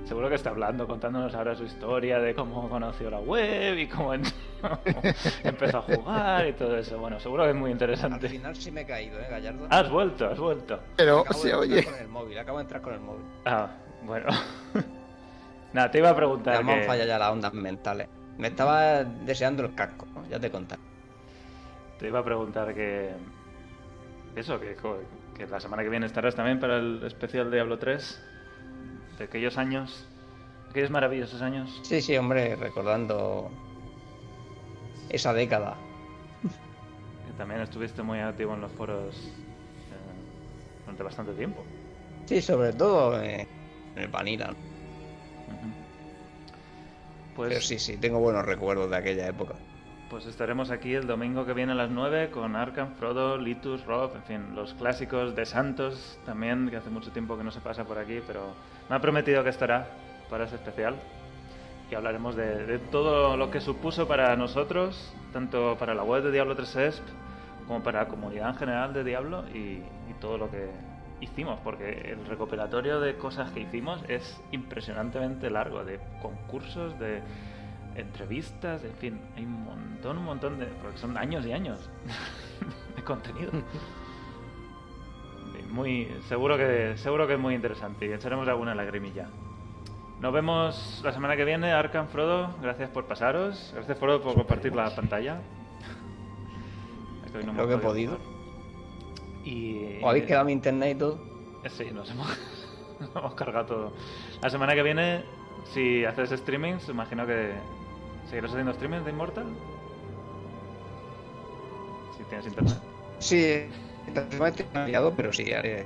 A: Seguro que está hablando, contándonos ahora su historia de cómo conoció la web y cómo en- empezó a jugar y todo eso. Bueno, seguro que es muy
H: Al
A: interesante.
H: final sí me he caído, ¿eh, Gallardo?
A: Has vuelto, has vuelto.
C: Pero
H: Acabo de
C: oye.
H: entrar con el móvil, acabo de entrar con el móvil.
A: Ah, bueno. Nada, te iba a
H: Ya
A: preguntar
H: me han
A: que...
H: fallado ya las ondas mentales. Me estaba deseando el casco, ¿no? ya te conté.
A: Te iba a preguntar que... Eso, que, que la semana que viene estarás también para el especial de Diablo 3. De aquellos años. Aquellos maravillosos años.
H: Sí, sí, hombre, recordando esa década.
A: Que también estuviste muy activo en los foros eh, durante bastante tiempo.
H: Sí, sobre todo eh, en el Vanilla.
A: Ujú. Pues...
H: Pero sí, sí, tengo buenos recuerdos de aquella época.
A: Pues estaremos aquí el domingo que viene a las 9 con Arkham, Frodo, Litus, Rob, en fin, los clásicos de Santos también, que hace mucho tiempo que no se pasa por aquí, pero me ha prometido que estará para ese especial. Y hablaremos de, todo lo que supuso para nosotros, tanto para la web de Diablo 3 ESP como para la comunidad en general de Diablo y, y todo lo que hicimos, porque el recopilatorio de cosas que hicimos es impresionantemente largo, de concursos, de entrevistas, en fin, hay un montón, un montón de... porque son años y años de contenido. Muy, seguro que seguro que es muy interesante y echaremos alguna lagrimilla. Nos vemos la semana que viene, Arkham, Frodo, gracias por pasaros, gracias Frodo por compartir la pantalla. No
H: que he podido.
A: Y...
H: ¿O habéis quedado mi internet y todo?
A: Eh, Sí, nos hemos, nos hemos cargado todo. La semana que viene, si haces streamings, imagino que seguirás haciendo streamings de Immortal. Si tienes internet.
H: Sí, no estoy cambiado, pero sí, haré,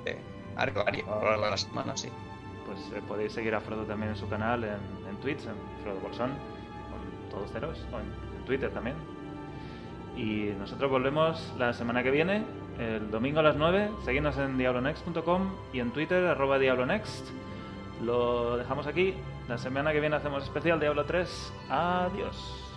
H: haré varios a la semana, sí.
A: Pues eh, podéis seguir a Frodo también en su canal, en, en Twitch, en Frodo Bolsón, con todos ceros, o en, en Twitter también. Y nosotros volvemos la semana que viene, el domingo a las 9. Seguidnos en diablonext.com y en Twitter, arroba diablonext. Lo dejamos aquí. La semana que viene hacemos especial Diablo 3. Adiós.